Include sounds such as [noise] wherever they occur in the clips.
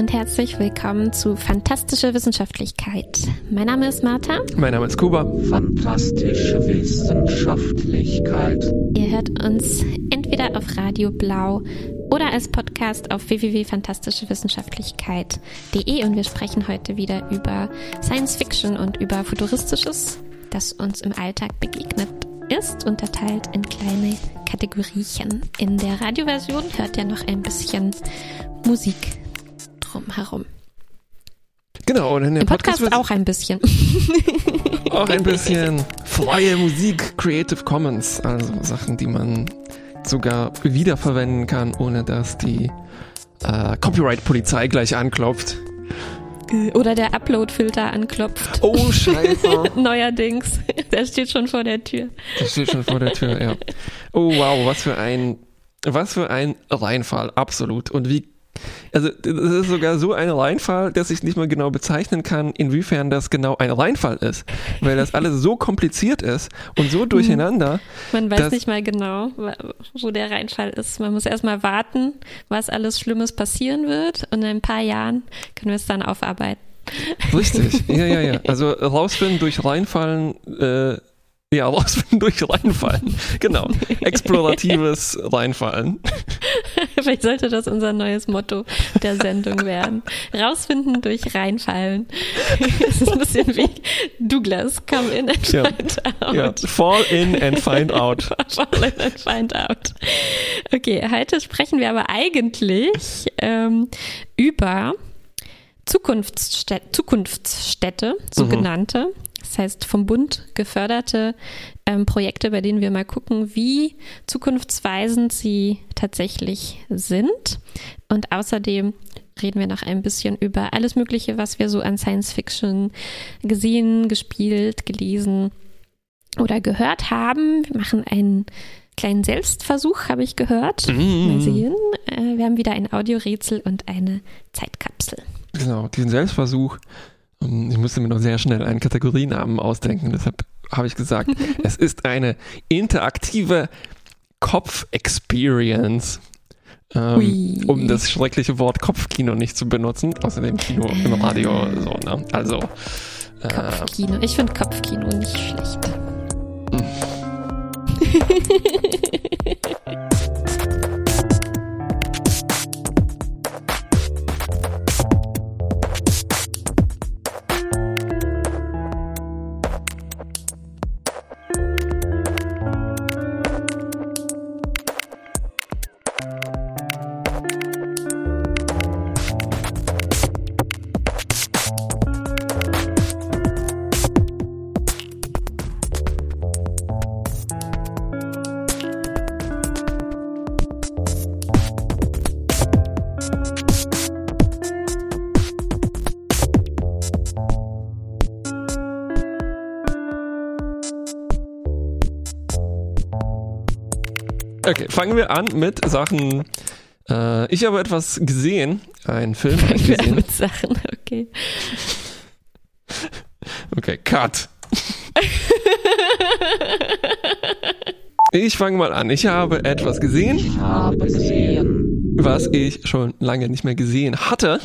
Und herzlich willkommen zu Fantastische Wissenschaftlichkeit. Mein Name ist Martha. Mein Name ist Kuba. Fantastische Wissenschaftlichkeit. Ihr hört uns entweder auf Radio Blau oder als Podcast auf www.fantastischewissenschaftlichkeit.de und wir sprechen heute wieder über Science Fiction und über Futuristisches, das uns im Alltag begegnet ist, unterteilt in kleine Kategoriechen. In der Radioversion hört ihr noch ein bisschen Musik drumherum. Genau, und in der Im Podcast, Podcast, auch ein bisschen. [laughs] auch ein bisschen freie Musik, Creative Commons, also Sachen, die man sogar wiederverwenden kann, ohne dass die äh, Copyright-Polizei gleich anklopft. Oder der Upload-Filter anklopft. Oh, scheiße. [laughs] Neuerdings. Der steht schon vor der Tür. Das steht schon vor der Tür, ja. Oh, wow, was für ein, was für ein Reinfall, absolut. Und wie also das ist sogar so ein Reinfall, dass ich nicht mal genau bezeichnen kann, inwiefern das genau ein Reinfall ist, weil das alles so kompliziert ist und so durcheinander. Man weiß nicht mal genau, wo der Reinfall ist. Man muss erstmal warten, was alles Schlimmes passieren wird und in ein paar Jahren können wir es dann aufarbeiten. Richtig, ja, ja, ja. [laughs] Also rausfinden durch Reinfallen, äh, ja, rausfinden durch Reinfallen. Genau. [laughs] Exploratives Reinfallen. [laughs] Vielleicht sollte das unser neues Motto der Sendung [laughs] werden. Rausfinden durch Reinfallen. Es ist ein bisschen wie Douglas, come in and Ja. find out. Ja. Fall in and find out. Fall in and find out. Okay, heute sprechen wir aber eigentlich ähm, über Zukunftsstädte, Zukunftsstädte sogenannte. Das heißt, vom Bund geförderte ähm, Projekte, bei denen wir mal gucken, wie zukunftsweisend sie tatsächlich sind. Und außerdem reden wir noch ein bisschen über alles Mögliche, was wir so an Science Fiction gesehen, gespielt, gelesen oder gehört haben. Wir machen einen kleinen Selbstversuch, habe ich gehört. Mm. Mal sehen. Äh, wir haben wieder ein Audiorätsel und eine Zeitkapsel. Genau, diesen Selbstversuch. Ähm, Ich musste mir noch sehr schnell einen Kategorienamen ausdenken, deshalb habe ich gesagt, [laughs] es ist eine interaktive Kopf-Experience. Ähm, um das schreckliche Wort Kopfkino nicht zu benutzen. Außerdem Kino im Radio so, ne? Also. Äh, Kopfkino. Ich finde Kopfkino nicht schlecht. [laughs] okay, fangen wir an mit Sachen. Äh, ich habe etwas gesehen, einen Film ich Wir gesehen. mit Sachen, okay. Okay, Cut. Ich fange mal an. Ich habe etwas gesehen, Ich habe gesehen. was ich schon lange nicht mehr gesehen hatte.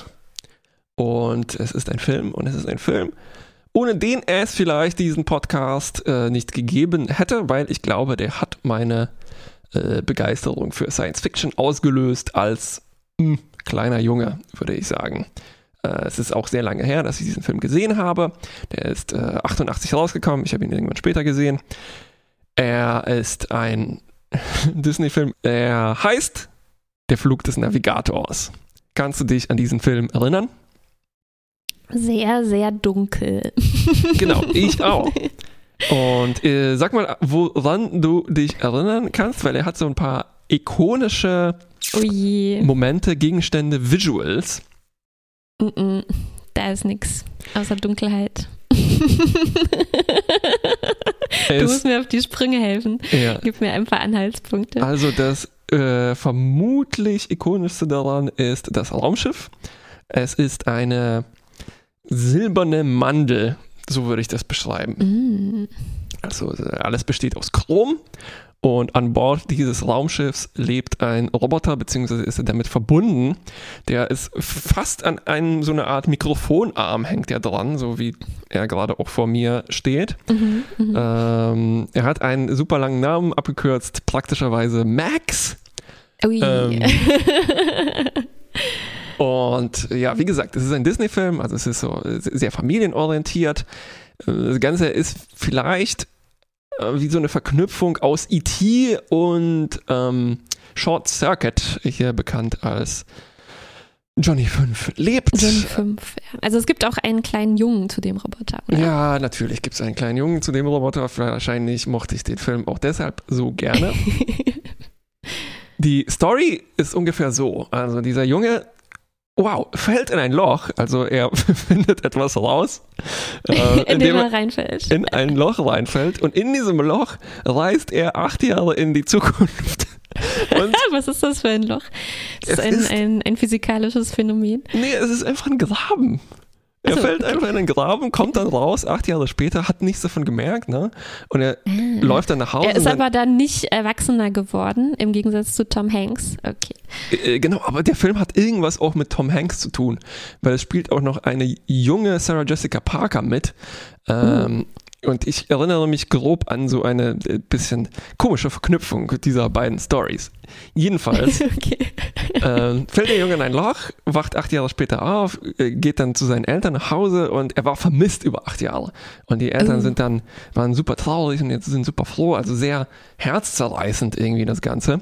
Und es ist ein Film und es ist ein Film, ohne den es vielleicht diesen Podcast äh, nicht gegeben hätte, weil ich glaube, der hat meine äh, Begeisterung für Science Fiction ausgelöst als mh, kleiner Junge, würde ich sagen. Äh, es ist auch sehr lange her, dass ich diesen Film gesehen habe. Der ist äh, 88 rausgekommen. Ich habe ihn irgendwann später gesehen. Er ist ein [laughs] Disney-Film. Er heißt Der Flug des Navigators. Kannst du dich an diesen Film erinnern? Sehr, sehr dunkel. Genau, ich [laughs] auch. Und äh, sag mal, woran du dich erinnern kannst, weil er hat so ein paar ikonische Oh je. Momente, Gegenstände, Visuals. Mm -mm. Da ist nichts außer Dunkelheit. Du musst mir auf die Sprünge helfen. ja, Gib mir ein paar Anhaltspunkte. also das äh, vermutlich ikonischste daran ist das Raumschiff. Es ist eine silberne Mandel, so würde ich das beschreiben. Mm. Also äh, alles besteht aus Chrom Und an Bord dieses Raumschiffs lebt ein Roboter, beziehungsweise ist er damit verbunden. Der ist fast an einem so eine Art Mikrofonarm hängt er dran, so wie er gerade auch vor mir steht. Mhm, mhm. Ähm, er hat einen super langen Namen, abgekürzt praktischerweise Max. Ui. Ähm, [laughs] Und ja, wie gesagt, es ist ein Disney-Film, also es ist so sehr familienorientiert. Das Ganze ist vielleicht äh, wie so eine Verknüpfung aus E.T. und ähm, Short Circuit, hier bekannt als Johnny 5 lebt. Johnny 5, ja. Also es gibt auch einen kleinen Jungen zu dem Roboter, oder? Ja, natürlich gibt es einen kleinen Jungen zu dem Roboter. Wahrscheinlich mochte ich den Film auch deshalb so gerne. [laughs] Die Story ist ungefähr so. Also dieser Junge wow, fällt in ein Loch, also er [laughs] findet etwas raus, äh, [laughs] in dem er reinfällt. In ein Loch reinfällt und in diesem Loch reist er acht Jahre in die Zukunft. [laughs] Und Was ist das für ein Loch? Das ist ein, ist ein, ein physikalisches Phänomen. Nee, es ist einfach ein Graben. Er so, fällt einfach in den Graben, [laughs] kommt dann raus, acht Jahre später, hat nichts davon gemerkt, ne? Und er ah. läuft dann nach Hause. Er ist aber dann nicht erwachsener geworden, im Gegensatz zu Tom Hanks. Okay. Äh, genau, aber der Film hat irgendwas auch mit Tom Hanks zu tun, weil es spielt auch noch eine junge Sarah Jessica Parker mit. Ähm, uh. Und ich erinnere mich grob an so eine äh, bisschen komische Verknüpfung dieser beiden Stories. Jedenfalls [laughs] okay. äh, fällt der Junge in ein Loch, wacht acht Jahre später auf, äh, geht dann zu seinen Eltern nach Hause und er war vermisst über acht Jahre. Und die Eltern oh. sind dann, waren super traurig und jetzt sind super froh, also sehr herzzerreißend irgendwie das Ganze.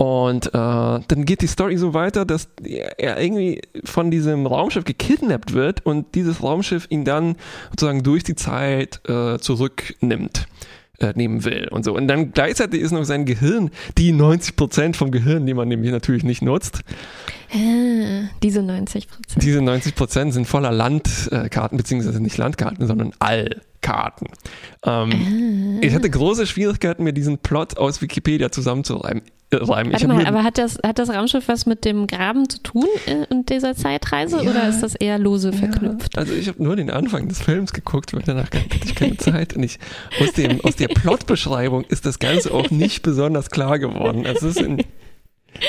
Und äh, dann geht die Story so weiter, dass er irgendwie von diesem Raumschiff gekidnappt wird und dieses Raumschiff ihn dann sozusagen durch die Zeit äh, zurücknimmt äh, nehmen will und so. Und dann gleichzeitig ist noch sein Gehirn, die 90 Prozent vom Gehirn, die man nämlich natürlich nicht nutzt. Ah, diese 90 Prozent. Diese 90 Prozent sind voller Landkarten, beziehungsweise nicht Landkarten, sondern Allkarten. Ähm, ah. Ich hatte große Schwierigkeiten, mir diesen Plot aus Wikipedia zusammenzureimen reimen. Warte mal, aber hat das, hat das Raumschiff was mit dem Graben zu tun in dieser Zeitreise ja, oder ist das eher lose verknüpft? Ja, also ich habe nur den Anfang des Films geguckt, weil danach hatte ich keine [laughs] Zeit und ich, aus, dem, aus der Plotbeschreibung ist das Ganze auch nicht besonders klar geworden. Also es ist ein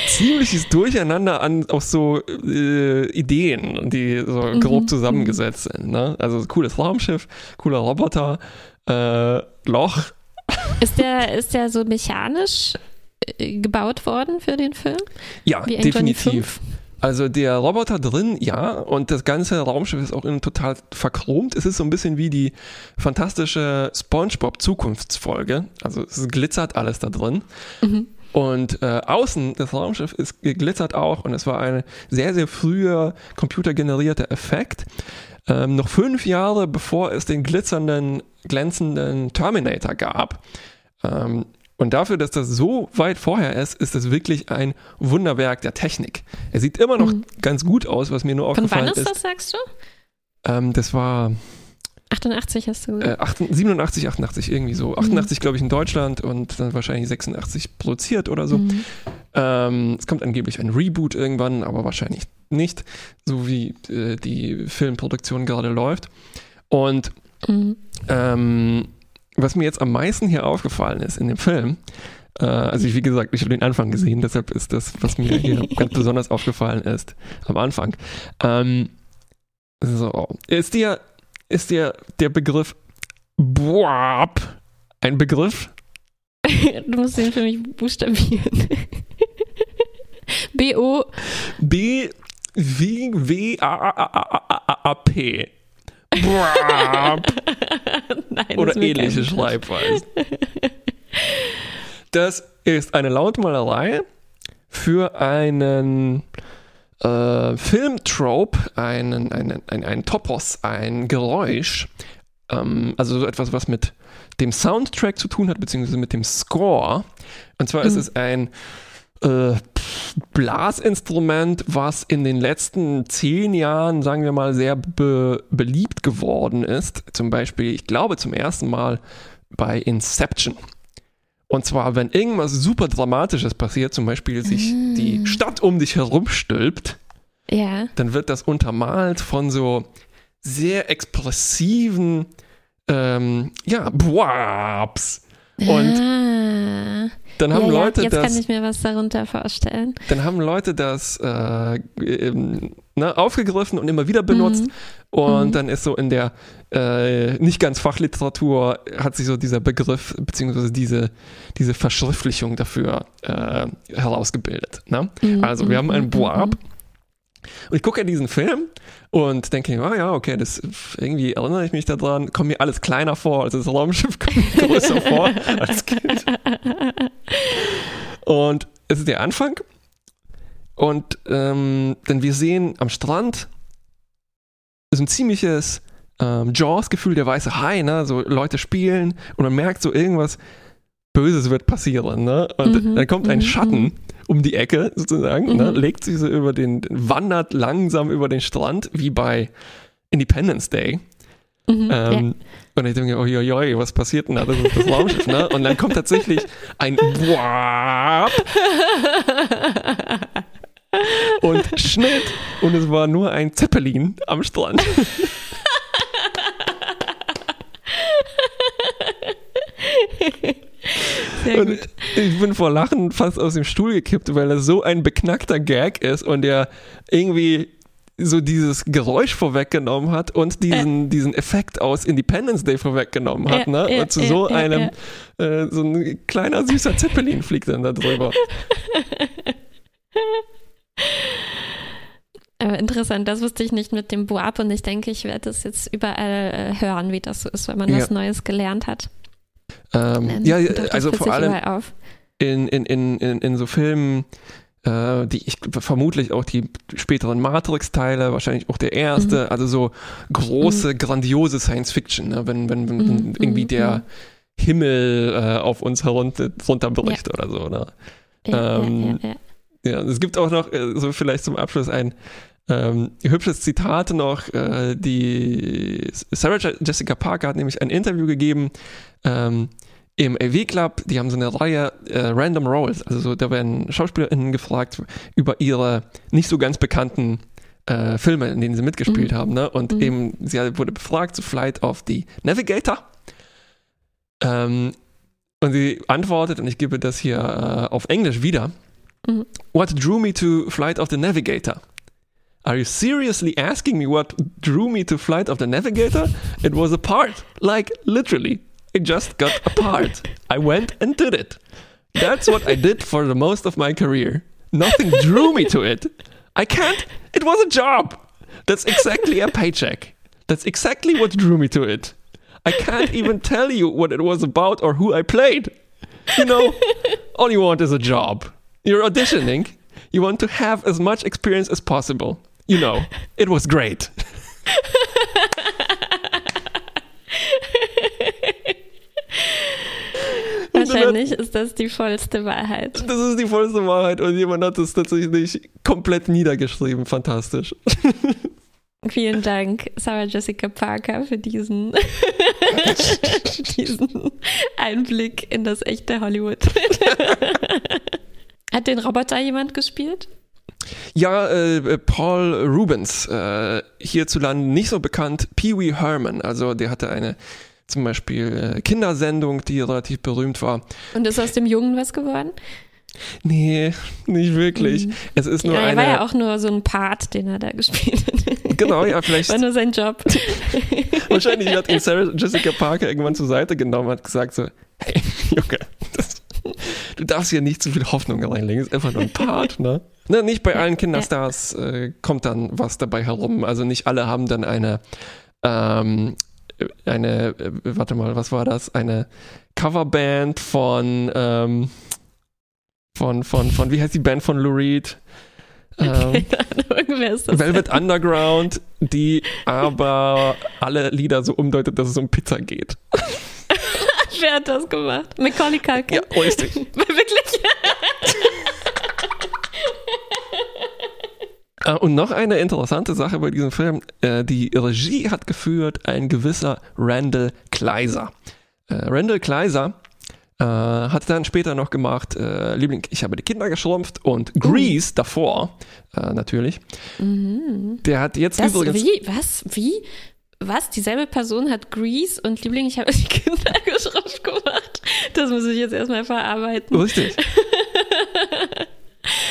ziemliches Durcheinander an auch so äh, Ideen, die so mhm. grob zusammengesetzt sind. Ne? Also cooles Raumschiff, cooler Roboter, äh, Loch. Ist der, ist der so mechanisch äh, gebaut worden für den Film? Ja, definitiv. Also der Roboter drin, ja, und das ganze Raumschiff ist auch innen total verchromt. Es ist so ein bisschen wie die fantastische SpongeBob Zukunftsfolge. Also es glitzert alles da drin. Mhm. Und äh, außen das Raumschiff ist geglitzert auch und es war ein sehr, sehr früher computergenerierter Effekt. Ähm, noch fünf Jahre bevor es den glitzernden, glänzenden Terminator gab. Ähm, und dafür, dass das so weit vorher ist, ist das wirklich ein Wunderwerk der Technik. Er sieht immer noch mhm. ganz gut aus, was mir nur aufgefallen ist. Von wann ist das, sagst du? Ähm, das war 88 hast du gesagt. Äh, 87, 88, irgendwie so. 88, mhm. glaube ich, in Deutschland und dann wahrscheinlich 86 produziert oder so. Mhm. Ähm, es kommt angeblich ein Reboot irgendwann, aber wahrscheinlich nicht, so wie äh, die Filmproduktion gerade läuft. Und mhm. ähm, was mir jetzt am meisten hier aufgefallen ist in dem Film, äh, also ich, wie gesagt, ich habe den Anfang gesehen, deshalb ist das, was mir hier [laughs] ganz besonders aufgefallen ist, am Anfang. Ähm, so, ist dir, ist dir der Begriff Boab ein Begriff? [laughs] du musst den für mich buchstabieren. [laughs] B-O. B W W A A A A A P. [laughs] Nein, Oder ähnliche Schreibweise. Das ist eine Lautmalerei für einen äh, Filmtrope, einen, einen, einen, einen Topos, ein Geräusch. Ähm, also so etwas, was mit dem Soundtrack zu tun hat, beziehungsweise mit dem Score. Und zwar mhm. ist es ein äh, Blasinstrument, was in den letzten zehn Jahren, sagen wir mal, sehr be beliebt geworden ist. Zum Beispiel, ich glaube, zum ersten Mal bei Inception. Und zwar, wenn irgendwas super Dramatisches passiert, zum Beispiel sich mm. die Stadt um dich herum stülpt, ja. dann wird das untermalt von so sehr expressiven, ähm, ja, Boaps. Und ah dann haben ja, Leute jetzt das kann ich mir was darunter vorstellen. dann haben Leute das äh, ähm, ne, aufgegriffen und immer wieder benutzt. Und Mhm. dann ist so in der äh, nicht ganz Fachliteratur hat sich so dieser Begriff beziehungsweise diese, diese Verschriftlichung dafür äh, herausgebildet. Ne? Mhm, Also wir haben mhm, einen mhm, Boab. Und ich gucke ja diesen Film und denke, oh ja, okay, das irgendwie erinnere ich mich daran, kommt mir alles kleiner vor, also das Raumschiff [laughs] kommt mir größer [laughs] vor als Kind. Und es ist der Anfang. Und ähm, denn wir sehen am Strand so ein ziemliches ähm, Jaws-Gefühl, der weiße Hai, ne? So Leute spielen und man merkt so irgendwas Böses wird passieren, ne? Und Mhm, dann kommt ein mhm, Schatten mhm. um die Ecke sozusagen, ne? Mhm. legt sich so über den, wandert langsam über den Strand, wie bei Independence Day. Mhm, ja. Ähm, Und ich denke, oi, was passiert denn da? Das ist das Raumschiff, ne? Und dann kommt tatsächlich ein Wap und Schnitt und es war nur ein Zeppelin am Strand. [laughs] Sehr Und gut. ich bin vor Lachen fast aus dem Stuhl gekippt, weil das so ein beknackter Gag ist und der irgendwie so dieses Geräusch vorweggenommen hat und diesen, diesen Effekt aus Independence Day vorweggenommen hat. Ja, ne? ja, und zu so einem, Äh, so ein kleiner süßer Zeppelin fliegt dann da drüber. [laughs] Aber interessant, das wusste ich nicht mit dem Boab und ich denke, ich werde das jetzt überall äh, hören, wie das so ist, wenn man Ja. was Neues gelernt hat. Ähm, Dann ja, das also vor allem in, in, in, in, in so Filmen, äh, die ich vermutlich auch die späteren Matrix-Teile, wahrscheinlich auch der erste, also so große, grandiose Science-Fiction, ne? wenn, wenn, wenn Mhm, irgendwie mhm, der mhm. Himmel äh, auf uns herunter, runterbricht oder so. Ne? Ja, ähm, ja, ja, ja. Ja, es gibt auch noch, äh, so vielleicht zum Abschluss ein ähm, hübsches Zitat noch. Äh, die Sarah Je- Jessica Parker hat nämlich ein Interview gegeben ähm, im AV Club. Die haben so eine Reihe äh, Random Roles. Also so, da werden SchauspielerInnen gefragt über ihre nicht so ganz bekannten äh, Filme, in denen sie mitgespielt Mhm. haben. Ne? Und Mhm. eben, sie wurde befragt zu Flight of the Navigator. Ähm, und sie antwortet, und ich gebe das hier äh, auf Englisch wieder. Mhm. What drew me to Flight of the Navigator? Are you seriously asking me what drew me to Flight of the Navigator? It was a part, like literally. It just got a part. I went and did it. That's what I did for the most of my career. Nothing drew me to it. I can't. It was a job. That's exactly a paycheck. That's exactly what drew me to it. I can't even tell you what it was about or who I played. You know, all you want is a job. You're auditioning. You want to have as much experience as possible. You know, it was great. [laughs] Wahrscheinlich ist das die vollste Wahrheit. Das ist die vollste Wahrheit und jemand hat es tatsächlich komplett niedergeschrieben. Fantastisch. [laughs] Vielen Dank, Sarah Jessica Parker, für diesen, [laughs] diesen Einblick in das echte Hollywood. Hat den Roboter jemand gespielt? Ja, äh, Paul Rubens, äh, hierzulande nicht so bekannt, Pee Wee Herman. Also der hatte eine zum Beispiel äh, Kindersendung, die relativ berühmt war. Und ist aus dem Jungen was geworden? Nee, nicht wirklich. Es ist nur ja, er eine. war ja auch nur so ein Part, den er da gespielt hat. Genau, ja, vielleicht. War nur sein Job. [laughs] Wahrscheinlich hat ihn Sarah Jessica Parker irgendwann zur Seite genommen und hat gesagt so, hey, Junge, das, [laughs] du darfst hier nicht zu viel Hoffnung reinlegen, ist einfach nur ein Part, ne? nicht bei allen Kinderstars äh, kommt dann was dabei herum, also nicht alle haben dann eine, ähm, eine, äh, warte mal, was war das? Eine Coverband von, ähm, von, von, von, wie heißt die Band von Lou Reed? Ähm? Velvet Underground, die aber alle Lieder so umdeutet, dass es um Pizza geht. [laughs] Wer hat das gemacht? Macaulay Culkin? Ja, richtig. [laughs] Wirklich? [laughs] Äh, Und noch eine interessante Sache bei diesem Film. äh, Die Regie hat geführt ein gewisser Randall Kleiser. Äh, Randall Kleiser hat dann später noch gemacht, äh, Liebling, ich habe die Kinder geschrumpft und Grease davor, äh, natürlich. Der hat jetzt Das, übrigens... wie? Was? Wie? Was? Dieselbe Person hat Grease und Liebling, ich habe [laughs] die Kinder geschrumpft gemacht. Das muss ich jetzt erstmal verarbeiten. Richtig. [laughs]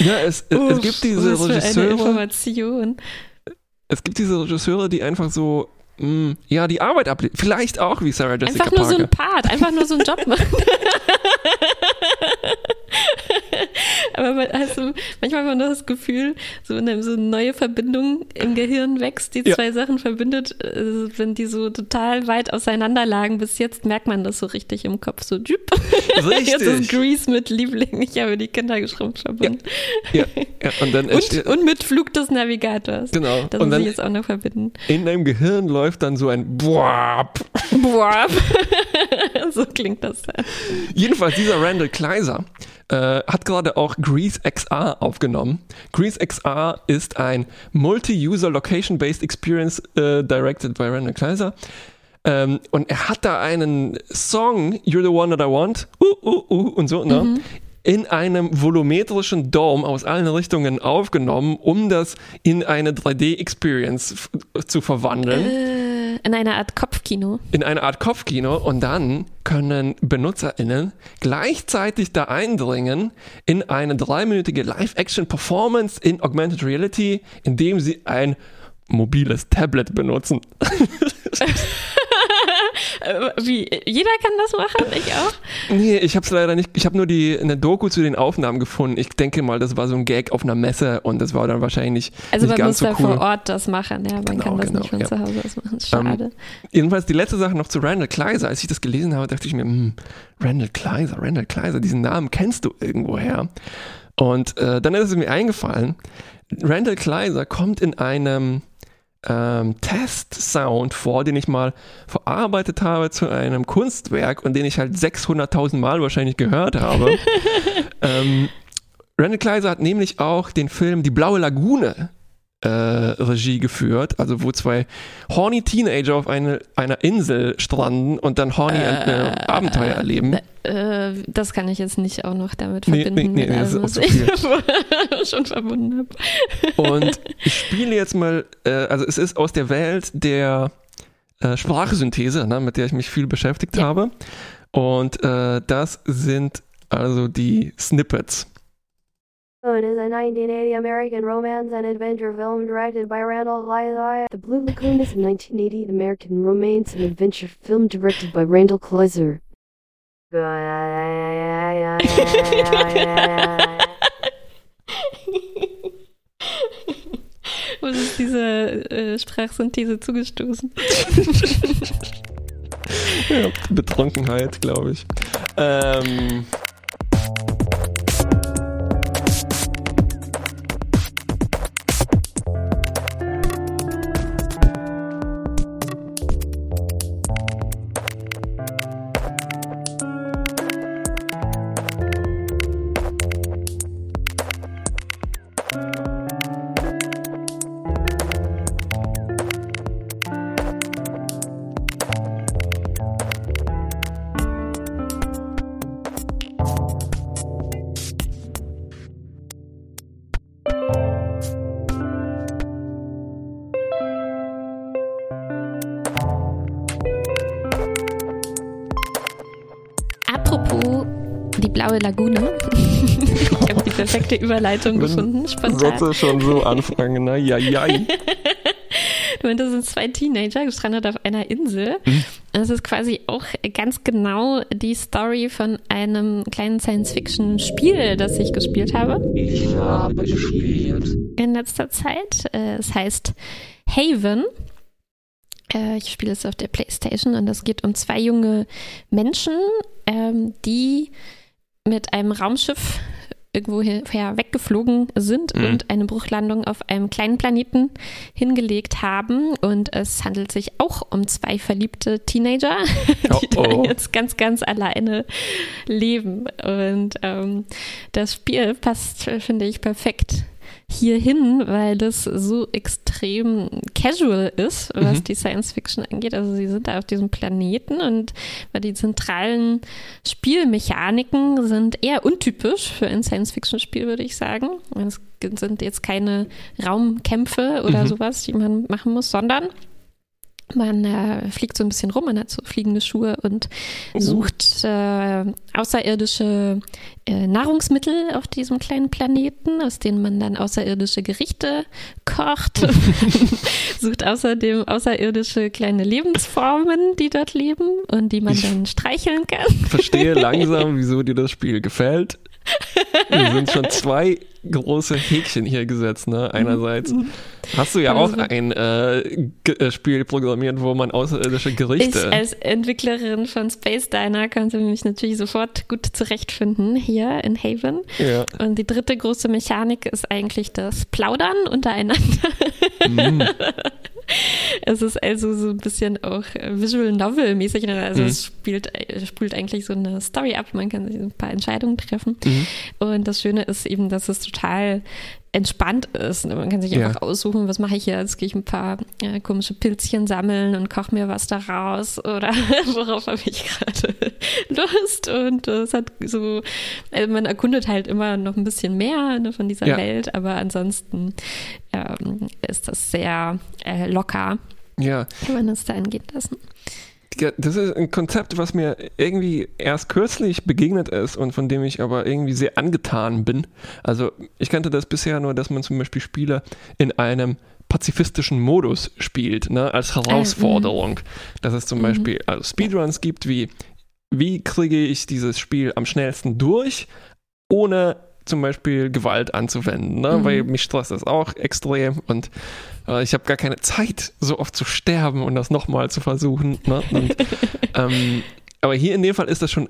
Ja, es, es, es Uff, gibt diese was für eine Regisseure, Information. es gibt diese Regisseure, die einfach so, mh, ja, die Arbeit ablehnen. Vielleicht auch wie Sarah Jessica Einfach nur so Parker. ein Part, einfach nur so einen Job [laughs] machen. [laughs] Aber man, also, manchmal hat man das Gefühl, so wenn einem so eine neue Verbindung im Gehirn wächst, die Ja. zwei Sachen verbindet, äh, wenn die so total weit auseinander lagen, bis jetzt merkt man das so richtig im Kopf, so düp. [laughs] Jetzt ist Richtig. Grease mit Liebling, ich habe die Kinder geschrumpft verbunden. Ja, ja, und dann [laughs] Und, und mit Flug des Navigators. genau. Das muss ich jetzt auch noch verbinden. in deinem Gehirn läuft dann so ein Boap. Boah. so klingt das. Jedenfalls dieser Randall Kleiser äh, hat gerade auch Grease XR aufgenommen. Grease XR ist ein Multi-User Location-Based Experience äh, directed by Randall Kleiser. Ähm, und er hat da einen Song, You're the One That I Want, uh, uh, uh, und so, ne? In einem volumetrischen Dome aus allen Richtungen aufgenommen, um das in eine 3D-Experience f- zu verwandeln Äh, in einer Art Kopfkino. in eine Art Kopfkino und dann können BenutzerInnen gleichzeitig da eindringen in eine dreiminütige Live-Action-Performance in Augmented Reality, indem sie ein mobiles Tablet benutzen. [laughs] Äh, Wie? Jeder kann das machen? Ich auch? Nee, ich habe es leider nicht. Ich habe nur die eine Doku zu den Aufnahmen gefunden. Ich denke mal, das war so ein Gag auf einer Messe und das war dann wahrscheinlich Also nicht man ganz muss so da cool. vor Ort das machen, ja. Man Genau, kann das genau, nicht von ja. zu Hause aus machen. Schade. Jedenfalls die letzte Sache noch zu Randall Kleiser. Als ich das gelesen habe, dachte ich mir, hm, Randall Kleiser, Randall Kleiser, diesen Namen kennst du irgendwoher. Und äh, dann ist es mir eingefallen, Randall Kleiser kommt in einem ähm, Test-Sound vor, den ich mal verarbeitet habe zu einem Kunstwerk und den ich halt 600.000 Mal wahrscheinlich gehört habe. [laughs] ähm, Randall Kleiser hat nämlich auch den Film Die Blaue Lagune äh, Regie geführt, also wo zwei horny Teenager auf eine, einer Insel stranden und dann horny äh, Abenteuer erleben. Äh, das kann ich jetzt nicht auch noch damit Nee, verbinden, nee, nee, ist allem, was ich [laughs] schon verbunden habe. Und ich spiele jetzt mal, äh, also es ist aus der Welt der äh, Sprachsynthese, ne, mit der ich mich viel beschäftigt Ja. habe. Und äh, das sind also die Snippets. It is a 1980 American romance and adventure film directed by Randall Kleiser. The Blue Lagoon is a 1980 American romance and adventure film directed by Randall Kleiser. Was ist diese äh, Sprachsynthese zugestoßen? [laughs] Ja, Betrunkenheit, glaube ich. Ähm, blaue Lagune. [laughs] ich habe die perfekte Überleitung gefunden, spontan. Sätze schon so anfangen, ne? Ja, ja. [laughs] Du meinst, das sind zwei Teenager gestrandet auf einer Insel. Mhm. Das ist quasi auch ganz genau die Story von einem kleinen Science-Fiction-Spiel, das ich gespielt habe Ich habe gespielt. in letzter Zeit. Äh, Es heißt Haven. Äh, Ich spiele es auf der Playstation und es geht um zwei junge Menschen, ähm, die mit einem Raumschiff irgendwoher weggeflogen sind Mhm. und eine Bruchlandung auf einem kleinen Planeten hingelegt haben. Und es handelt sich auch um zwei verliebte Teenager, [laughs] die Oh, oh. da jetzt ganz, ganz alleine leben. Und ähm, das Spiel passt, finde ich, perfekt hierhin, weil das so extrem casual ist, was Mhm. die Science Fiction angeht. Also sie sind da auf diesem Planeten und weil die zentralen Spielmechaniken sind eher untypisch für ein Science Fiction Spiel, würde ich sagen. Es sind jetzt keine Raumkämpfe oder Mhm. sowas, die man machen muss, sondern Man äh, fliegt so ein bisschen rum, man hat so fliegende Schuhe und sucht äh, außerirdische äh, Nahrungsmittel auf diesem kleinen Planeten, aus denen man dann außerirdische Gerichte kocht. [laughs] sucht außerdem außerirdische kleine Lebensformen, die dort leben und die man Ich- dann streicheln kann. Verstehe langsam, [laughs] wieso dir das Spiel gefällt. Wir sind schon zwei große Häkchen hier gesetzt. Ne? Einerseits hast du ja auch Also- ein äh, äh, Spiel programmiert, wo man außerirdische Ich Gerichte. als Entwicklerin von Space Diner konnte mich natürlich sofort gut zurechtfinden hier in Haven. ja. Und die dritte große Mechanik ist eigentlich das Plaudern untereinander. Mm. [laughs] Es ist also so ein bisschen auch Visual Novel mäßig. ne? Also Mhm. es spielt, äh, spielt eigentlich so eine Story ab. Man kann sich ein paar Entscheidungen treffen. Mhm. Und das Schöne ist eben, dass es total entspannt ist. Man kann sich Ja. einfach aussuchen, was mache ich? Jetzt gehe ich ein paar äh, komische Pilzchen sammeln und koche mir was daraus oder [laughs] worauf habe ich gerade [laughs] Lust? Und es hat so, also man erkundet halt immer noch ein bisschen mehr ne, von dieser Ja. Welt, aber ansonsten ähm, ist das sehr äh, locker, ja. kann man es da angehen lassen. Das ist ein Konzept, was mir irgendwie erst kürzlich begegnet ist und von dem ich aber irgendwie sehr angetan bin. Also ich kannte das bisher nur, dass man zum Beispiel Spiele in einem pazifistischen Modus spielt, ne, als Herausforderung. Dass es zum Mhm. Beispiel also Speedruns gibt, wie wie kriege ich dieses Spiel am schnellsten durch, ohne zum Beispiel Gewalt anzuwenden, ne? Mhm. weil mich stresst das auch extrem und äh, ich habe gar keine Zeit, so oft zu sterben und das nochmal zu versuchen. Ne? Und, [laughs] ähm, aber hier in dem Fall ist das schon,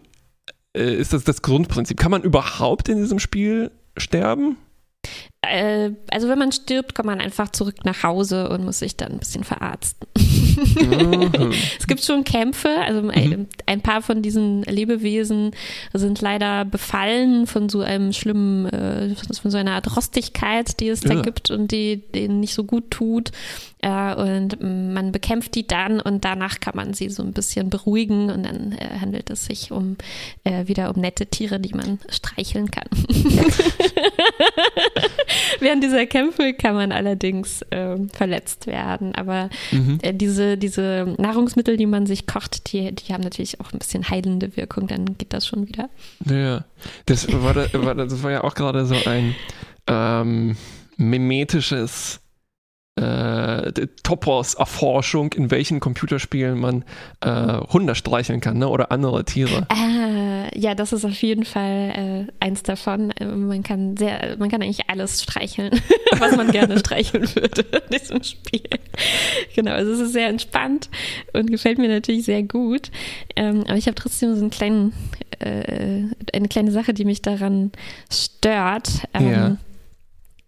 äh, ist das das Grundprinzip. Kann man überhaupt in diesem Spiel sterben? Äh, also wenn man stirbt, kommt man einfach zurück nach Hause und muss sich dann ein bisschen verarzten. Mhm. Es gibt schon Kämpfe, also ein, ein paar von diesen Lebewesen sind leider befallen von so einem schlimmen, äh, von so einer Art Rostigkeit, die es da Ja. gibt und die denen nicht so gut tut. Äh, und man bekämpft die dann und danach kann man sie so ein bisschen beruhigen und dann äh, handelt es sich um wieder um nette Tiere, die man streicheln kann. [laughs] [laughs] Während dieser Kämpfe kann man allerdings ähm, verletzt werden, aber Mhm. äh, diese, diese Nahrungsmittel, die man sich kocht, die, die haben natürlich auch ein bisschen heilende Wirkung, dann geht das schon wieder. Ja, das war, da, war, das war ja auch gerade so ein ähm, mimetisches äh, Topos-Erforschung, in welchen Computerspielen man äh, Hunde streicheln kann ne? oder andere Tiere. Ah, ja, das ist auf jeden Fall äh, eins davon. Äh, Man kann sehr, man kann eigentlich alles streicheln, [laughs] was man gerne streicheln würde in diesem Spiel. Genau, also es ist sehr entspannt und gefällt mir natürlich sehr gut. Ähm, aber ich habe trotzdem so einen kleinen, äh, eine kleine Sache, die mich daran stört. Ähm, Ja.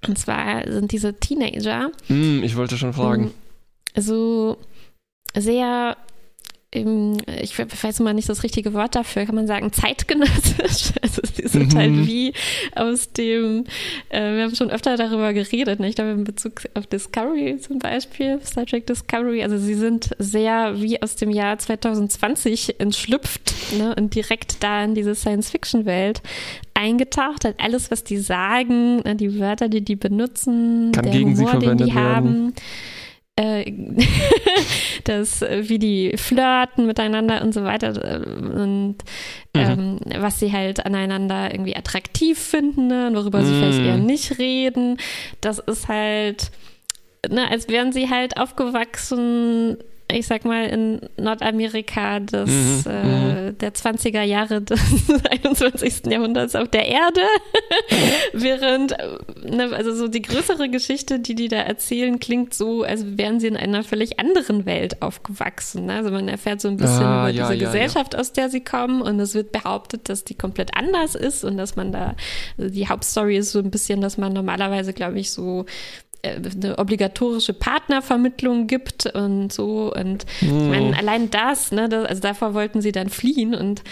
Und zwar sind diese Teenager Hm, ich wollte schon fragen. so sehr, ich we- weiß immer nicht das richtige Wort dafür, kann man sagen, zeitgenössisch. [laughs] Also sie sind Mhm. halt wie aus dem, äh, wir haben schon öfter darüber geredet, ne? ich glaube in Bezug auf Discovery zum Beispiel, Star Trek Discovery, also sie sind sehr wie aus dem Jahr 2020 entschlüpft ne? und direkt da in diese Science-Fiction-Welt eingetaucht. Halt alles, was die sagen, ne? die Wörter, die die benutzen, Kann der gegen sie Humor, den die verwendet werden. haben. Äh, [laughs] das, äh, wie die flirten miteinander und so weiter äh, und ähm, was sie halt aneinander irgendwie attraktiv finden ne, und worüber sie Mm. vielleicht eher nicht reden. Das ist halt, ne, als wären sie halt aufgewachsen, ich sag mal, in Nordamerika des, Mhm, äh, der 20er Jahre des [laughs] 21. Jahrhunderts auf der Erde. [laughs] Während, äh, ne, also so die größere Geschichte, die die da erzählen, klingt so, als wären sie in einer völlig anderen Welt aufgewachsen. Ne? Also man erfährt so ein bisschen Ah, über ja, diese ja, Gesellschaft, aus der sie kommen und es wird behauptet, dass die komplett anders ist und dass man da, also die Hauptstory ist so ein bisschen, dass man normalerweise, glaube ich, so eine obligatorische Partnervermittlung gibt und so und ich meine, allein das, ne, das, also davor wollten sie dann fliehen und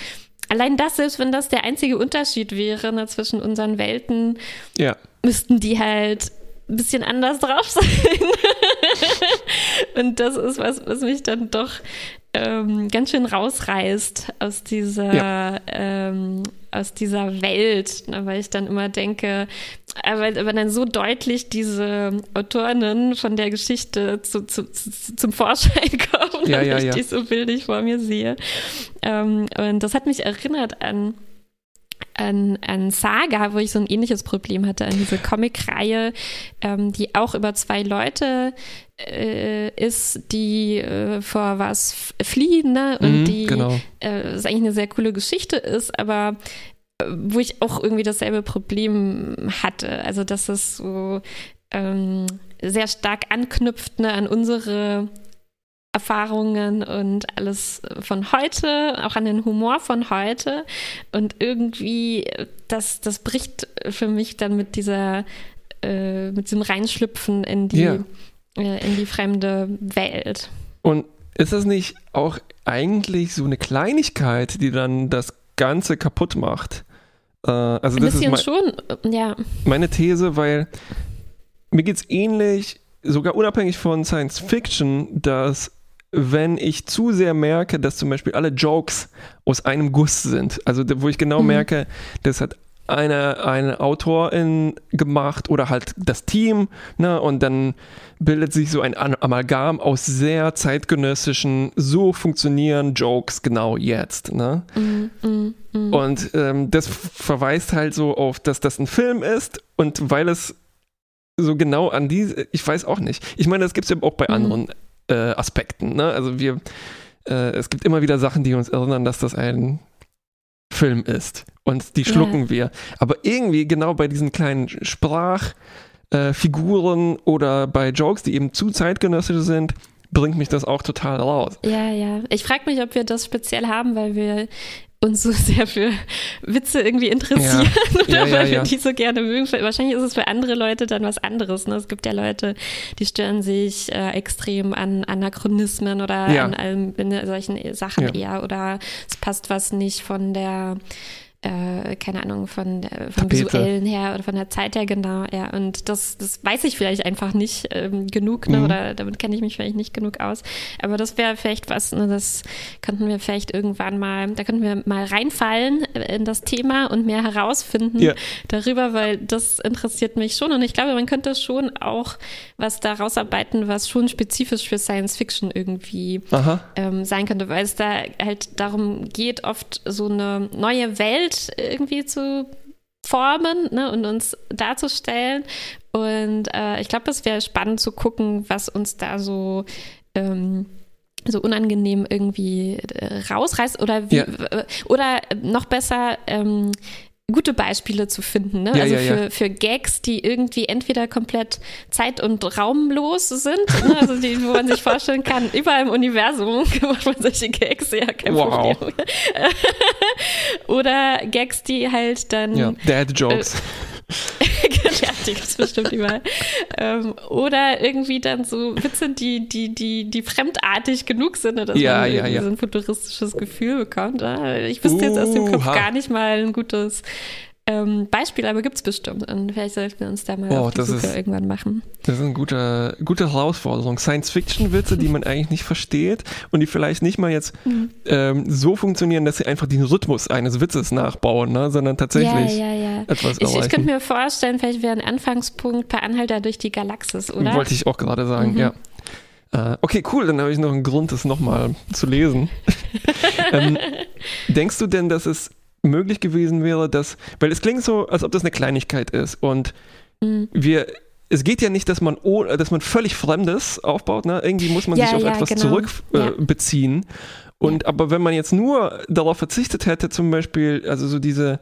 allein das, selbst wenn das der einzige Unterschied wäre ne, zwischen unseren Welten, Ja. müssten die halt ein bisschen anders drauf [laughs] sein. und das ist was, was mich dann doch ähm, ganz schön rausreißt aus dieser, Ja. ähm, aus dieser Welt, ne, weil ich dann immer denke, aber, aber dann so deutlich diese Autorinnen von der Geschichte zu, zu, zu, zum Vorschein [laughs] kommen, Ja, wenn ja, ich ja. die so bildlich vor mir sehe. Ähm, und das hat mich erinnert an an, an Saga, wo ich so ein ähnliches Problem hatte, an diese Comic-Reihe, ähm, die auch über zwei Leute äh, ist, die äh, vor was fliehen, ne? Und Mhm, die genau. äh, eigentlich eine sehr coole Geschichte ist, aber wo ich auch irgendwie dasselbe Problem hatte. Also, dass es so ähm, sehr stark anknüpft ne, an unsere Erfahrungen und alles von heute, auch an den Humor von heute. Und irgendwie, das, das bricht für mich dann mit dieser, äh, mit diesem Reinschlüpfen in die, Ja. äh, in die fremde Welt. Und ist das nicht auch eigentlich so eine Kleinigkeit, die dann das Ganze kaputt macht? Äh, also Ein das ist bisschen mein, schon, äh, ja. meine These, weil mir geht es ähnlich, sogar unabhängig von Science Fiction, dass wenn ich zu sehr merke, dass zum Beispiel alle Jokes aus einem Guss sind, also wo ich genau Mhm. merke, das hat eine, eine Autorin gemacht oder halt das Team, ne, und dann bildet sich so ein Amalgam aus sehr zeitgenössischen, so funktionieren Jokes genau jetzt, ne? Mm, mm, mm. Und ähm, das verweist halt so auf, dass das ein Film ist und weil es so genau an diese, ich weiß auch nicht. Ich meine, das gibt es ja auch bei Mhm. anderen äh, Aspekten. Ne? Also wir, äh, es gibt immer wieder Sachen, die uns erinnern, dass das ein Film ist. Und die Ja. schlucken wir. Aber irgendwie genau bei diesen kleinen Sprachfiguren äh, oder bei Jokes, die eben zu zeitgenössisch sind, bringt mich das auch total raus. Ja, ja. Ich frage mich, ob wir das speziell haben, weil wir uns so sehr für Witze irgendwie interessieren [laughs] oder Ja, ja, weil wir ja. die so gerne mögen. Wahrscheinlich ist es für andere Leute dann was anderes. Ne? Es gibt ja Leute, die stören sich äh, extrem an Anachronismen oder Ja. an allem, in solchen Sachen Ja. eher oder es passt was nicht von der äh, keine Ahnung, von der, vom Tapete. visuellen her oder von der Zeit her, genau, ja. Und das, das weiß ich vielleicht einfach nicht ähm, genug, ne? Mhm. Oder damit kenne ich mich vielleicht nicht genug aus. Aber das wäre vielleicht was, ne, das könnten wir vielleicht irgendwann mal, da könnten wir mal reinfallen äh, in das Thema und mehr herausfinden Ja. darüber, weil das interessiert mich schon. Und ich glaube, man könnte schon auch was da rausarbeiten, was schon spezifisch für Science Fiction irgendwie ähm, sein könnte, weil es da halt darum geht, oft so eine neue Welt irgendwie zu formen ne, und uns darzustellen. Und äh, ich glaube, es wäre spannend zu gucken, was uns da so ähm, so unangenehm irgendwie äh, rausreißt oder wie Ja. oder noch besser ähm, gute Beispiele zu finden, ne? Ja, also ja, ja. für, für Gags, die irgendwie entweder komplett zeit- und raumlos sind, ne? also die, wo man sich vorstellen kann, [laughs] überall im Universum [laughs] macht man solche Gags, ja, kein Wow. Problem. [laughs] Oder Gags, die halt dann Ja, Dad Jokes. Ja, die gibt's bestimmt überall. Ähm, oder irgendwie dann so Witze, die, die, die, die fremdartig genug sind, dass Ja, man ja, ja. so ein futuristisches Gefühl bekommt. Ah, Ich wüsste jetzt aus dem Kopf Uha. gar nicht mal ein gutes ähm, Beispiel, aber gibt's bestimmt. Und vielleicht sollten wir uns da mal Oh, auf die das Suche ist- irgendwann machen. Das ist eine gute, gute Herausforderung. Science-Fiction-Witze, die man eigentlich nicht versteht und die vielleicht nicht mal jetzt Mhm. ähm, so funktionieren, dass sie einfach den Rhythmus eines Witzes nachbauen, ne? sondern tatsächlich Ja, ja, ja. etwas Ich, ich erreichen. könnte mir vorstellen, vielleicht wäre ein Anfangspunkt per Anhalter durch die Galaxis, oder? Wollte ich auch gerade sagen, Mhm. ja. Äh, okay, cool, dann habe ich noch einen Grund, das nochmal zu lesen. [laughs] ähm, denkst du denn, dass es möglich gewesen wäre, dass, weil es klingt so, als ob das eine Kleinigkeit ist und Mhm. wir, es geht ja nicht, dass man, oh, dass man völlig Fremdes aufbaut, ne? irgendwie muss man Ja, sich auf ja, etwas genau. zurückbeziehen. Ja. Äh, beziehen. und aber wenn man jetzt nur darauf verzichtet hätte, zum Beispiel, also so diese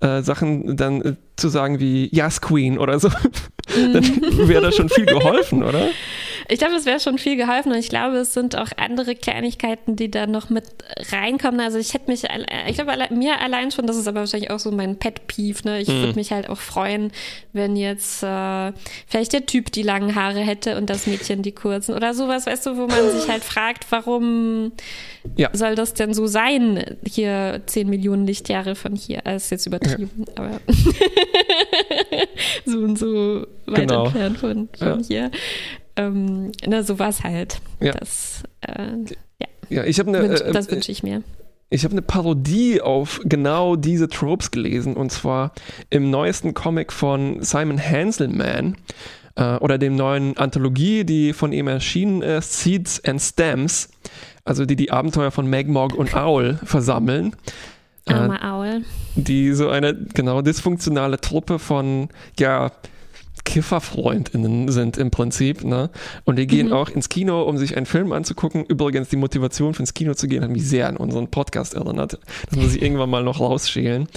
äh, Sachen dann äh, zu sagen wie Yes Queen oder so, [laughs] dann wäre da schon viel geholfen, oder? [laughs] Ich glaube, es wäre schon viel geholfen und ich glaube, es sind auch andere Kleinigkeiten, die da noch mit reinkommen. Also ich hätte mich, alle- ich glaube, mir allein schon, das ist aber wahrscheinlich auch so mein Pet-Peeve, ne? Ich würde mich halt auch freuen, wenn jetzt äh, vielleicht der Typ die langen Haare hätte und das Mädchen die kurzen oder sowas, weißt du, wo man sich halt fragt, warum Ja. soll das denn so sein? Hier 10 Millionen Lichtjahre von hier. Das ist jetzt übertrieben, aber [laughs] so und so weit Genau. entfernt von, von hier. Ähm, ne, so war es halt. Ja. Das, äh, Ja, ich habe eine. wünsch, Äh, das äh, wünsche ich mir. ich habe eine Parodie auf genau diese Tropes gelesen und zwar im neuesten Comic von Simon Hanselman äh, oder dem neuen Anthologie, die von ihm erschienen ist, Seeds and Stems, also die die Abenteuer von Magmog und Owl versammeln. Äh, Armer Owl. die so eine genau dysfunktionale Truppe von ja KifferfreundInnen sind im Prinzip, ne? Und die gehen Mhm. auch ins Kino, um sich einen Film anzugucken. Übrigens, die Motivation ins Kino zu gehen, hat mich sehr an unseren Podcast erinnert. Das muss ich [laughs] irgendwann mal noch rausschälen.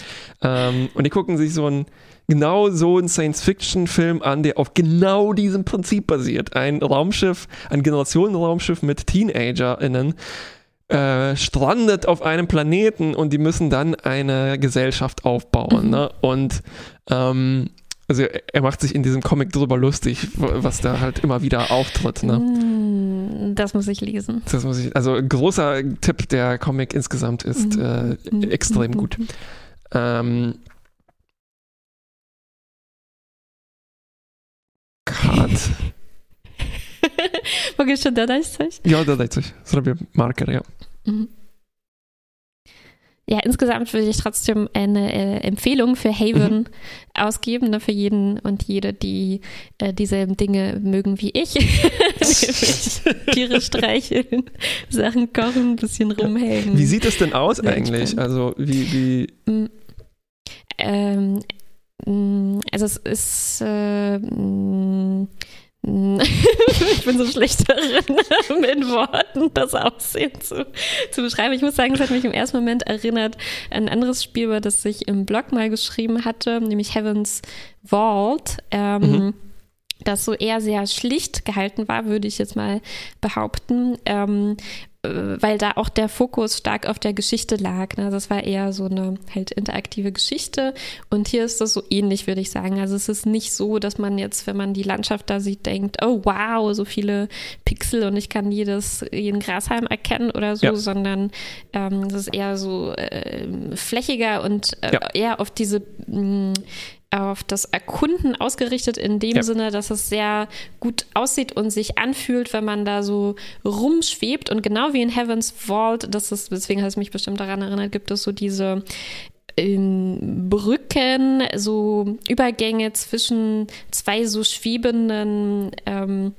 Ähm, und die gucken sich so einen genau so einen Science-Fiction-Film an, der auf genau diesem Prinzip basiert. Ein Raumschiff, ein Generationenraumschiff mit TeenagerInnen, äh, strandet auf einem Planeten und die müssen dann eine Gesellschaft aufbauen. Mhm. Ne? Und ähm, also er macht sich in diesem Comic drüber lustig, was da halt immer wieder auftritt. Ne? Mm, Das muss ich lesen. Das muss ich, also großer Tipp, der Comic insgesamt ist äh, Mhm. extrem Mhm. gut. Ähm, Kat. [laughs] Mogę jeszcze dodać coś? Ja, dodaj coś. Zrobię marker, ja. Mhm. Ja, insgesamt würde ich trotzdem eine äh, Empfehlung für Haven ausgeben, ne, für jeden und jede, die äh, dieselben Dinge mögen wie ich. [laughs] Tiere streicheln, Sachen kochen, ein bisschen rumhängen. Wie sieht es denn aus Sehr eigentlich? entspannt. Also, wie, wie, Mm, Ähm, mm, also es ist äh, mm, [laughs] ich bin so schlecht darin, [laughs] mit Worten das Aussehen zu, zu beschreiben. Ich muss sagen, es hat mich im ersten Moment erinnert an ein anderes Spiel, über das ich im Blog mal geschrieben hatte, nämlich Heaven's Vault. Ähm, Mhm. Das so eher sehr schlicht gehalten war, würde ich jetzt mal behaupten. Ähm, äh, weil da auch der Fokus stark auf der Geschichte lag. Ne? Das war eher so eine halt interaktive Geschichte. Und hier ist das so ähnlich, würde ich sagen. Also es ist nicht so, dass man jetzt, wenn man die Landschaft da sieht, denkt, oh wow, so viele Pixel und ich kann jedes, jeden Grashalm erkennen oder so, Ja. sondern ähm, es ist eher so ähm, flächiger und äh, Ja. eher auf diese mh, auf das Erkunden ausgerichtet in dem Ja. Sinne, dass es sehr gut aussieht und sich anfühlt, wenn man da so rumschwebt und genau wie in Heaven's Vault, das ist, deswegen hat es mich bestimmt daran erinnert, gibt es so diese ähm, Brücken, so Übergänge zwischen zwei so schwebenden ähm,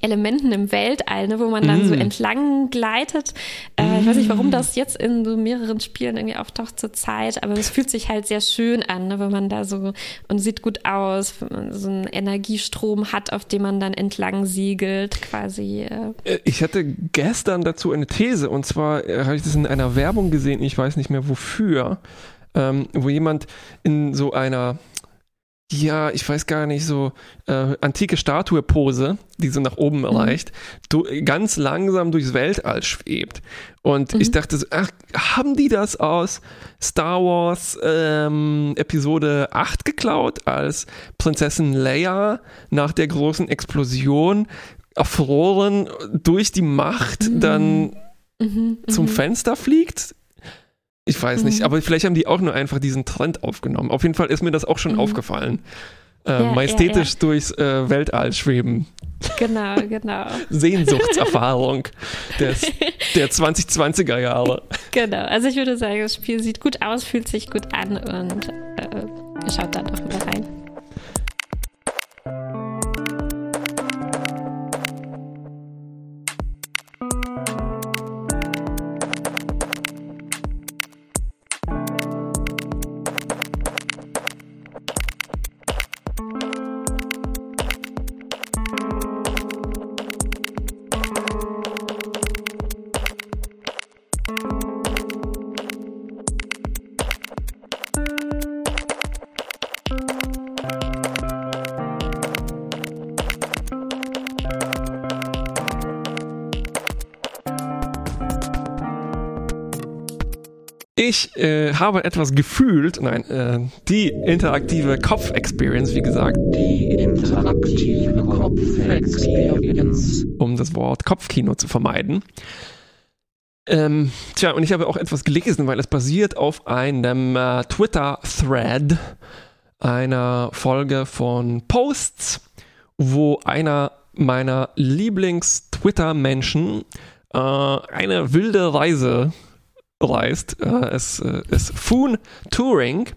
Elementen im Weltall, ne, wo man dann so Mm. entlang gleitet. Äh, Ich weiß nicht, warum das jetzt in so mehreren Spielen irgendwie auftaucht zur Zeit, aber es fühlt sich halt sehr schön an, ne, wenn man da so und sieht gut aus, wenn man so einen Energiestrom hat, auf dem man dann entlang segelt, quasi. Äh, Ich hatte gestern dazu eine These und zwar äh, habe ich das in einer Werbung gesehen, ich weiß nicht mehr wofür, ähm, wo jemand in so einer, ja, ich weiß gar nicht, so äh, antike Statue-Pose, die so nach oben reicht, du, ganz langsam durchs Weltall schwebt. Und ich Mhm. dachte so, ach, haben die das aus Star Wars ähm, Episode 8 geklaut, als Prinzessin Leia nach der großen Explosion erfroren durch die Macht Mhm. dann mhm, zum mhm. Fenster fliegt? Ich weiß nicht, Mhm. aber vielleicht haben die auch nur einfach diesen Trend aufgenommen. Auf jeden Fall ist mir das auch schon Mhm. aufgefallen. Äh, Ja, majestätisch durchs äh, Weltall schweben. Genau, genau. Sehnsuchtserfahrung des, [laughs] der 2020er Jahre. Genau. Also ich würde sagen, das Spiel sieht gut aus, fühlt sich gut an und äh, schaut da doch mal rein. Ich äh, habe etwas gefühlt, nein, äh, die interaktive Kopf-Experience, wie gesagt, Die interaktive Kopf-Experience. um das Wort Kopfkino zu vermeiden. Ähm, tja, und ich habe auch etwas gelesen, weil es basiert auf einem äh, Twitter-Thread, einer Folge von Posts, wo einer meiner Lieblings-Twitter-Menschen äh, eine wilde Reise reist. Äh, es äh, ist Foon Touring.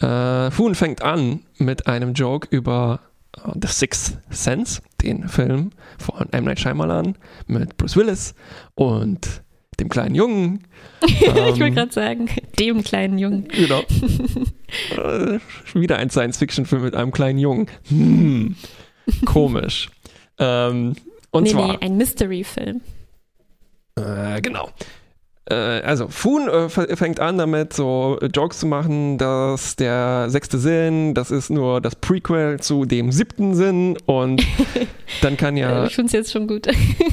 Äh, Foon fängt an mit einem Joke über äh, The Sixth Sense, den Film von M. Night Shyamalan mit Bruce Willis und dem kleinen Jungen. [laughs] ich wollte Ähm, gerade sagen, dem kleinen Jungen. Genau. [laughs] äh, wieder ein Science-Fiction-Film mit einem kleinen Jungen. Hm, komisch. [laughs] ähm, und nee, zwar, nee, ein Mystery-Film. äh, genau. Äh, also, Foon äh, fängt an damit, so äh, Jokes zu machen, dass der sechste Sinn, das ist nur das Prequel zu dem siebten Sinn und [laughs] dann kann ja Ich finde es jetzt schon gut.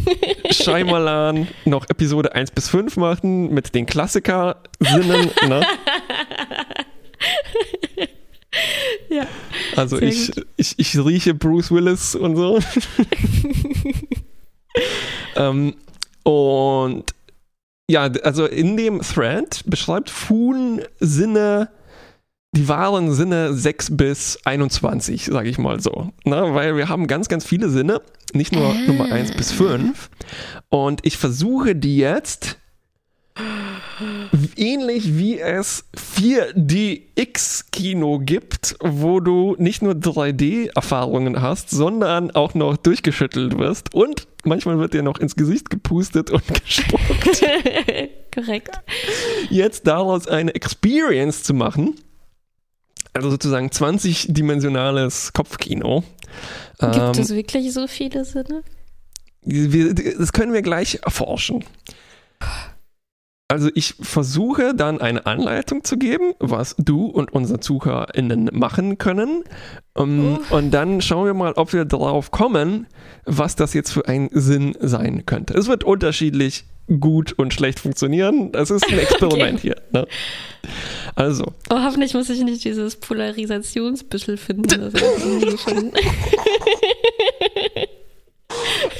[laughs] Shyamalan noch Episode 1 bis 5 machen mit den Klassiker-Sinnen. [laughs] Ne? ja. Also ich, ich, ich rieche Bruce Willis und so. ähm, und ja, also in dem Thread beschreibt Foon Sinne, die wahren Sinne 6 bis 21, sage ich mal so. Na, weil wir haben ganz, ganz viele Sinne, nicht nur Ah. Nummer 1 bis 5. Und ich versuche die jetzt ähnlich wie es 4DX-Kino gibt, wo du nicht nur 3D-Erfahrungen hast, sondern auch noch durchgeschüttelt wirst und manchmal wird dir noch ins Gesicht gepustet und [laughs] gespuckt. [laughs] Korrekt. Jetzt daraus eine Experience zu machen, also sozusagen 20-dimensionales Kopfkino. Gibt Ähm, es wirklich so viele Sinne? wir, das können wir gleich erforschen. Also ich versuche dann eine Anleitung zu geben, was du und unsere ZuhörerInnen machen können. Um, Und dann schauen wir mal, ob wir darauf kommen, was das jetzt für ein Sinn sein könnte. Es wird unterschiedlich gut und schlecht funktionieren. Das ist ein [laughs] Experiment hier. Ne? Also, Oh, hoffentlich muss ich nicht dieses Polarisationsbüschel finden. Gefunden.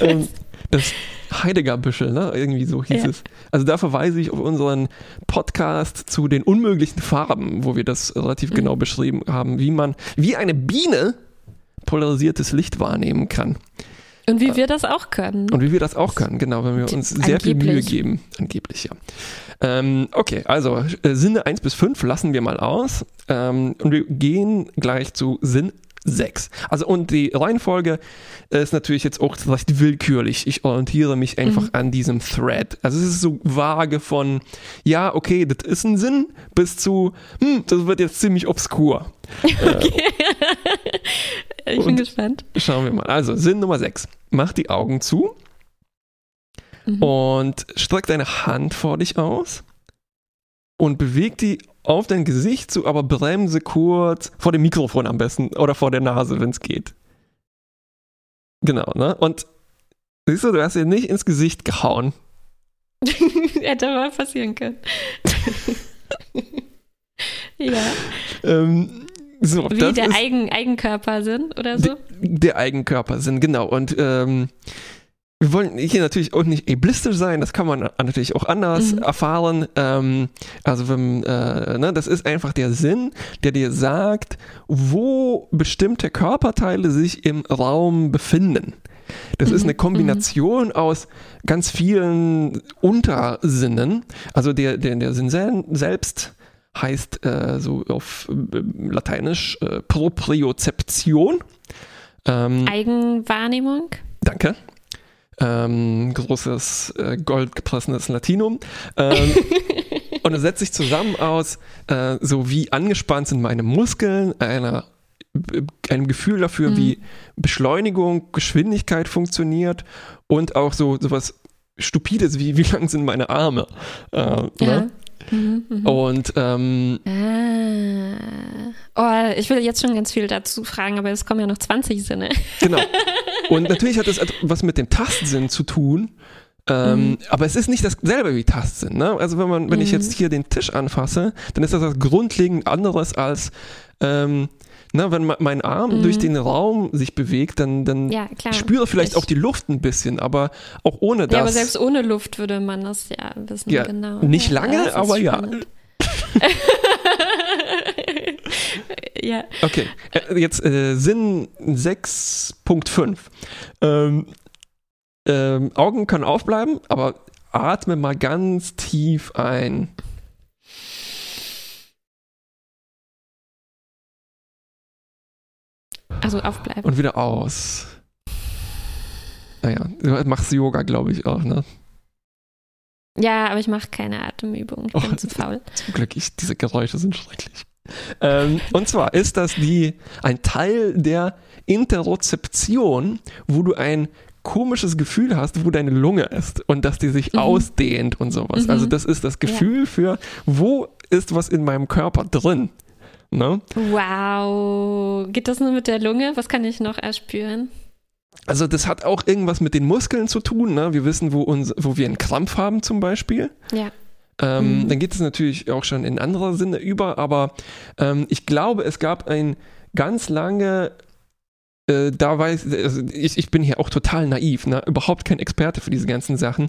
[laughs] ähm, das Heidegger-Büschel, ne? Irgendwie so hieß Ja. es. Also da verweise ich auf unseren Podcast zu den unmöglichen Farben, wo wir das relativ Mhm. genau beschrieben haben, wie man, wie eine Biene polarisiertes Licht wahrnehmen kann. Und wie wir das auch können. Und wie wir das auch können, genau, wenn wir uns sehr viel Mühe Angeblich. geben. Angeblich, ja. Ähm, okay, also äh, Sinne 1 bis 5 lassen wir mal aus. Ähm, und wir gehen gleich zu Sinn 6. Also und die Reihenfolge ist natürlich jetzt auch recht willkürlich. Ich orientiere mich einfach an diesem Thread. Also es ist so vage von, ja, okay, das ist ein Sinn, bis zu, hm, das wird jetzt ziemlich obskur. [laughs] ich bin gespannt. Schauen wir mal. Also, Sinn Nummer 6. Mach die Augen zu Mhm. und streck deine Hand vor dich aus und beweg die auf dein Gesicht zu, aber bremse kurz vor dem Mikrofon am besten oder vor der Nase, wenn es geht. Genau, ne? Und siehst du, du hast dir nicht ins Gesicht gehauen. [laughs] Hätte mal passieren können. [laughs] ja, Ähm, so, wie der Eigen Eigenkörpersinn oder so. der Eigenkörpersinn, genau. Und ähm, wir wollen hier natürlich auch nicht ableistisch sein, das kann man natürlich auch anders Mhm. erfahren. Ähm, also wenn, äh, ne, das ist einfach der Sinn, der dir sagt, wo bestimmte Körperteile sich im Raum befinden. Das ist Mhm, eine Kombination aus ganz vielen Untersinnen. Also der, der, der Sinn sel selbst heißt äh, so auf äh, Lateinisch äh, Propriozeption. Ähm, Eigenwahrnehmung. Danke. Ähm, großes äh, goldgepressenes Latinum. Ähm, [laughs] und es setzt sich zusammen aus, äh, so wie angespannt sind meine Muskeln, einer, äh, einem Gefühl dafür, Mhm. wie Beschleunigung, Geschwindigkeit funktioniert und auch so sowas Stupides wie, wie lang sind meine Arme. Äh, Ja. ne? Mhm, mhm. Und ähm, Ah. Oh, ich will jetzt schon ganz viel dazu fragen, aber es kommen ja noch 20 Sinne. Genau. [laughs] Und natürlich hat es etwas mit dem Tastsinn zu tun. Ähm, Mhm. Aber es ist nicht dasselbe wie Tastsinn. Ne? Also wenn man, wenn ich Mhm. jetzt hier den Tisch anfasse, dann ist das was grundlegend anderes als ähm, ne, wenn mein Arm Mhm. durch den Raum sich bewegt, dann, dann Ja, spüre vielleicht Ich- auch die Luft ein bisschen, aber auch ohne das. Ja, aber selbst ohne Luft würde man das ja wissen, Ja, genau. nicht Ja, lange, ist aber ja. spannend. [laughs] ja. Okay, äh, jetzt äh, Sinn 6.5. Ähm, ähm, Augen können aufbleiben, aber atme mal ganz tief ein. Also aufbleiben. Und wieder aus. Naja, du machst Yoga, glaube ich, auch, ne? Ja, aber ich mache keine Atemübung. Ich bin Oh. zu faul. [laughs] Zum Glück, ich, diese Geräusche sind schrecklich. Ähm, und zwar ist das die, ein Teil der Interozeption, wo du ein komisches Gefühl hast, wo deine Lunge ist und dass die sich Mhm. ausdehnt und sowas. Mhm. Also das ist das Gefühl für, wo ist was in meinem Körper drin. Ne? Wow. Geht das nur mit der Lunge? Was kann ich noch erspüren? Also das hat auch irgendwas mit den Muskeln zu tun. Ne? Wir wissen, wo, uns, wo wir einen Krampf haben zum Beispiel. Ja. Ähm, Mhm. Dann geht es natürlich auch schon in anderer Sinne über, aber ähm, ich glaube, es gab ein ganz lange, äh, da weiß, also ich, ich bin hier auch total naiv, ne? überhaupt kein Experte für diese ganzen Sachen.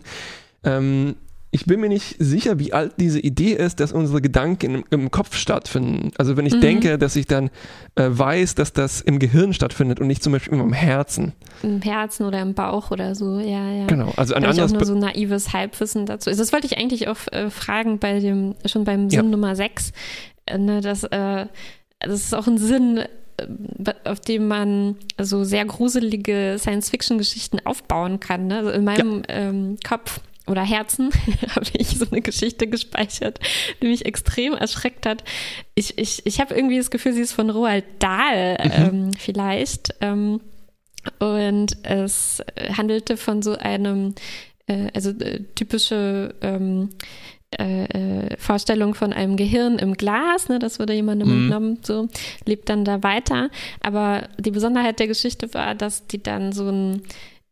Ähm, ich bin mir nicht sicher, wie alt diese Idee ist, dass unsere Gedanken im, im Kopf stattfinden. Also wenn ich Mhm. denke, dass ich dann äh, weiß, dass das im Gehirn stattfindet und nicht zum Beispiel im Herzen. Im Herzen oder im Bauch oder so. Ja, ja. Genau, also ein habe ich auch anderes. nur so naives Halbwissen dazu. Das wollte ich eigentlich auch äh, fragen bei dem, schon beim Ja. Sinn Nummer 6. Äh, ne, dass, äh, das ist auch ein Sinn, äh, auf dem man so sehr gruselige Science-Fiction-Geschichten aufbauen kann. Ne? Also in meinem ähm, Kopf oder Herzen [laughs] habe ich so eine Geschichte gespeichert, die mich extrem erschreckt hat. Ich, ich, ich habe irgendwie das Gefühl, sie ist von Roald Dahl ähm, vielleicht. Ähm, und es handelte von so einem, äh, also äh, typische ähm, äh, äh, Vorstellung von einem Gehirn im Glas, ne, das wurde jemandem Mhm. entnommen, so lebt dann da weiter. Aber die Besonderheit der Geschichte war, dass die dann so ein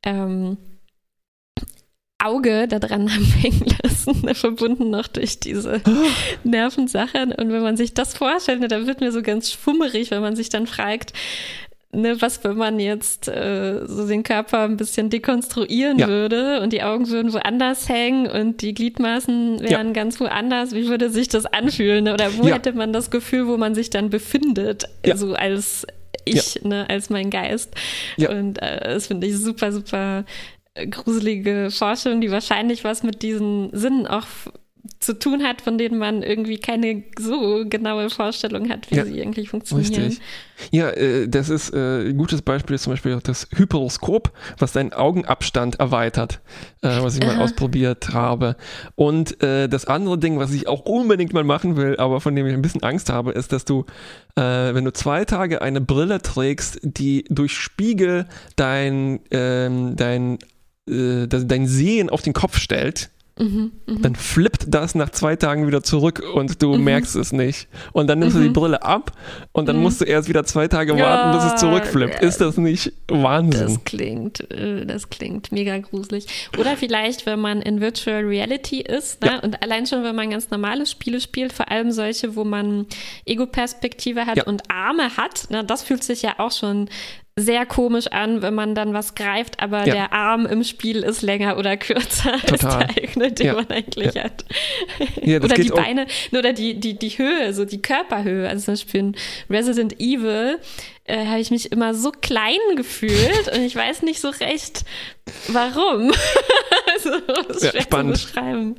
ähm, Auge da dran [laughs] haben hängen lassen, verbunden noch durch diese [gasps] Nervensache. Und wenn man sich das vorstellt, ne, dann wird mir so ganz schwummerig, wenn man sich dann fragt, ne, was, wenn man jetzt äh, so den Körper ein bisschen dekonstruieren Ja. würde und die Augen würden woanders hängen und die Gliedmaßen wären ganz woanders, wie würde sich das anfühlen? Ne? Oder wo Ja. hätte man das Gefühl, wo man sich dann befindet, Ja. so als ich, ne, als mein Geist? Ja. Und äh, das finde ich super, super gruselige Forschung, die wahrscheinlich was mit diesen Sinnen auch zu tun hat, von denen man irgendwie keine so genaue Vorstellung hat, wie Ja, sie eigentlich funktionieren. Richtig. Ja, äh, das ist äh, ein gutes Beispiel, ist zum Beispiel auch das Hyperoskop, was deinen Augenabstand erweitert, äh, was ich mal ausprobiert habe. Und äh, das andere Ding, was ich auch unbedingt mal machen will, aber von dem ich ein bisschen Angst habe, ist, dass du, äh, wenn du zwei Tage eine Brille trägst, die durch Spiegel dein, ähm, dein, äh, dein Sehen auf den Kopf stellt, Mhm, mhm. dann flippt das nach zwei Tagen wieder zurück und du Mhm. merkst es nicht. Und dann nimmst du die Mhm. Brille ab und dann Mhm. musst du erst wieder zwei Tage warten, bis es Ja, zurückflippt. Ist das nicht Wahnsinn? Das klingt, äh, das klingt mega gruselig. Oder vielleicht, wenn man in Virtual Reality ist, ne? Ja. und allein schon, wenn man ganz normale Spiele spielt, vor allem solche, wo man Ego-Perspektive hat Ja. und Arme hat, ne? das fühlt sich ja auch schon sehr komisch an, wenn man dann was greift, aber Ja. der Arm im Spiel ist länger oder kürzer Total. als der eigene, den Ja. man eigentlich hat. Ja, das oder die Beine, ne, oder die, die, die Höhe, so die Körperhöhe. Also zum Beispiel in Resident Evil äh, habe ich mich immer so klein gefühlt und ich weiß nicht so recht, warum. [laughs] also, das ist Ja, spannend. zu beschreiben.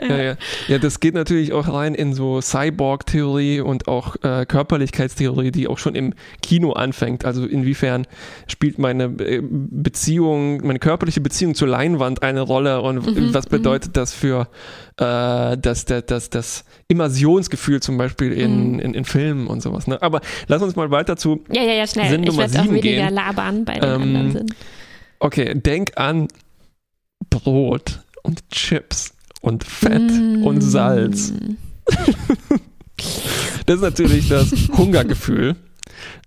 Ja, ja. ja, das geht natürlich auch rein in so Cyborg-Theorie und auch äh, Körperlichkeitstheorie, die auch schon im Kino anfängt. Also inwiefern spielt meine äh, Beziehung, meine körperliche Beziehung zur Leinwand eine Rolle und Mhm, was bedeutet das für äh, das, das, das, das Immersionsgefühl zum Beispiel in, Mhm. in, in Filmen und sowas. Ne? Aber lass uns mal weiter zu Ja, ja, ja, schnell. Sinn ich Nummer werde auch weniger gehen. labern bei den Ähm, anderen Sinnen. Okay, denk an Brot und Chips und Fett und Salz. Mm. [laughs] Das ist natürlich das Hungergefühl.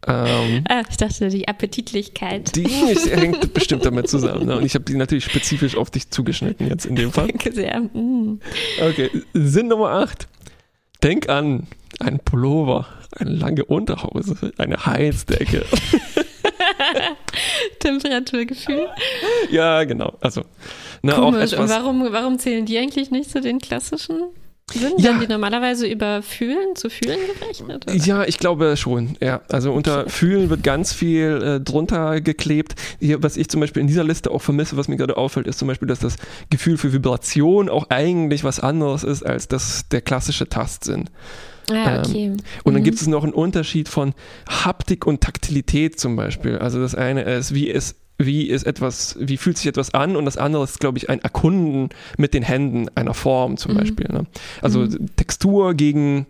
Ähm, Ah, ich dachte, die Appetitlichkeit. die hängt bestimmt damit zusammen. Ne? Und ich habe die natürlich spezifisch auf dich zugeschnitten jetzt in dem Fall. Danke sehr. Mm. Okay, Sinn Nummer 8. Denk an einen Pullover, eine lange Unterhose, eine Heizdecke. [laughs] Temperaturgefühl. ja, genau. Also, na, auch Komisch. Und etwas. warum, warum zählen die eigentlich nicht zu den klassischen? Würden Ja. die normalerweise über Fühlen zu Fühlen gerechnet? oder? Ja, ich glaube schon. Ja, also unter Fühlen wird ganz viel äh, drunter geklebt. Hier, was ich zum Beispiel in dieser Liste auch vermisse, was mir gerade auffällt, ist zum Beispiel, dass das Gefühl für Vibration auch eigentlich was anderes ist als das der klassische Tastsinn. Ah, okay. Und dann Mhm. gibt es noch einen Unterschied von Haptik und Taktilität zum Beispiel. Also das eine ist, wie ist, wie ist etwas, wie fühlt sich etwas an und das andere ist, glaube ich, ein Erkunden mit den Händen einer Form zum Mhm. Beispiel. Ne? Also Textur gegen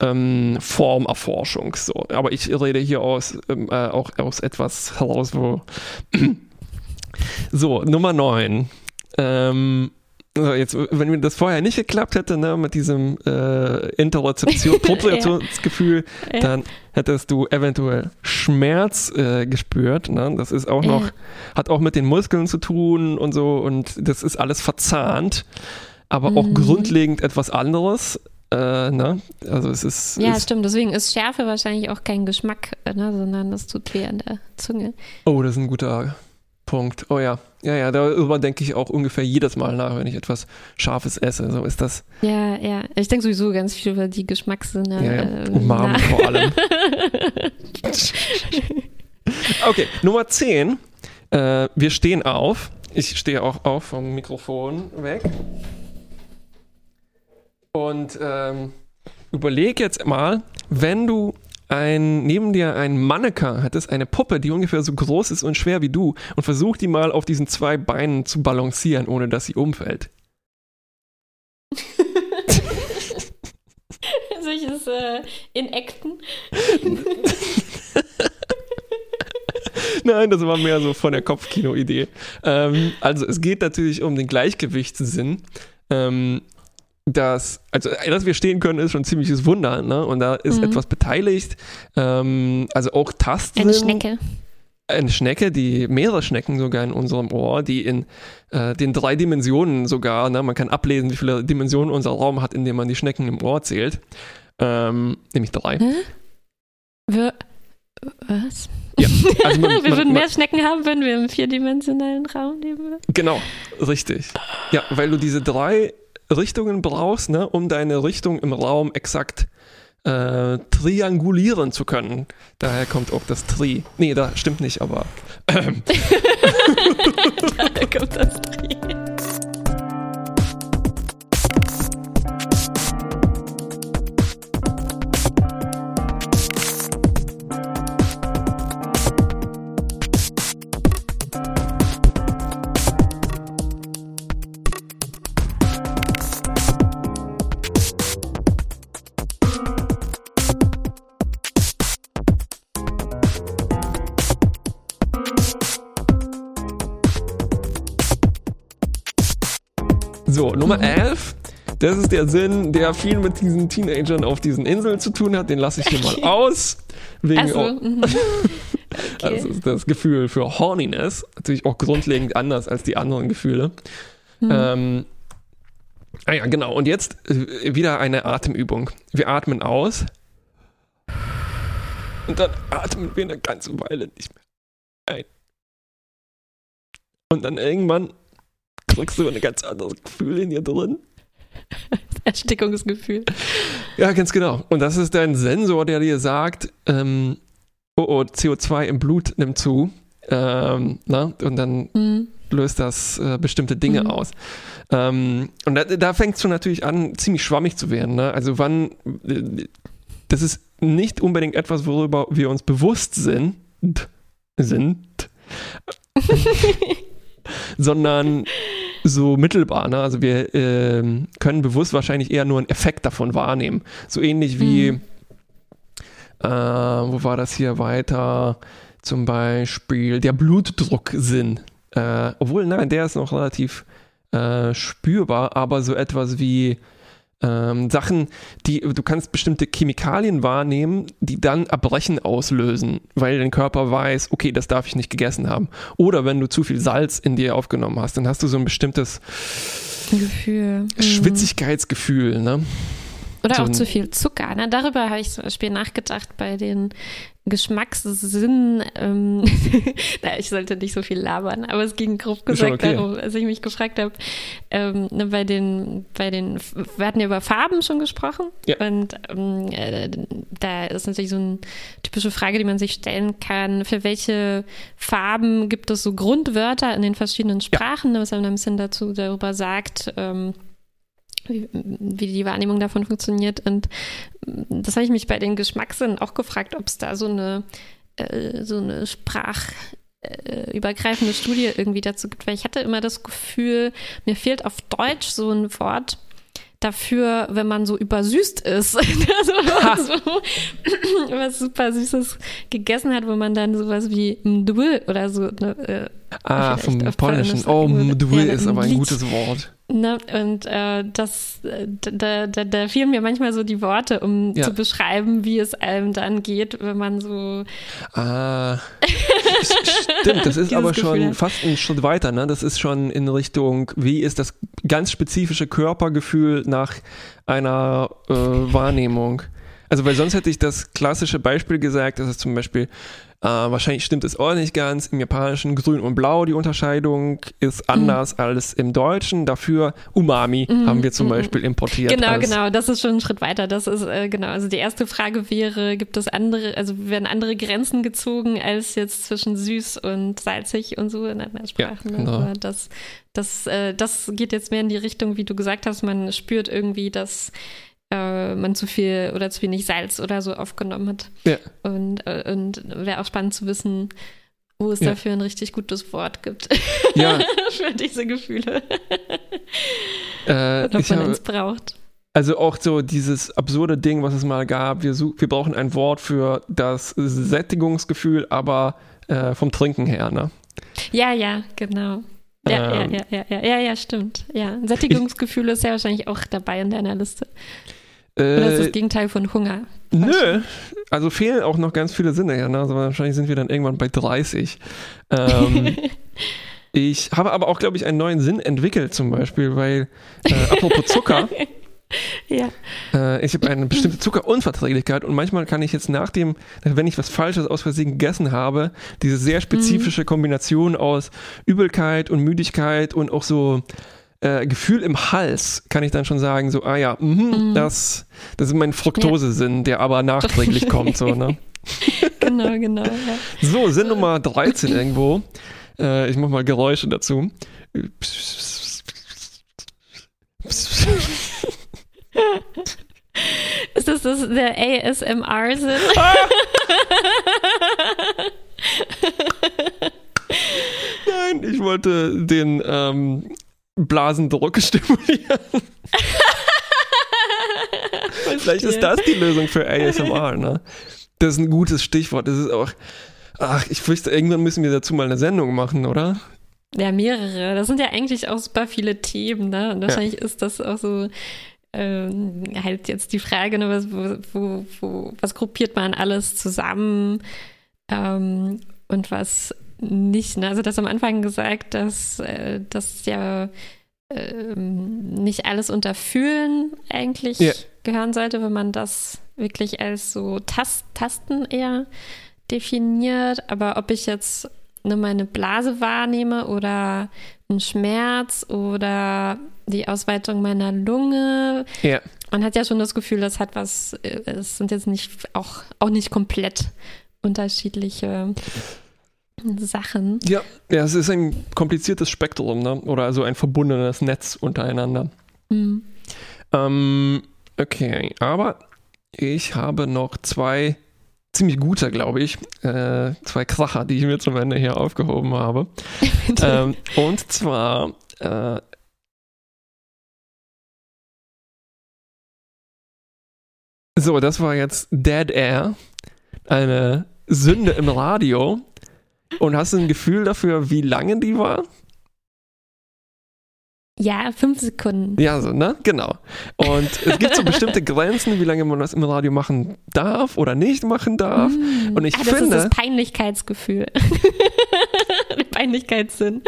ähm, Formerforschung. So. Aber ich rede hier aus, ähm, äh, auch aus etwas heraus, wo. [clears throat] so, Nummer 9. Ähm, so, jetzt, wenn mir das vorher nicht geklappt hätte, ne, mit diesem äh, [laughs] Propriozeptionsgefühl, Ja. dann hättest du eventuell Schmerz äh, gespürt. Ne? Das ist auch noch, Ja. hat auch mit den Muskeln zu tun und so und das ist alles verzahnt, aber auch Mhm. grundlegend etwas anderes. Äh, ne? Also es ist, Ja, ist stimmt. Deswegen ist Schärfe wahrscheinlich auch kein Geschmack, äh, ne, sondern das tut weh an der Zunge. oh, das ist ein guter Punkt. Oh ja, ja, ja, darüber denke ich auch ungefähr jedes Mal nach, wenn ich etwas Scharfes esse. So ist das. Ja, ja. Ich denke sowieso ganz viel über die Geschmackssinne. Ja, ja. äh, Umarmen nach. vor allem. [laughs] Okay, Nummer 10. Äh, wir stehen auf. Ich stehe auch auf vom Mikrofon weg. Und ähm, überleg jetzt mal, wenn du ein, neben dir ein Mannequin hättest, eine Puppe, die ungefähr so groß ist und schwer wie du, und versuch die mal auf diesen zwei Beinen zu balancieren, ohne dass sie umfällt. [laughs] Solches äh, in Acten. [laughs] Nein, das war mehr so von der Kopfkino-Idee. Ähm, also es geht natürlich um den Gleichgewichtssinn. Ähm, dass, also, dass wir stehen können, ist schon ein ziemliches Wunder, ne? Und da ist Mhm. etwas beteiligt. Ähm, also auch Tastsinn. Eine Schnecke. Eine Schnecke, die mehrere Schnecken sogar in unserem Ohr, die in äh, den drei Dimensionen sogar, ne? man kann ablesen, wie viele Dimensionen unser Raum hat, indem man die Schnecken im Ohr zählt. Ähm, nämlich drei. Hä? Wir, was? Ja, also [laughs] man, wir man, würden man, mehr Schnecken haben, wenn wir im vierdimensionalen Raum leben würden. Genau, richtig. Ja, weil du diese drei Richtungen brauchst, ne, um deine Richtung im Raum exakt äh, triangulieren zu können. Daher kommt auch das Tri. Nee, da stimmt nicht, aber ähm, [laughs] Da kommt das Dreh. Das ist der Sinn, der viel mit diesen Teenagern auf diesen Inseln zu tun hat. Den lasse ich hier mal aus. Wegen mhm. [laughs] Okay. also das Gefühl für Horniness. Natürlich auch grundlegend anders als die anderen Gefühle. Ähm, ah ja, genau. Und jetzt äh, wieder eine Atemübung. Wir atmen aus. Und dann atmen wir eine ganze Weile nicht mehr ein. Und dann irgendwann kriegst du ein ganz anderes Gefühl in dir drin. [laughs] Erstickungsgefühl. Ja, ganz genau. Und das ist dein Sensor, der dir sagt, ähm, oh, oh, CO2 im Blut nimmt zu. Ähm, na? Und dann Mhm. löst das äh, bestimmte Dinge Mhm. aus. Ähm, und da, da fängt es schon natürlich an, ziemlich schwammig zu werden. Ne? Also wann, äh, das ist nicht unbedingt etwas, worüber wir uns bewusst sind, sind [laughs] sondern so mittelbar. Ne? Also wir ähm, können bewusst wahrscheinlich eher nur einen Effekt davon wahrnehmen. So ähnlich wie, Mhm. äh, wo war das hier weiter? Zum Beispiel der Blutdrucksinn. Äh, obwohl, nein, der ist noch relativ äh, spürbar, aber so etwas wie ähm, Sachen, die du kannst bestimmte Chemikalien wahrnehmen, die dann Erbrechen auslösen, weil dein Körper weiß, okay, das darf ich nicht gegessen haben. Oder wenn du zu viel Salz in dir aufgenommen hast, dann hast du so ein bestimmtes Gefühl. Mhm. Schwitzigkeitsgefühl, ne? Oder So auch zu viel Zucker. Ne? Darüber habe ich zum Beispiel nachgedacht bei den Geschmackssinnen. Ähm, [laughs] na, ich sollte nicht so viel labern, aber es ging grob gesagt okay. darum, als ich mich gefragt habe, ähm, ne, bei den, bei den, wir hatten ja über Farben schon gesprochen Ja. und ähm, äh, da ist natürlich so eine typische Frage, die man sich stellen kann, für welche Farben gibt es so Grundwörter in den verschiedenen Sprachen, ne, was man ein bisschen dazu darüber sagt, ähm, wie, wie die Wahrnehmung davon funktioniert. Und das habe ich mich bei den Geschmackssinnen auch gefragt, ob es da so eine, äh, so eine sprachübergreifende Studie irgendwie dazu gibt, weil ich hatte immer das Gefühl, mir fehlt auf Deutsch so ein Wort dafür, wenn man so übersüßt ist. [laughs] also, man so was super Süßes gegessen hat, wo man dann sowas wie Mdul oder so ne, äh, Ah, vom Polnischen. Polnisch Oh. Mdul ist aber ein gutes Wort. Ne? Und äh, das, äh, da, da, da fehlen mir manchmal so die Worte, um Ja. zu beschreiben, wie es einem dann geht, wenn man so. Ah, [laughs] stimmt, das ist aber schon hat. fast ein Schritt weiter, ne? Das ist schon in Richtung, wie ist das ganz spezifische Körpergefühl nach einer äh, Wahrnehmung? Also, weil sonst hätte ich das klassische Beispiel gesagt, das ist zum Beispiel, äh, wahrscheinlich stimmt es auch nicht ganz, im Japanischen grün und blau, die Unterscheidung ist anders als im Deutschen. Dafür Umami haben wir zum Beispiel importiert. Genau, genau, das ist schon ein Schritt weiter. Das ist, äh, genau, also die erste Frage wäre, gibt es andere, also werden andere Grenzen gezogen als jetzt zwischen süß und salzig und so in anderen Sprachen? Ja, genau. Aber das, das, äh, das geht jetzt mehr in die Richtung, wie du gesagt hast, man spürt irgendwie, dass äh, man zu viel oder zu wenig Salz oder so aufgenommen hat. Ja. Und, äh, und wäre auch spannend zu wissen, wo es Ja. dafür ein richtig gutes Wort gibt [laughs] Ja, für diese Gefühle. [laughs] äh, ob ich man eins braucht. Also auch so dieses absurde Ding, was es mal gab, wir, such, wir brauchen ein Wort für das Sättigungsgefühl, aber äh, vom Trinken her, ne? Ja, ja, genau. Ja, Ähm. ja, ja, ja, ja, ja, ja, stimmt. Ja, Sättigungsgefühl ist ja wahrscheinlich auch dabei in deiner Liste. Oder ist das Äh, Gegenteil von Hunger? nö, also fehlen auch noch ganz viele Sinne, ja, ne? Also wahrscheinlich sind wir dann irgendwann bei 30. Ähm, [laughs] ich habe aber auch, glaube ich, einen neuen Sinn entwickelt zum Beispiel, weil, äh, apropos Zucker, [laughs] Ja. Äh, ich habe eine bestimmte [laughs] Zuckerunverträglichkeit und manchmal kann ich jetzt nach dem, wenn ich was Falsches aus Versehen gegessen habe, diese sehr spezifische Kombination aus Übelkeit und Müdigkeit und auch so äh, Gefühl im Hals, kann ich dann schon sagen, so, ah ja, mhm, das, das ist mein Fructosesinn, der aber nachträglich [laughs] kommt. So, ne? Genau, genau. Ja. so, Sinn Nummer 13 irgendwo. Äh, ich mache mal Geräusche dazu. Ist das, das der ASMR-Sinn? [laughs] Nein, ich wollte den ähm, Blasendruck [laughs] stimulieren. Vielleicht ist das die Lösung für ASMR, ne? Das ist ein gutes Stichwort. Das ist auch. Ach, ich fürchte, irgendwann müssen wir dazu mal eine Sendung machen, oder? Ja, mehrere. Das sind ja eigentlich auch super viele Themen, ne? Und wahrscheinlich ist das auch so ähm, halt jetzt die Frage, ne, was, wo, wo, was gruppiert man alles zusammen ähm, und was nicht. Ne? Also das am Anfang gesagt, dass äh, das ja ähm, nicht alles unter Fühlen eigentlich Ja. gehören sollte, wenn man das wirklich als so Tas Tasten eher definiert. Aber ob ich jetzt nur meine Blase wahrnehme oder einen Schmerz oder die Ausweitung meiner Lunge. Ja. Man hat ja schon das Gefühl, das hat was, äh, es sind jetzt nicht auch, auch nicht komplett unterschiedliche Sachen. Ja, ja, es ist ein kompliziertes Spektrum, ne? Oder also ein verbundenes Netz untereinander. Hm. Ähm, okay, aber ich habe noch zwei ziemlich gute, glaube ich, äh, zwei Kracher, die ich mir zum Ende hier aufgehoben habe. [laughs] ähm, und zwar äh, so, das war jetzt Dead Air, eine Sünde im Radio. Und hast du ein Gefühl dafür, wie lange die war? Ja, fünf Sekunden. Ja, so, ne? Genau. Und es gibt so [laughs] bestimmte Grenzen, wie lange man das im Radio machen darf oder nicht machen darf. Hm. Und ich ah, das finde- ist das Peinlichkeitsgefühl. [laughs] Der Peinlichkeitssinn.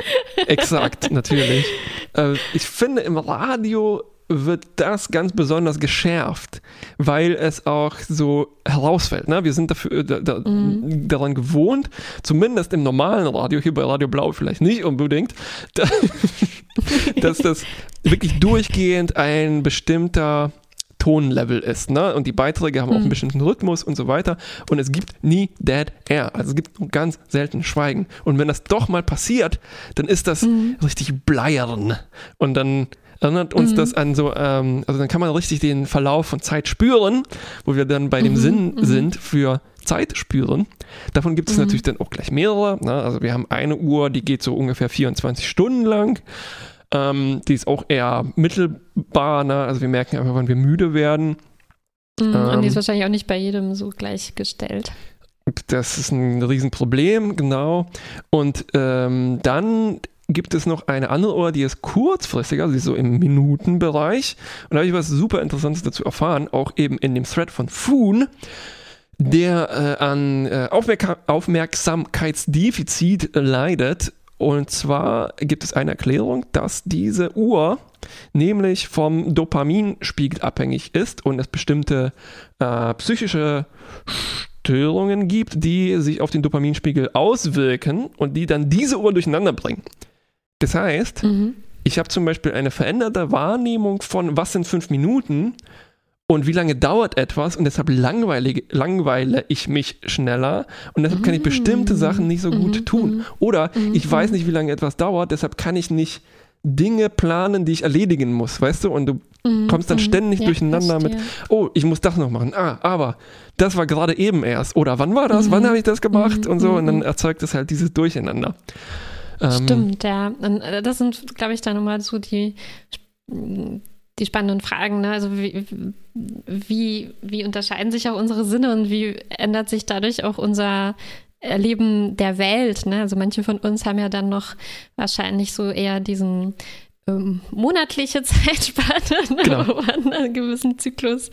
Exakt, natürlich. Äh, ich finde, im Radio wird das ganz besonders geschärft, weil es auch so herausfällt. Ne? Wir sind dafür, da, da, Mhm. daran gewohnt, zumindest im normalen Radio, hier bei Radio Blau vielleicht nicht unbedingt, [laughs] da, dass das wirklich durchgehend ein bestimmter Tonlevel ist. Ne? Und die Beiträge haben auch einen Mhm. bestimmten Rhythmus und so weiter. Und es gibt nie Dead Air. Also es gibt nur ganz selten Schweigen. Und wenn das doch mal passiert, dann ist das Mhm. richtig bleiern. Und dann erinnert uns Mhm. das an so, ähm, also dann kann man richtig den Verlauf von Zeit spüren, wo wir dann bei dem Mhm, Sinn mhm. sind für Zeit spüren. Davon gibt es Mhm. natürlich dann auch gleich mehrere. Ne? Also wir haben eine Uhr, die geht so ungefähr 24 Stunden lang. Ähm, die ist auch eher mittelbar. Ne? Also wir merken einfach, wann wir müde werden. Mhm. Und die ist Ähm. wahrscheinlich auch nicht bei jedem so gleichgestellt. Das ist ein Riesenproblem, genau. Und ähm, dann gibt es noch eine andere Uhr, die ist kurzfristiger, also so im Minutenbereich. Und da habe ich was super Interessantes dazu erfahren, auch eben in dem Thread von Foon, der äh, an äh, Aufmerka Aufmerksamkeitsdefizit leidet. Und zwar gibt es eine Erklärung, dass diese Uhr nämlich vom Dopaminspiegel abhängig ist und es bestimmte äh, psychische Störungen gibt, die sich auf den Dopaminspiegel auswirken und die dann diese Uhr durcheinander bringen. Das heißt, Mhm. ich habe zum Beispiel eine veränderte Wahrnehmung von, was sind fünf Minuten und wie lange dauert etwas und deshalb langweile, langweile ich mich schneller und deshalb kann ich bestimmte Mm. Sachen nicht so gut Mhm, tun. mhm. Oder Mhm, ich weiß mhm. nicht, wie lange etwas dauert, deshalb kann ich nicht Dinge planen, die ich erledigen muss, weißt du? Und du Mhm. kommst dann Mhm. ständig Ja, durcheinander mit, oh, ich muss das noch machen. Ah, aber das war gerade eben erst. Oder wann war das? Mhm. Wann habe ich das gemacht? Mhm, Und so. Und dann mhm. erzeugt es halt dieses Durcheinander. Ähm, Stimmt, ja. Und äh, das sind, glaube ich, dann nochmal so die, die spannenden Fragen. Ne? Also wie, wie, wie unterscheiden sich auch unsere Sinne und wie ändert sich dadurch auch unser Erleben der Welt? Ne? Also manche von uns haben ja dann noch wahrscheinlich so eher diesen ähm, monatliche [laughs] Zeitspanne, ne? Genau. wo man einen gewissen Zyklus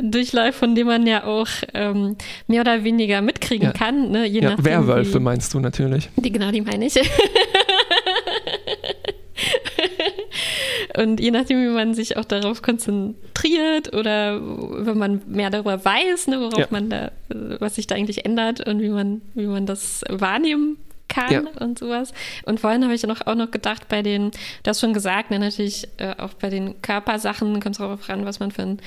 durchläuft, von dem man ja auch ähm, mehr oder weniger mitkriegen Ja. kann, ne? je Ja, nachdem. Werwölfe wie- meinst du natürlich. die, genau, die meine ich. [laughs] Und je nachdem, wie man sich auch darauf konzentriert oder wenn man mehr darüber weiß, ne, worauf Ja. man da, was sich da eigentlich ändert und wie man, wie man das wahrnehmen kann Ja. und sowas. Und vorhin habe ich ja noch, auch noch gedacht, bei den, du hast schon gesagt, ne, natürlich äh, auch bei den Körpersachen kommt es darauf ran, was man für einen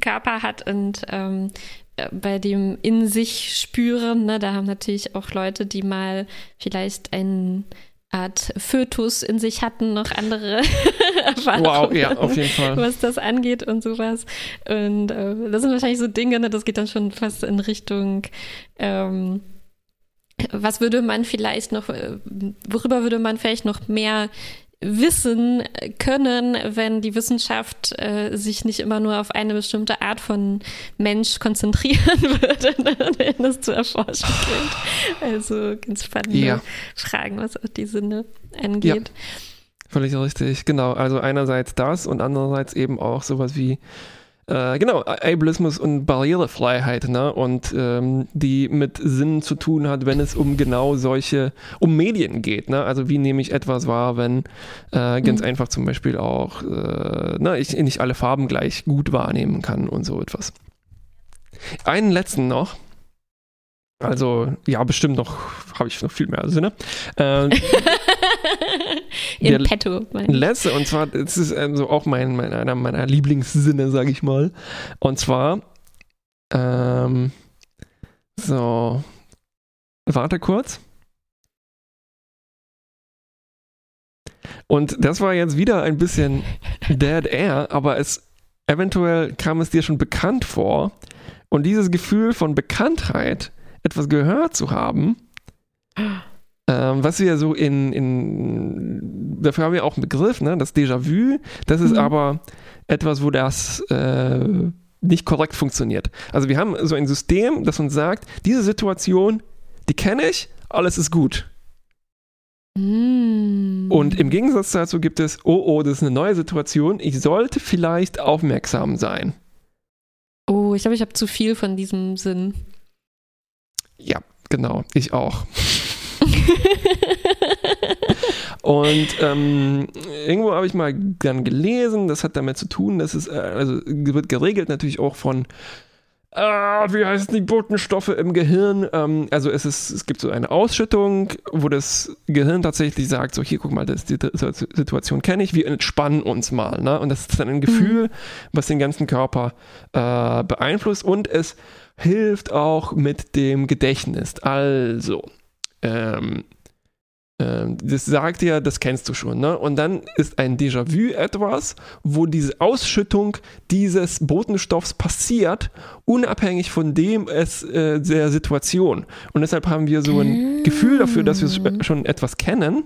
Körper hat und ähm, äh, bei dem in sich spüren, ne, da haben natürlich auch Leute, die mal vielleicht eine Art Fötus in sich hatten, noch andere Erfahrungen, [laughs] Wow, ja, auf jeden Fall. was das angeht und sowas. Und äh, das sind wahrscheinlich so Dinge, ne, das geht dann schon fast in Richtung ähm, was würde man vielleicht noch, äh, worüber würde man vielleicht noch mehr wissen können, wenn die Wissenschaft äh, sich nicht immer nur auf eine bestimmte Art von Mensch konzentrieren [laughs] würde, ne, wenn es zu erforschen gilt. Also ganz spannende Ja. Fragen, was auch die Sinne angeht. Völlig richtig, genau. Also einerseits das und andererseits eben auch sowas wie äh, genau, Ableismus und Barrierefreiheit, ne? Und ähm, die mit Sinn zu tun hat, wenn es um genau solche, um Medien geht, ne? Also wie nehme ich etwas wahr, wenn äh, ganz Mhm. einfach zum Beispiel auch, äh, ne, ich nicht alle Farben gleich gut wahrnehmen kann und so etwas. Einen letzten noch. Also, ja, bestimmt noch, habe ich noch viel mehr Sinne. Ähm, [laughs] [laughs] [laughs] In Der- petto. meine ein ich. letzte, und zwar, das ist also auch mein, mein, einer meiner Lieblingssinne, sage ich mal. Und zwar, ähm, so, warte kurz. Und das war jetzt wieder ein bisschen Dead Air, aber es, eventuell kam es dir schon bekannt vor. Und dieses Gefühl von Bekanntheit, etwas gehört zu haben, [gasps] ähm, was wir so in, in, dafür haben wir auch einen Begriff, ne? das Déjà-vu, das ist Mhm. aber etwas, wo das äh, nicht korrekt funktioniert. Also wir haben so ein System, das uns sagt, diese Situation, die kenne ich, alles ist gut. Mm. Und im Gegensatz dazu gibt es, oh, oh, das ist eine neue Situation, ich sollte vielleicht aufmerksam sein. Oh, ich glaube, ich habe zu viel von diesem Sinn. Ja, genau, ich auch. [laughs] Und ähm, irgendwo habe ich mal dann gelesen, das hat damit zu tun, dass es, äh, also wird geregelt natürlich auch von ah, wie heißen die Botenstoffe im Gehirn? Ähm, also es, ist, es gibt so eine Ausschüttung, wo das Gehirn tatsächlich sagt, so hier, guck mal, das, die Situation kenne ich, wir entspannen uns mal. Ne? Und das ist dann ein Gefühl, mhm. was den ganzen Körper äh, beeinflusst und es hilft auch mit dem Gedächtnis. Also, ähm, ähm, das sagt ja, das kennst du schon. Ne? Und dann ist ein Déjà-vu etwas, wo diese Ausschüttung dieses Botenstoffs passiert, unabhängig von dem es äh, der Situation. Und deshalb haben wir so ein Gefühl dafür, dass wir schon etwas kennen.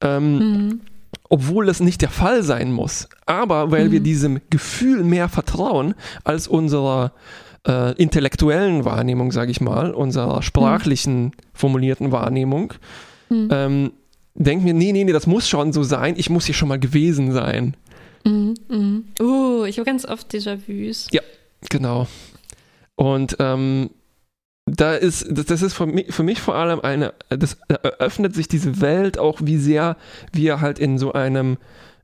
Ähm, mhm. Obwohl das nicht der Fall sein muss. Aber weil mhm. wir diesem Gefühl mehr vertrauen als unserer äh, intellektuellen Wahrnehmung, sage ich mal, unserer sprachlichen mhm. formulierten Wahrnehmung, mhm. ähm, denken wir, nee, nee, nee, das muss schon so sein, ich muss hier schon mal gewesen sein. Mhm, mhm. Oh, ich habe ganz oft Déjà-vus. Ja, genau. Und ähm, da ist, das, das ist für mich, für mich, vor allem eine, das eröffnet sich diese Welt auch, wie sehr wir halt in so einem,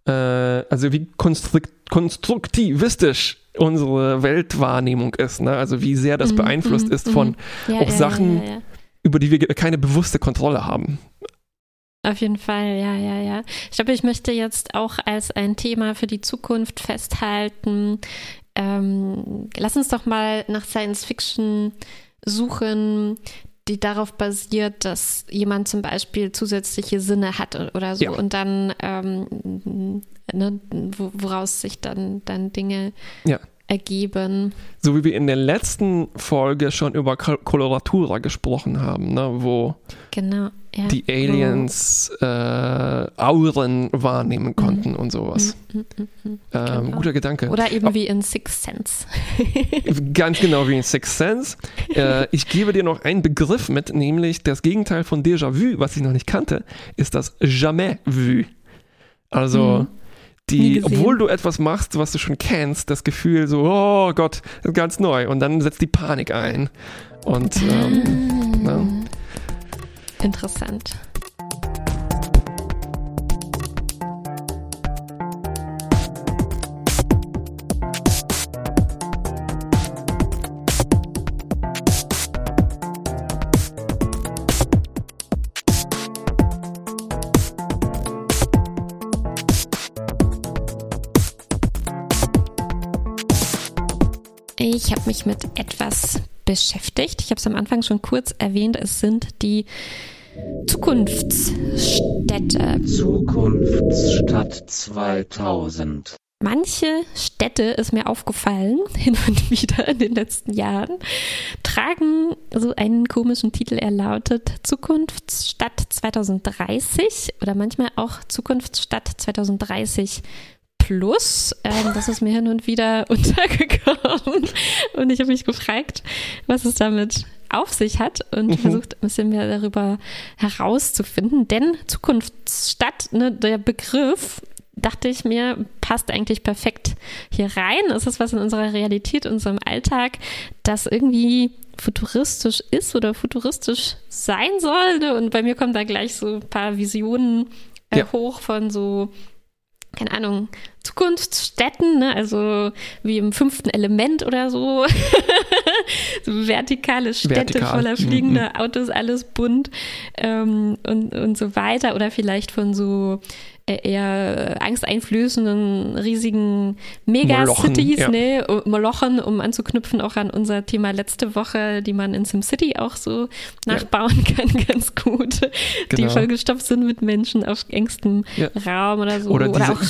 äh, also wie konstrukt, konstruktivistisch unsere Weltwahrnehmung ist, ne? Also wie sehr das mhm, beeinflusst mhm, ist von mhm. ja, auch ja, Sachen, ja, über die wir keine bewusste Kontrolle haben. Auf jeden Fall, ja, ja, ja. Ich glaube, ich möchte jetzt auch als ein Thema für die Zukunft festhalten. Ähm, lass uns doch mal nach Science Fiction suchen, die darauf basiert, dass jemand zum Beispiel zusätzliche Sinne hat oder so ja. und dann ähm, ne, woraus sich dann, dann Dinge ja ergeben. So wie wir in der letzten Folge schon über Coloratura gesprochen haben, ne, wo genau, ja. die Aliens äh, Auren wahrnehmen mhm. konnten mhm. und sowas. Mhm, mhm, mhm. ähm, genau. Guter Gedanke. Oder eben wie in Sixth Sense. [laughs] Ganz genau wie in Sixth Sense. [laughs] Äh, ich gebe dir noch einen Begriff mit, nämlich das Gegenteil von Déjà-vu, was ich noch nicht kannte, ist das Jamais-vu. Also mhm die, obwohl du etwas machst, was du schon kennst, das Gefühl so, oh Gott, ganz neu. Und dann setzt die Panik ein. Und ähm, ah. ne? Interessant. Ich habe mich mit etwas beschäftigt. Ich habe es am Anfang schon kurz erwähnt. Es sind die Zukunftsstädte. Zukunftsstadt 2000. Manche Städte, ist mir aufgefallen, [laughs] hin und wieder in den letzten Jahren, tragen so einen komischen Titel. Er lautet Zukunftsstadt 2030 oder manchmal auch Zukunftsstadt 2030 Plus. Ähm, das ist mir hin und wieder [laughs] untergekommen. Und ich habe mich gefragt, was es damit auf sich hat und mhm. versucht ein bisschen mehr darüber herauszufinden. Denn Zukunftsstadt, ne, der Begriff, dachte ich mir, passt eigentlich perfekt hier rein. Es ist was in unserer Realität, unserem Alltag, das irgendwie futuristisch ist oder futuristisch sein soll. Ne? Und bei mir kommen da gleich so ein paar Visionen äh, ja. hoch von so keine Ahnung, Zukunftsstätten, ne? also wie im fünften Element oder so. [laughs] so vertikale Städte Vertikal. voller fliegender mhm. Autos, alles bunt ähm, und, und so weiter. Oder vielleicht von so äh, eher angsteinflößenden, riesigen Megacities, ja. ne, Molochen, um anzuknüpfen auch an unser Thema letzte Woche, die man in SimCity auch so nachbauen ja. [laughs] kann, ganz gut. Genau. Die vollgestopft sind mit Menschen auf engstem ja. Raum oder so. Oder, oder auch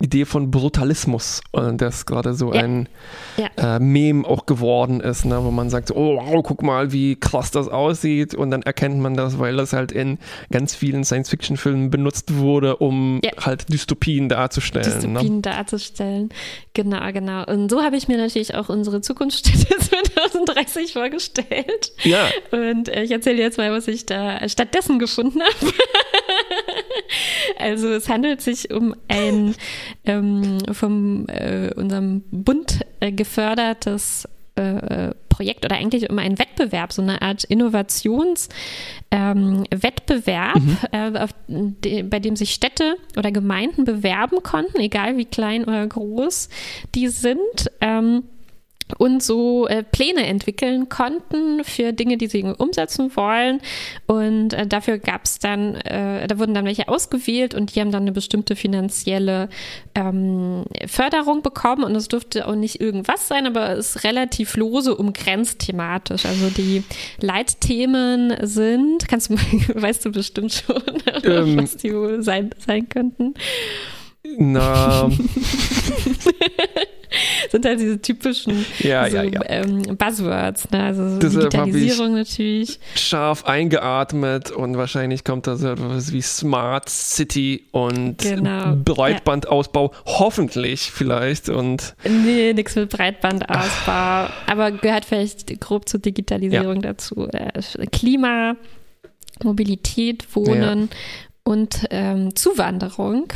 Idee von Brutalismus, äh, das gerade so ja. ein ja. Äh, Meme auch geworden ist, ne, wo man sagt, so, oh wow, guck mal, wie krass das aussieht und dann erkennt man das, weil das halt in ganz vielen Science-Fiction-Filmen benutzt wurde, um ja. halt Dystopien darzustellen. Ne? Dystopien ne? darzustellen, genau, genau. Und so habe ich mir natürlich auch unsere Zukunftsstädte [laughs] 2030 vorgestellt. Ja. Und äh, ich erzähle jetzt mal, was ich da stattdessen gefunden habe. Also es handelt sich um ein ähm, vom äh, unserem Bund äh, gefördertes äh, Projekt oder eigentlich um einen Wettbewerb, so eine Art Innovationswettbewerb, ähm, äh, de, bei dem sich Städte oder Gemeinden bewerben konnten, egal wie klein oder groß die sind. Ähm, und so äh, Pläne entwickeln konnten für Dinge, die sie umsetzen wollen. Und äh, dafür gab es dann, äh, da wurden dann welche ausgewählt und die haben dann eine bestimmte finanzielle ähm, Förderung bekommen. Und es durfte auch nicht irgendwas sein, aber es ist relativ lose umgrenzt thematisch. Also die Leitthemen sind, kannst du, [laughs] weißt du bestimmt schon, [laughs] ähm, was die wohl sein, sein könnten. Na. [laughs] sind halt diese typischen ja, so, ja, ja. Ähm, Buzzwords, ne? also so Digitalisierung natürlich. Scharf eingeatmet und wahrscheinlich kommt da so etwas wie Smart City und Genau, Breitbandausbau. Hoffentlich vielleicht und Nee, nichts mit Breitbandausbau, aber gehört vielleicht grob zur Digitalisierung dazu. Äh, Klima, Mobilität, Wohnen und ähm, Zuwanderung,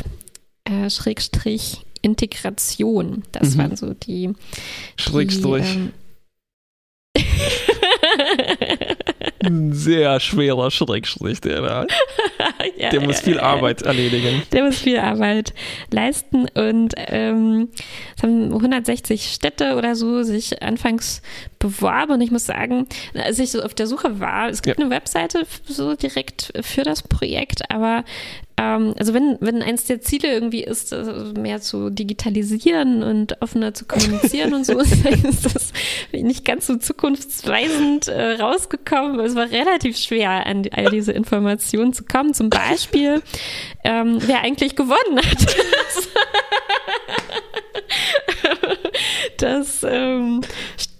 äh, Schrägstrich Integration. Das Mhm. waren so die. Schrägstrich. Die, ähm, ein sehr schwerer Schrägstrich, der da. [laughs] ja, Der muss ja, viel ja, Arbeit erledigen. Der muss viel Arbeit leisten und ähm, es haben 160 Städte oder so sich anfangs beworben und ich muss sagen, als ich so auf der Suche war, es gibt eine Webseite so direkt für das Projekt, aber also wenn, wenn eins der Ziele irgendwie ist, äh, mehr zu digitalisieren und offener zu kommunizieren und so, [laughs] [laughs] ist das nicht ganz so zukunftsweisend äh, rausgekommen. Es war relativ schwer, an all diese Informationen zu kommen. Zum Beispiel, ähm, wer eigentlich gewonnen hat. [laughs] Das ähm,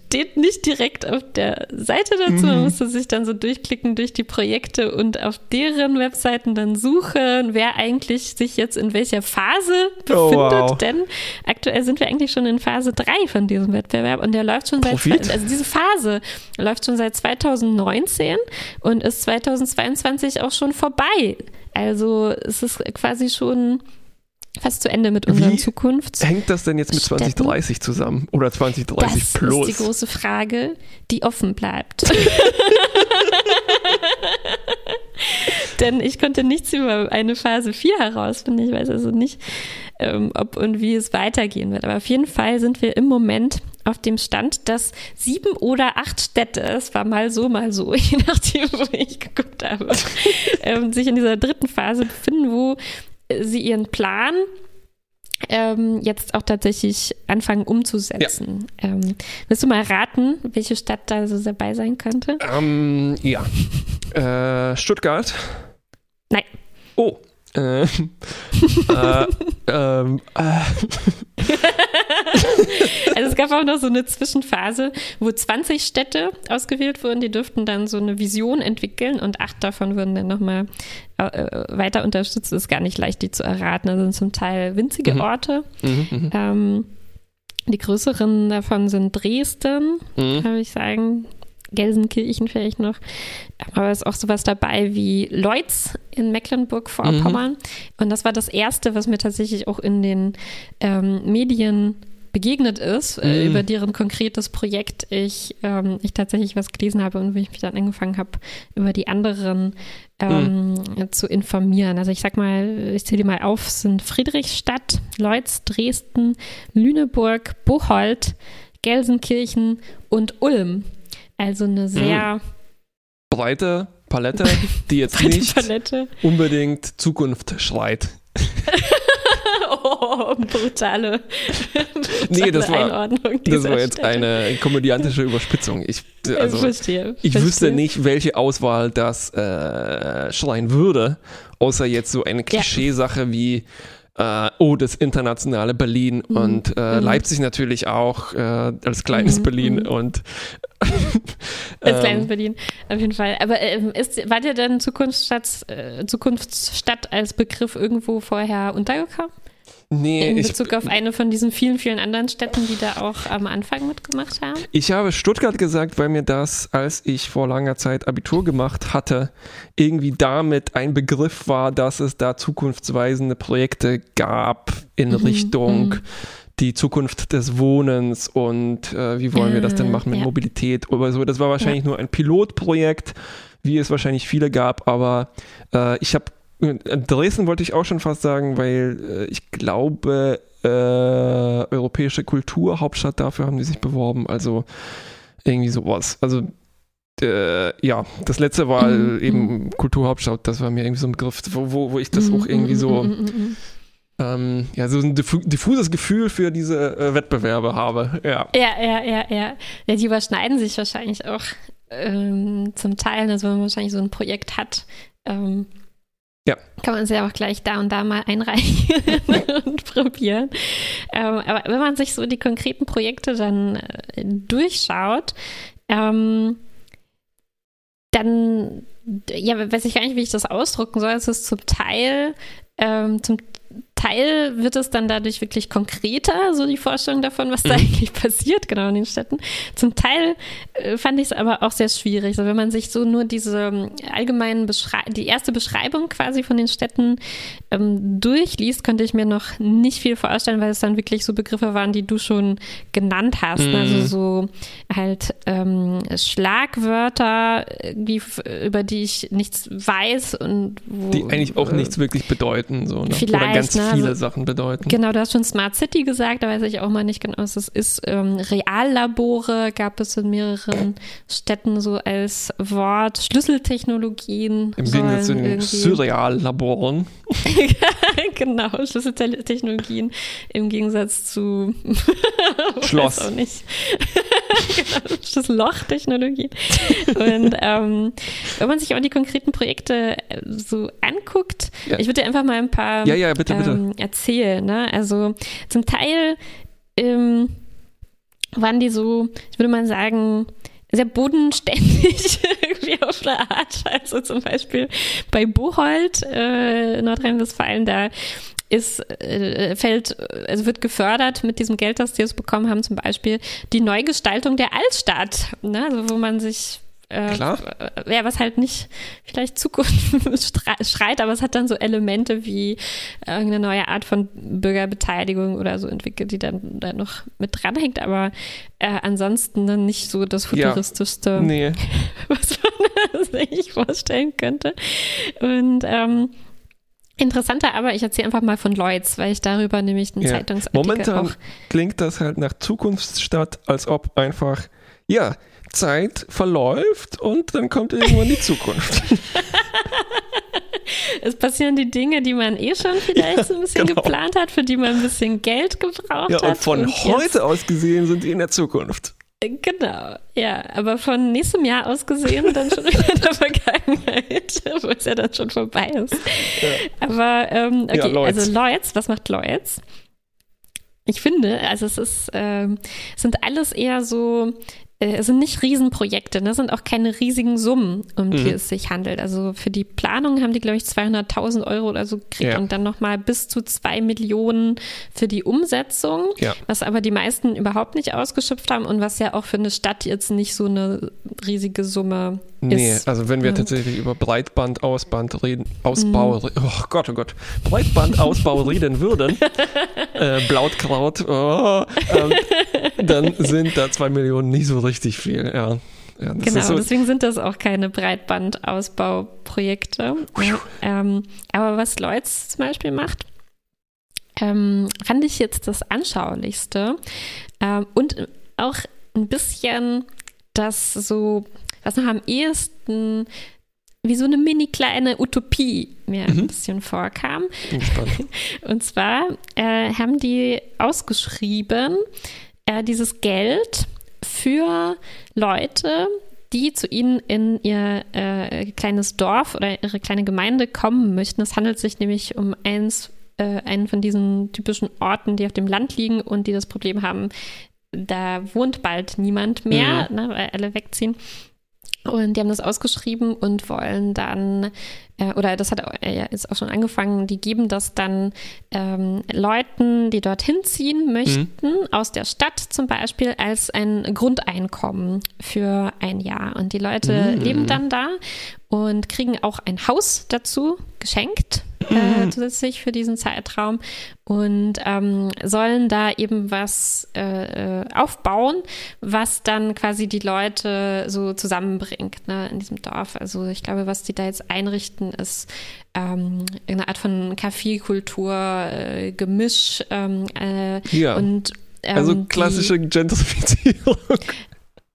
steht nicht direkt auf der Seite dazu. Man musste sich dann so durchklicken durch die Projekte und auf deren Webseiten dann suchen, wer eigentlich sich jetzt in welcher Phase Oh, befindet. wow. Denn aktuell sind wir eigentlich schon in Phase 3 von diesem Wettbewerb und der läuft schon seit, Profit? also diese Phase läuft schon seit 2019 und ist 2022 auch schon vorbei. Also es ist quasi schon fast zu Ende mit unseren Wie Zukunfts. Hängt das denn jetzt mit Städten? 2030 zusammen? Oder 2030 Das plus? ist die große Frage, die offen bleibt. [laughs] Denn ich konnte nichts über eine Phase 4 herausfinden. Ich weiß also nicht, ähm, ob und wie es weitergehen wird. Aber auf jeden Fall sind wir im Moment auf dem Stand, dass sieben oder acht Städte, es war mal so, mal so, [laughs] je nachdem, wo ich geguckt habe, [laughs] ähm, sich in dieser dritten Phase befinden, wo sie ihren Plan ähm, jetzt auch tatsächlich anfangen umzusetzen. Ähm, willst du mal raten, welche Stadt da so dabei sein könnte? Ähm, ja. [laughs] Äh, Stuttgart. Nein. Oh. Äh, [laughs] äh, ähm, äh, Also es gab auch noch so eine Zwischenphase, wo 20 Städte ausgewählt wurden, die dürften dann so eine Vision entwickeln und acht davon wurden dann nochmal äh, weiter unterstützt. ist gar nicht leicht, die zu erraten. Das sind zum Teil winzige Mhm. Orte. mhm, mhm, Ähm, die größeren davon sind Dresden, mhm. würde ich sagen. Gelsenkirchen vielleicht noch. Aber es ist auch sowas dabei wie Leutz in Mecklenburg-Vorpommern. Und das war das Erste, was mir tatsächlich auch in den ähm, Medien begegnet ist, äh, Mhm. über deren konkretes Projekt ich, ähm, ich tatsächlich was gelesen habe und wie ich mich dann angefangen habe, über die anderen ähm, zu informieren. Also ich sag mal, ich zähle die mal auf, es sind Friedrichstadt, Leutz, Dresden, Lüneburg, Bocholt, Gelsenkirchen und Ulm. Also eine sehr Breite Palette, [laughs] die jetzt nicht Palette. unbedingt Zukunft schreit. [laughs] Oh, brutale, Nee, das war- Das war jetzt Städte. eine komödiantische [laughs] Überspitzung. Ich, also, verstehe. ich verstehe. wüsste nicht, welche Auswahl das äh, schreien würde, außer jetzt so eine Klischeesache wie äh, oh, das internationale Berlin Mhm. und äh, Mhm. Leipzig natürlich auch äh, als kleines Mhm, Berlin mhm. und [laughs] Als kleines ähm, Berlin, auf jeden Fall. Aber ähm, ist, war dir denn Zukunftsstadt, äh, Zukunftsstadt als Begriff irgendwo vorher untergekommen? Nee, In ich, Bezug auf eine von diesen vielen, vielen anderen Städten, die da auch am Anfang mitgemacht haben? Ich habe Stuttgart gesagt, weil mir das, als ich vor langer Zeit Abitur gemacht hatte, irgendwie damit ein Begriff war, dass es da zukunftsweisende Projekte gab in Mhm, Richtung mhm. die Zukunft des Wohnens und äh, wie wollen wir das denn Ah, machen mit ja. Mobilität oder so. Das war wahrscheinlich nur ein Pilotprojekt, wie es wahrscheinlich viele gab, aber äh, ich habe Dresden wollte ich auch schon fast sagen, weil äh, ich glaube, äh, europäische Kulturhauptstadt, dafür haben die sich beworben, also irgendwie sowas. Also äh, ja, das letzte war Mhm, eben Kulturhauptstadt, das war mir irgendwie so ein Begriff, wo, wo, wo ich das auch irgendwie so, mm. ähm, ja, so ein diffu diffuses Gefühl für diese äh, Wettbewerbe habe. Ja. Ja, ja, ja, ja. Ja, die überschneiden sich wahrscheinlich auch ähm, zum Teil, also wenn man wahrscheinlich so ein Projekt hat. Ähm, Ja. Kann man es ja auch gleich da und da mal einreichen [laughs] und probieren. Ähm, aber wenn man sich so die konkreten Projekte dann äh, durchschaut, ähm, dann, ja, weiß ich gar nicht, wie ich das ausdrücken soll. Es ist zum Teil, ähm, zum Teil wird es dann dadurch wirklich konkreter, so die Vorstellung davon, was da Mhm. eigentlich passiert, genau in den Städten. Zum Teil äh, fand ich es aber auch sehr schwierig. Also wenn man sich so nur diese ähm, allgemeinen Beschrei die erste Beschreibung quasi von den Städten ähm, durchliest, könnte ich mir noch nicht viel vorstellen, weil es dann wirklich so Begriffe waren, die du schon genannt hast. Mhm. Also so halt ähm, Schlagwörter, irgendwie, f- über die ich nichts weiß und wo, Die eigentlich auch äh, nichts wirklich bedeuten, so, ne? oder vielleicht, ganz ne, viele also- Sachen bedeuten. Genau, du hast schon Smart City gesagt, da weiß ich auch mal nicht genau, was das ist. Ähm, Reallabore gab es in mehreren Städten so als Wort. Schlüsseltechnologien. Im Gegensatz zu den irgendwie- Surreal-Laboren. [laughs] genau, Schlüsseltechnologien im Gegensatz zu [laughs] Schloss. Auch nicht. [laughs] genau, Schlüssellochtechnologien. Und ähm, wenn man sich auch die konkreten Projekte äh, so anguckt, Ja. ich würde dir einfach mal ein paar Ja, ja, bitte, bitte. ähm, erzählen. Ne? Also zum Teil ähm, waren die so, ich würde mal sagen, sehr bodenständig [laughs] irgendwie auf eine Art. Also zum Beispiel bei Bocholt, äh, Nordrhein-Westfalen, da ist, äh, fällt, also wird gefördert mit diesem Geld, das die jetzt bekommen haben, zum Beispiel die Neugestaltung der Altstadt, ne? also wo man sich äh, Klar. äh, ja, was halt nicht vielleicht Zukunft [laughs] schreit, aber es hat dann so Elemente wie irgendeine neue Art von Bürgerbeteiligung oder so entwickelt, die dann da noch mit dranhängt, aber äh, ansonsten dann nicht so das Ja. futuristischste, Nee. [laughs] was man [laughs] sich vorstellen könnte. Und ähm, interessanter, aber ich erzähle einfach mal von Lloyds, weil ich darüber nämlich einen Ja. Zeitungsartikel Momentan auch klingt das halt nach Zukunftsstadt, als ob einfach, ja, Zeit verläuft und dann kommt irgendwann die Zukunft. [laughs] Es passieren die Dinge, die man eh schon vielleicht so ein bisschen Genau. geplant hat, für die man ein bisschen Geld gebraucht Ja, hat. und von jetzt- heute aus gesehen sind die in der Zukunft. Genau, ja, aber von nächstem Jahr aus gesehen [laughs] dann schon wieder in der Vergangenheit, [laughs] wo es ja dann schon vorbei ist. Aber ähm, okay, Ja, Lloyds. also Lloyds, was macht Lloyds? Ich finde, also es ist, ähm, es sind alles eher so, äh, es sind nicht Riesenprojekte, ne? es sind auch keine riesigen Summen, um die Mhm. es sich handelt. Also für die Planung haben die, glaube ich, 200.000 Euro oder so gekriegt Ja. und dann nochmal bis zu zwei Millionen für die Umsetzung, Ja. was aber die meisten überhaupt nicht ausgeschöpft haben und was ja auch für eine Stadt jetzt nicht so eine riesige Summe Nee, ist. also wenn wir Ja. tatsächlich über Breitbandausbau reden, Ausbau, Mhm. oh Gott, oh Gott, Breitbandausbau [laughs] reden würden, äh, Blautkraut, oh, ähm, dann sind da zwei Millionen nicht so richtig viel, ja. ja Genau, so, deswegen sind das auch keine Breitbandausbauprojekte. Ähm, aber was Lloyds zum Beispiel macht, ähm, fand ich jetzt das Anschaulichste ähm, und auch ein bisschen das so, was noch am ehesten wie so eine mini kleine Utopie mir ein Mhm. bisschen vorkam. [laughs] Und zwar äh, haben die ausgeschrieben, äh, dieses Geld für Leute, die zu ihnen in ihr äh, kleines Dorf oder ihre kleine Gemeinde kommen möchten. Es handelt sich nämlich um eins, äh, einen von diesen typischen Orten, die auf dem Land liegen und die das Problem haben, da wohnt bald niemand mehr, ne, weil alle wegziehen. Und die haben das ausgeschrieben und wollen dann, äh, oder das hat auch- äh, ja, ist auch schon angefangen, die geben das dann ähm, Leuten, die dorthin ziehen möchten, aus der Stadt zum Beispiel, als ein Grundeinkommen für ein Jahr. Und die Leute Mhm. leben dann da und kriegen auch ein Haus dazu geschenkt. äh, zusätzlich für diesen Zeitraum und ähm, sollen da eben was äh, äh, aufbauen, was dann quasi die Leute so zusammenbringt ne, in diesem Dorf. Also ich glaube, was die da jetzt einrichten, ist ähm, eine Art von Kaffeekultur, äh, Gemisch ähm, äh, Ja. und ähm, Also die- klassische Gentrifizierung.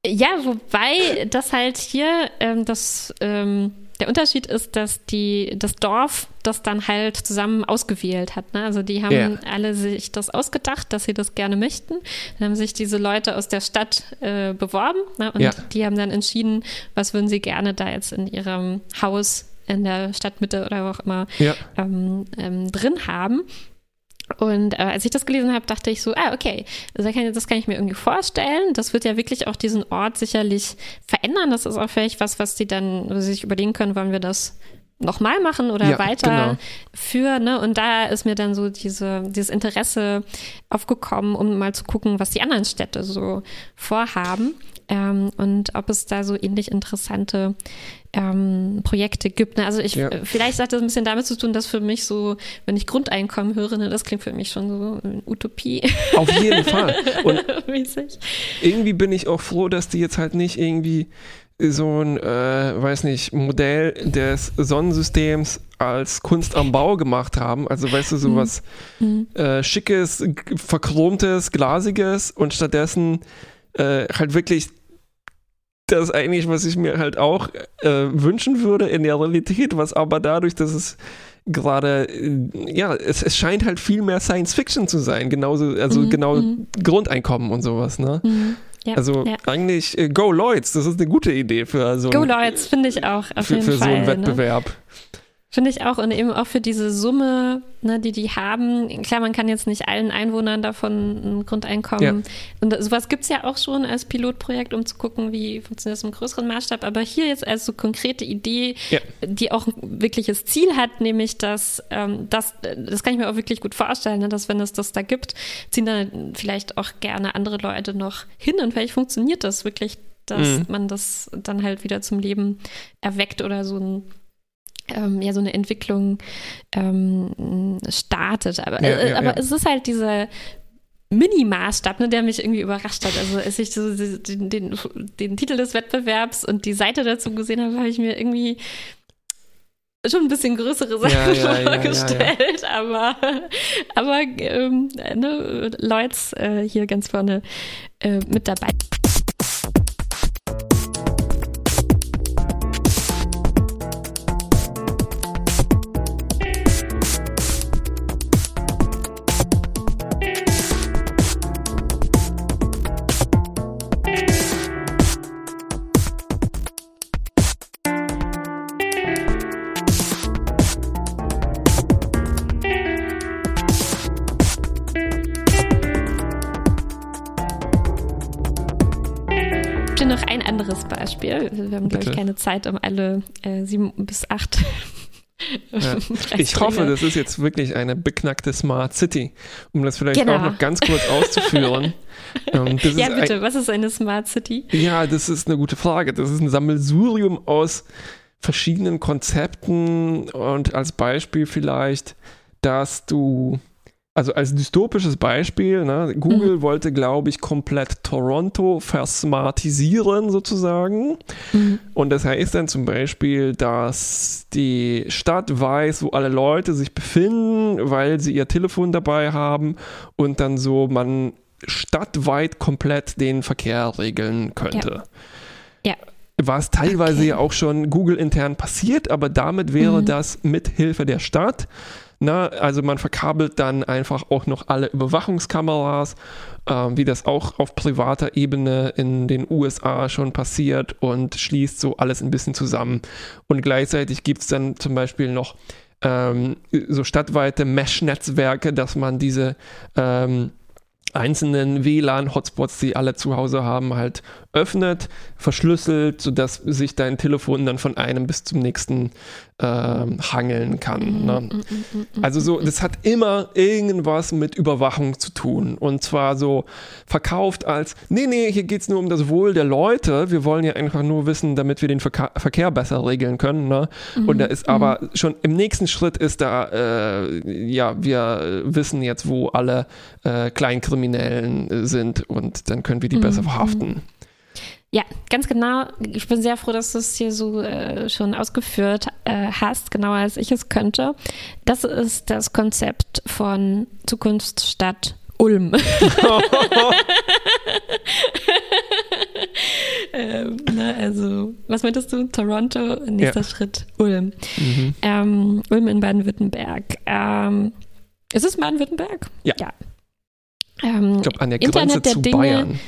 ja, wobei das halt hier ähm, das ähm, der Unterschied ist, dass die das Dorf das dann halt zusammen ausgewählt hat. Ne? Also die haben Ja. alle sich das ausgedacht, dass sie das gerne möchten. Dann haben sich diese Leute aus der Stadt äh, beworben ne? und Ja. die haben dann entschieden, was würden sie gerne da jetzt in ihrem Haus in der Stadtmitte oder wo auch immer Ja. ähm, ähm, drin haben. Und äh, als ich das gelesen habe, dachte ich so, ah, okay, das kann, das kann ich mir irgendwie vorstellen. Das wird ja wirklich auch diesen Ort sicherlich verändern. Das ist auch vielleicht was, was die dann sie sich überlegen können, wollen wir das nochmal machen oder Ja, weiter genau. Ne? Und da ist mir dann so diese, dieses Interesse aufgekommen, um mal zu gucken, was die anderen Städte so vorhaben. Ähm, und ob es da so ähnlich interessante ähm, Projekte gibt. Ne? Also ich, Ja. äh, vielleicht hat das ein bisschen damit zu tun, dass für mich so, wenn ich Grundeinkommen höre, ne, das klingt für mich schon so eine Utopie Auf jeden Fall. [laughs] Und irgendwie bin ich auch froh, dass die jetzt halt nicht irgendwie so ein, äh, weiß nicht, Modell des Sonnensystems als Kunst am Bau gemacht haben. Also weißt du, sowas Mhm. äh, schickes, verchromtes, glasiges und stattdessen äh, halt wirklich das eigentlich, was ich mir halt auch äh, wünschen würde in der Realität, was aber dadurch, dass es gerade, äh, ja, es, es scheint halt viel mehr Science Fiction zu sein, genauso, also Mhm, genau mhm. Grundeinkommen und sowas, ne? Mhm. Ja, Also ja. eigentlich äh, Go Lloyds, das ist eine gute Idee für so, Go Lloyds finde ich auch auf für, jeden für so Fall. einen ne? Finde ich auch und eben auch für diese Summe, ne, die die haben. Klar, man kann jetzt nicht allen Einwohnern davon ein Grundeinkommen. Und sowas gibt's ja auch schon als Pilotprojekt, um zu gucken, wie funktioniert das im größeren Maßstab. Aber hier jetzt als so konkrete Idee, Ja. die auch ein wirkliches Ziel hat, nämlich dass ähm, das, das kann ich mir auch wirklich gut vorstellen, ne, dass wenn es das da gibt, ziehen dann vielleicht auch gerne andere Leute noch hin und vielleicht funktioniert das wirklich, dass Mhm. man das dann halt wieder zum Leben erweckt oder so ein ähm, ja so eine Entwicklung ähm, startet. Aber, Ja, äh, ja, aber es ist halt dieser Mini-Maßstab, ne, der mich irgendwie überrascht hat. Also als ich so den, den, den Titel des Wettbewerbs und die Seite dazu gesehen habe, habe ich mir irgendwie schon ein bisschen größere Sachen Ja, ja, ja, ja, vorgestellt, aber aber ähm, ne, Lloyds äh, hier ganz vorne äh, mit dabei. Glaube Bitte. ich, keine Zeit, um alle äh, sieben bis acht. [laughs] Ja. Ich hoffe, das ist jetzt wirklich eine beknackte Smart City, um das vielleicht Genau. auch noch ganz kurz auszuführen. [laughs] ähm, Ja, ist ein, bitte, was ist eine Smart City? Ja, das ist eine gute Frage. Das ist ein Sammelsurium aus verschiedenen Konzepten und als Beispiel vielleicht, dass du, also als dystopisches Beispiel, ne, Google wollte, glaube ich, komplett Toronto versmartisieren sozusagen. Und das heißt dann zum Beispiel, dass die Stadt weiß, wo alle Leute sich befinden, weil sie ihr Telefon dabei haben und dann so man stadtweit komplett den Verkehr regeln könnte. Ja. Was teilweise Okay. ja auch schon Google intern passiert, aber damit wäre Mhm. das mit Hilfe der Stadt. Na, also man verkabelt dann einfach auch noch alle Überwachungskameras, ähm, wie das auch auf privater Ebene in den USA schon passiert und schließt so alles ein bisschen zusammen. Und gleichzeitig gibt es dann zum Beispiel noch ähm, so stadtweite Mesh-Netzwerke, dass man diese ähm, einzelnen WLAN-Hotspots, die alle zu Hause haben, halt öffnet, verschlüsselt, sodass sich dein Telefon dann von einem bis zum nächsten ähm, hangeln kann. Ne? Also so, das hat immer irgendwas mit Überwachung zu tun. Und zwar so verkauft als, nee, nee, hier geht es nur um das Wohl der Leute. Wir wollen ja einfach nur wissen, damit wir den Verka Verkehr besser regeln können. Ne? Und da ist aber schon im nächsten Schritt ist da, äh, ja, wir wissen jetzt, wo alle äh, Kleinkriminellen äh, sind und dann können wir die besser verhaften. Ja, ganz genau. Ich bin sehr froh, dass du es hier so äh, schon ausgeführt äh, hast, genauer als ich es könnte. Das ist das Konzept von Zukunftsstadt Ulm. [laughs] ähm, na, also, was meintest du? Toronto, nächster Ja. Schritt Ulm. Mhm. Ähm, Ulm in Baden-Württemberg. Ähm, ist es Baden-Württemberg? Ja. Ähm, Ich glaube, an der Internet Grenze der zu Dinge. Bayern.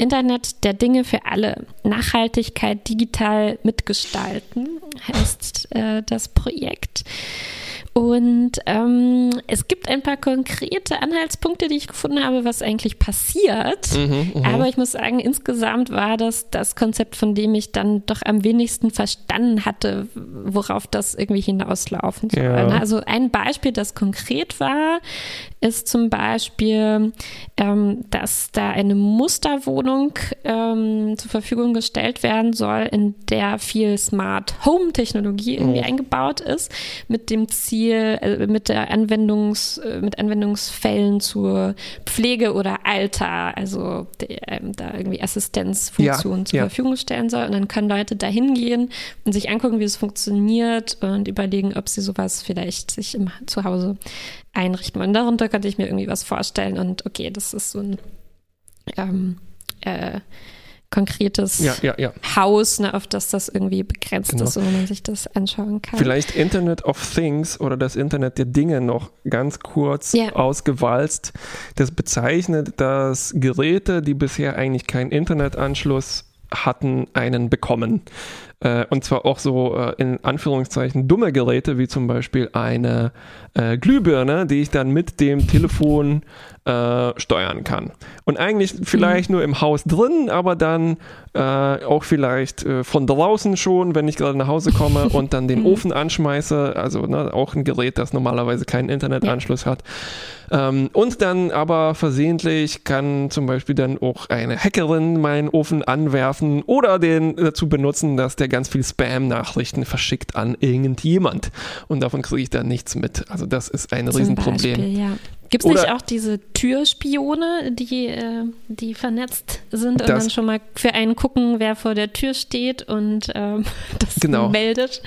Internet der Dinge für alle. Nachhaltigkeit digital mitgestalten heißt äh, das Projekt. Und ähm, es gibt ein paar konkrete Anhaltspunkte, die ich gefunden habe, was eigentlich passiert. Mhm, mhm. Aber ich muss sagen, insgesamt war das das Konzept, von dem ich dann doch am wenigsten verstanden hatte, worauf das irgendwie hinauslaufen soll. Ja. Also ein Beispiel, das konkret war, ist zum Beispiel, ähm, dass da eine Musterwohnung ähm, zur Verfügung gestellt werden soll, in der viel Smart Home Technologie irgendwie Oh. eingebaut ist, mit dem Ziel, äh, mit der Anwendungs, äh, mit Anwendungsfällen zur Pflege oder Alter, also der, ähm, da irgendwie Assistenzfunktionen Ja, zur ja. Verfügung stellen soll. Und dann können Leute da hingehen und sich angucken, wie es funktioniert und überlegen, ob sie sowas vielleicht sich im Zuhause einrichten wollen. Darunter könnte ich mir irgendwie was vorstellen und okay, das ist so ein ähm, äh, konkretes ja, ja, ja. Haus, ne, auf das das irgendwie begrenzt Genau. ist und man sich das anschauen kann. Vielleicht Internet of Things oder das Internet der Dinge noch ganz kurz ausgewalzt. Das bezeichnet, dass Geräte, die bisher eigentlich keinen Internetanschluss hatten, einen bekommen. Äh, und zwar auch so äh, in Anführungszeichen dumme Geräte, wie zum Beispiel eine äh, Glühbirne, die ich dann mit dem Telefon äh, steuern kann. Und eigentlich vielleicht nur im Haus drin, aber dann äh, auch vielleicht äh, von draußen schon, wenn ich gerade nach Hause komme [laughs] und dann den Ofen anschmeiße. Also ne, auch ein Gerät, das normalerweise keinen Internetanschluss hat. Ähm, und dann aber versehentlich kann zum Beispiel dann auch eine Hackerin meinen Ofen anwerfen oder den dazu benutzen, dass der ganz viel Spam-Nachrichten verschickt an irgendjemand. Und davon kriege ich dann nichts mit. Also das ist ein Zum Riesenproblem. Beispiel, ja. Gibt es nicht auch diese Türspione, die, äh, die vernetzt sind und dann schon mal für einen gucken, wer vor der Tür steht und ähm, [laughs] das Genau. meldet?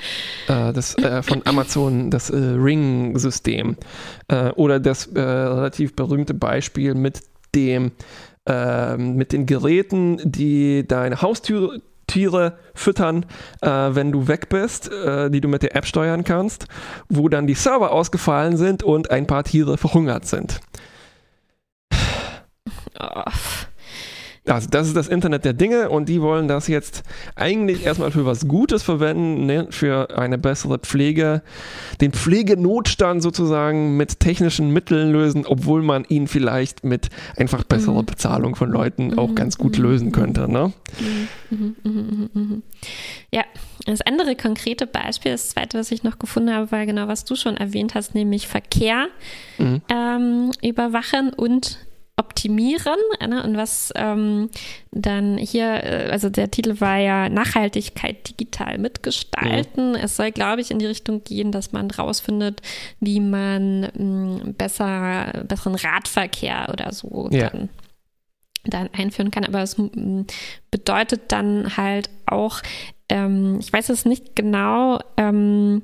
äh, das äh, von Amazon, das äh, Ring-System. Oder das relativ berühmte Beispiel mit dem ähm, mit den Geräten, die deine Haustür Tiere füttern, äh, wenn du weg bist, äh, die du mit der App steuern kannst, wo dann die Server ausgefallen sind und ein paar Tiere verhungert sind. Oh, Also das ist das Internet der Dinge und die wollen das jetzt eigentlich erstmal für was Gutes verwenden, ne? für eine bessere Pflege, den Pflegenotstand sozusagen mit technischen Mitteln lösen, obwohl man ihn vielleicht mit einfach besserer Mhm. Bezahlung von Leuten auch Mhm, ganz gut lösen mhm. könnte. Ne? Mhm. Ja, das andere konkrete Beispiel, das zweite, was ich noch gefunden habe, war genau, was du schon erwähnt hast, nämlich Verkehr ähm, überwachen und optimieren. Ne? Und was ähm, dann hier, äh, also der Titel war ja Nachhaltigkeit digital mitgestalten. Es soll, glaube ich, in die Richtung gehen, dass man rausfindet, wie man mh, besser, besseren Radverkehr oder so Ja. dann dann einführen kann. Aber es mm, bedeutet dann halt auch, ähm, ich weiß es nicht genau, ähm,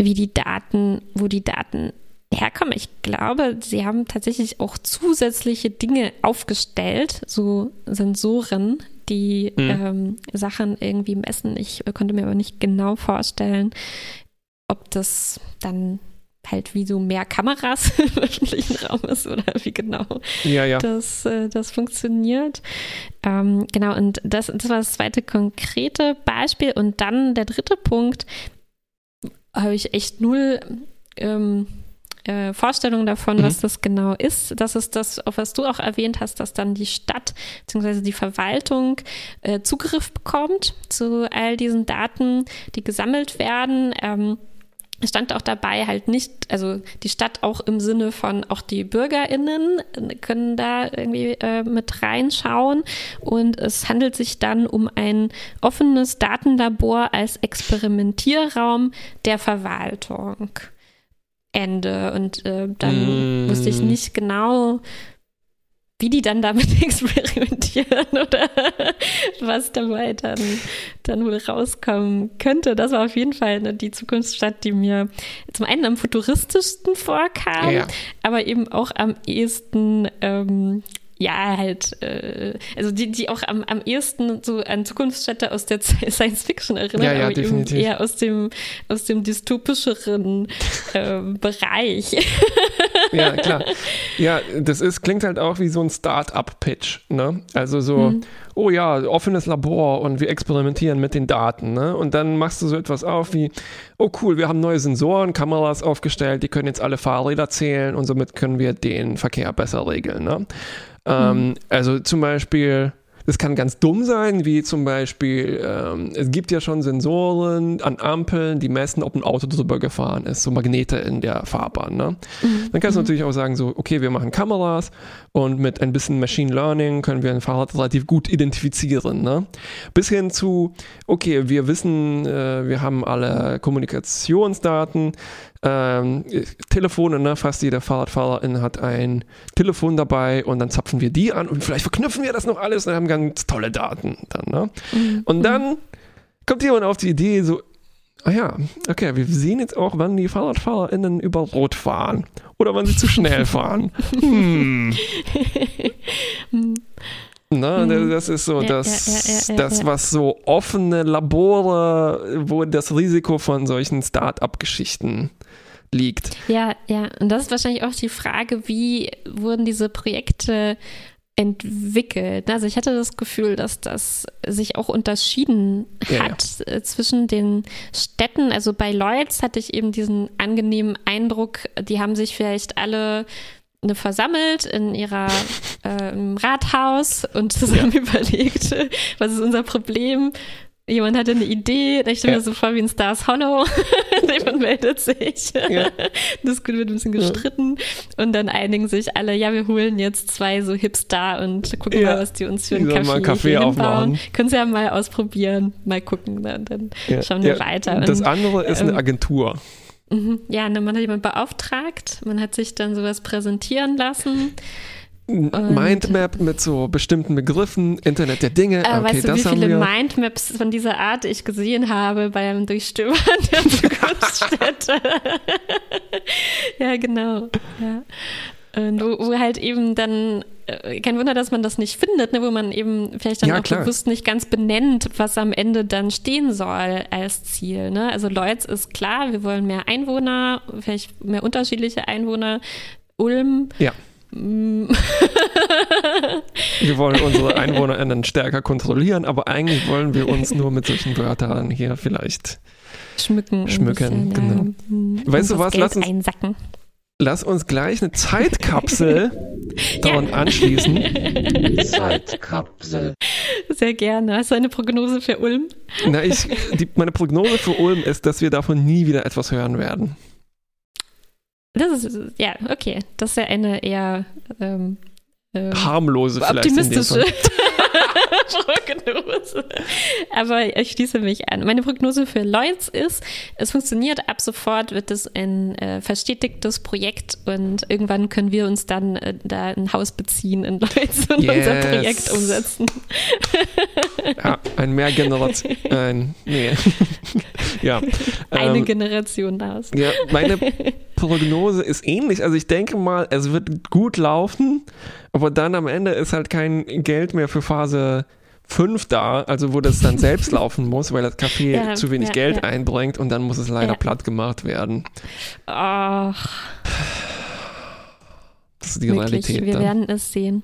wie die Daten, wo die Daten herkommen. Ich glaube, sie haben tatsächlich auch zusätzliche Dinge aufgestellt, so Sensoren, die Mhm. ähm, Sachen irgendwie messen. Ich konnte mir aber nicht genau vorstellen, ob das dann halt wie so mehr Kameras [laughs] im öffentlichen Raum ist oder wie genau Ja, ja. dass äh, das funktioniert. Ähm, genau, und das, das war das zweite konkrete Beispiel. Und dann der dritte Punkt, habe ich echt null ähm, äh, Vorstellung davon, Mhm. was das genau ist. Das ist das, auf was du auch erwähnt hast, dass dann die Stadt bzw. die Verwaltung äh, Zugriff bekommt zu all diesen Daten, die gesammelt werden. Ähm, es stand auch dabei halt nicht, also die Stadt auch im Sinne von auch die BürgerInnen können da irgendwie äh, mit reinschauen und es handelt sich dann um ein offenes Datenlabor als Experimentierraum der Verwaltung. Ende. Und äh, dann Mm. wusste ich nicht genau, wie die dann damit [laughs] experimentieren oder [laughs] was dabei dann, dann wohl rauskommen könnte. Das war auf jeden Fall ne, die Zukunftsstadt, die mir zum einen am futuristischsten vorkam, Ja. aber eben auch am ehesten, ähm, ja, halt, äh, also die, die auch am, am ehesten so an Zukunftsstädte aus der [laughs] Science Fiction erinnern, Ja, ja, aber definitiv. eben eher aus dem, aus dem dystopischeren ähm, [laughs] Bereich. Ja, klar. Ja, das ist, klingt halt auch wie so ein Start-up-Pitch, ne? Also so, oh ja, offenes Labor und wir experimentieren mit den Daten, ne? Und dann machst du so etwas auf wie, oh cool, wir haben neue Sensoren, Kameras aufgestellt, die können jetzt alle Fahrräder zählen und somit können wir den Verkehr besser regeln, ne? Ähm, also zum Beispiel, das kann ganz dumm sein, wie zum Beispiel, ähm, es gibt ja schon Sensoren an Ampeln, die messen, ob ein Auto drüber gefahren ist, so Magnete in der Fahrbahn. Ne? Dann kannst du natürlich auch sagen, so, okay, wir machen Kameras und mit ein bisschen Machine Learning können wir ein Fahrrad relativ gut identifizieren. Ne? Bis hin zu, okay, wir wissen, äh, wir haben alle Kommunikationsdaten, ähm, Telefone, ne? fast jeder Fahrradfahrerin hat ein Telefon dabei und dann zapfen wir die an und vielleicht verknüpfen wir das noch alles und haben ganz tolle Daten dann. Ne? Und dann kommt jemand auf die Idee, so, ah ja, okay, wir sehen jetzt auch, wann die FahrradfahrerInnen über Rot fahren oder wann sie zu schnell [laughs] fahren. Hm. Na, das ist so Ja, das, ja, ja, das, was so offene Labore, wo das Risiko von solchen Start-up-Geschichten liegt. Ja, ja. Und das ist wahrscheinlich auch die Frage, wie wurden diese Projekte entwickelt? Also ich hatte das Gefühl, dass das sich auch unterschieden Ja, hat äh, zwischen den Städten. Also bei Lloyds hatte ich eben diesen angenehmen Eindruck, die haben sich vielleicht alle ne, versammelt in ihrer [laughs] äh, Rathaus und zusammen [laughs] überlegt, was ist unser Problem. Jemand hatte eine Idee, ich stelle Ja. mir so vor wie ein Stars Hollow. [laughs] Jemand meldet sich. Ja. [laughs] Das wird ein bisschen gestritten und dann einigen sich alle, ja, wir holen jetzt zwei so Hipster und gucken Ja. mal, was die uns für einen Kaffee, mal Kaffee aufmachen. Können sie ja mal ausprobieren, mal gucken, dann, dann Ja. schauen wir weiter. Das Und, andere ist eine ähm, Agentur. mhm, ja, ne, man hat jemanden beauftragt, man hat sich dann sowas präsentieren lassen. Mindmap mit so bestimmten Begriffen, Internet der Dinge. Äh, okay, weißt du, das wie viele. Mindmaps von dieser Art ich gesehen habe beim Durchstöbern [laughs] der [laughs] Zukunftsstädte? ja, genau. Ja. Und wo, wo halt eben dann, äh, kein Wunder, dass man das nicht findet, ne, wo man eben vielleicht dann Ja, auch klar. bewusst nicht ganz benennt, was am Ende dann stehen soll als Ziel. Ne? Also Lloyds ist klar, wir wollen mehr Einwohner, vielleicht mehr unterschiedliche Einwohner. Ulm, Ja. Mm, [laughs] Wir wollen unsere EinwohnerInnen stärker kontrollieren, aber eigentlich wollen wir uns nur mit solchen Wörtern hier vielleicht. schmücken. Schmücken, bisschen, genau. Ja. Mm, Weißt du was, Geld lass uns- einsacken. Lass uns gleich eine Zeitkapsel [laughs] daran anschließen. Zeitkapsel. Sehr gerne. Hast du eine Prognose für Ulm? Na, ich, die, meine Prognose für Ulm ist, dass wir davon nie wieder etwas hören werden. Das ist, ja, okay. Das ist ja eine eher ähm, ähm, Harmlose optimistische. [laughs] Prognose. Aber ich schließe mich an. Meine Prognose für Lloyds ist, es funktioniert ab sofort, wird es ein äh, verstetigtes Projekt und irgendwann können wir uns dann äh, da ein Haus beziehen in Lloyds und unser Yes. Projekt umsetzen. [laughs] Ja, ein Mehrgeneration. Ein, nee. [laughs] ja. Eine ähm, Generation Haus. Ja, meine Prognose ist ähnlich. Also ich denke mal, es wird gut laufen, aber dann am Ende ist halt kein Geld mehr für Phase 5 da, also wo das dann selbst [laughs] laufen muss, weil das Café Ja, zu wenig ja, Geld ja. einbringt und dann muss es leider Ja. platt gemacht werden. Ach, Das ist die wirklich, Realität. wir Dann. werden es sehen.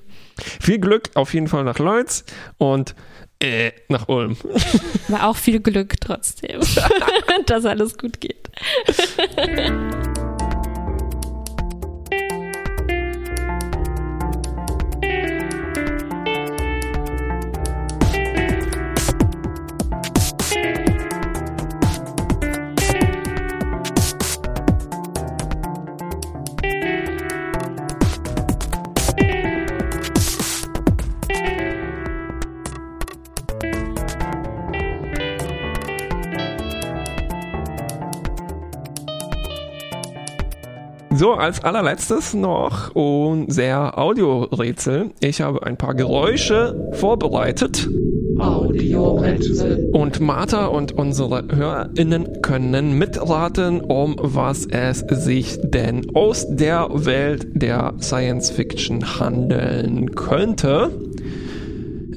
Viel Glück auf jeden Fall nach Leutz und äh, nach Ulm. [laughs] Aber auch viel Glück trotzdem, [laughs] dass alles gut geht. So, als allerletztes noch unser Audiorätsel. Ich habe ein paar Geräusche vorbereitet Audiorätsel. und Martha und unsere HörerInnen können mitraten, um was es sich denn aus der Welt der Science Fiction handeln könnte.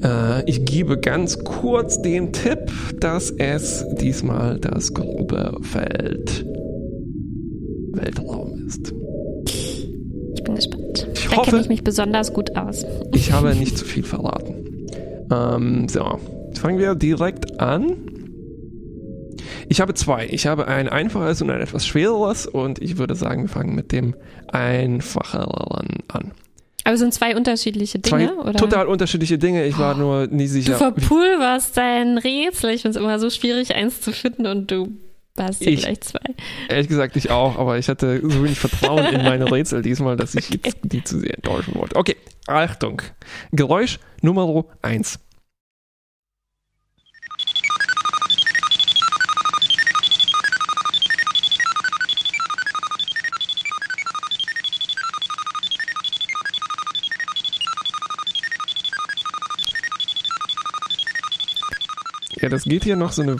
Äh, ich gebe ganz kurz den Tipp, dass es diesmal das grobe Feld Weltraum ist. Ich bin gespannt. Ich da kenne ich mich besonders gut aus. Ich habe [laughs] nicht zu viel verraten. Ähm, so, fangen wir direkt an. Ich habe zwei. Ich habe ein einfaches und ein etwas schwereres und ich würde sagen, wir fangen mit dem einfacheren an. Aber es sind zwei unterschiedliche Dinge, Zwei oder? total unterschiedliche Dinge. Ich war nur nie Du sicher. wie- verpulverst dein Rätsel. Ich finde es immer so schwierig, eins zu finden und du hast ja Ich- gleich zwei. Ehrlich gesagt, ich auch, aber ich hatte so wenig Vertrauen in meine [laughs] Rätsel diesmal, dass ich jetzt die zu sehr enttäuschen wollte. Okay, Achtung. Geräusch Nummer eins. Ja, das geht hier noch so eine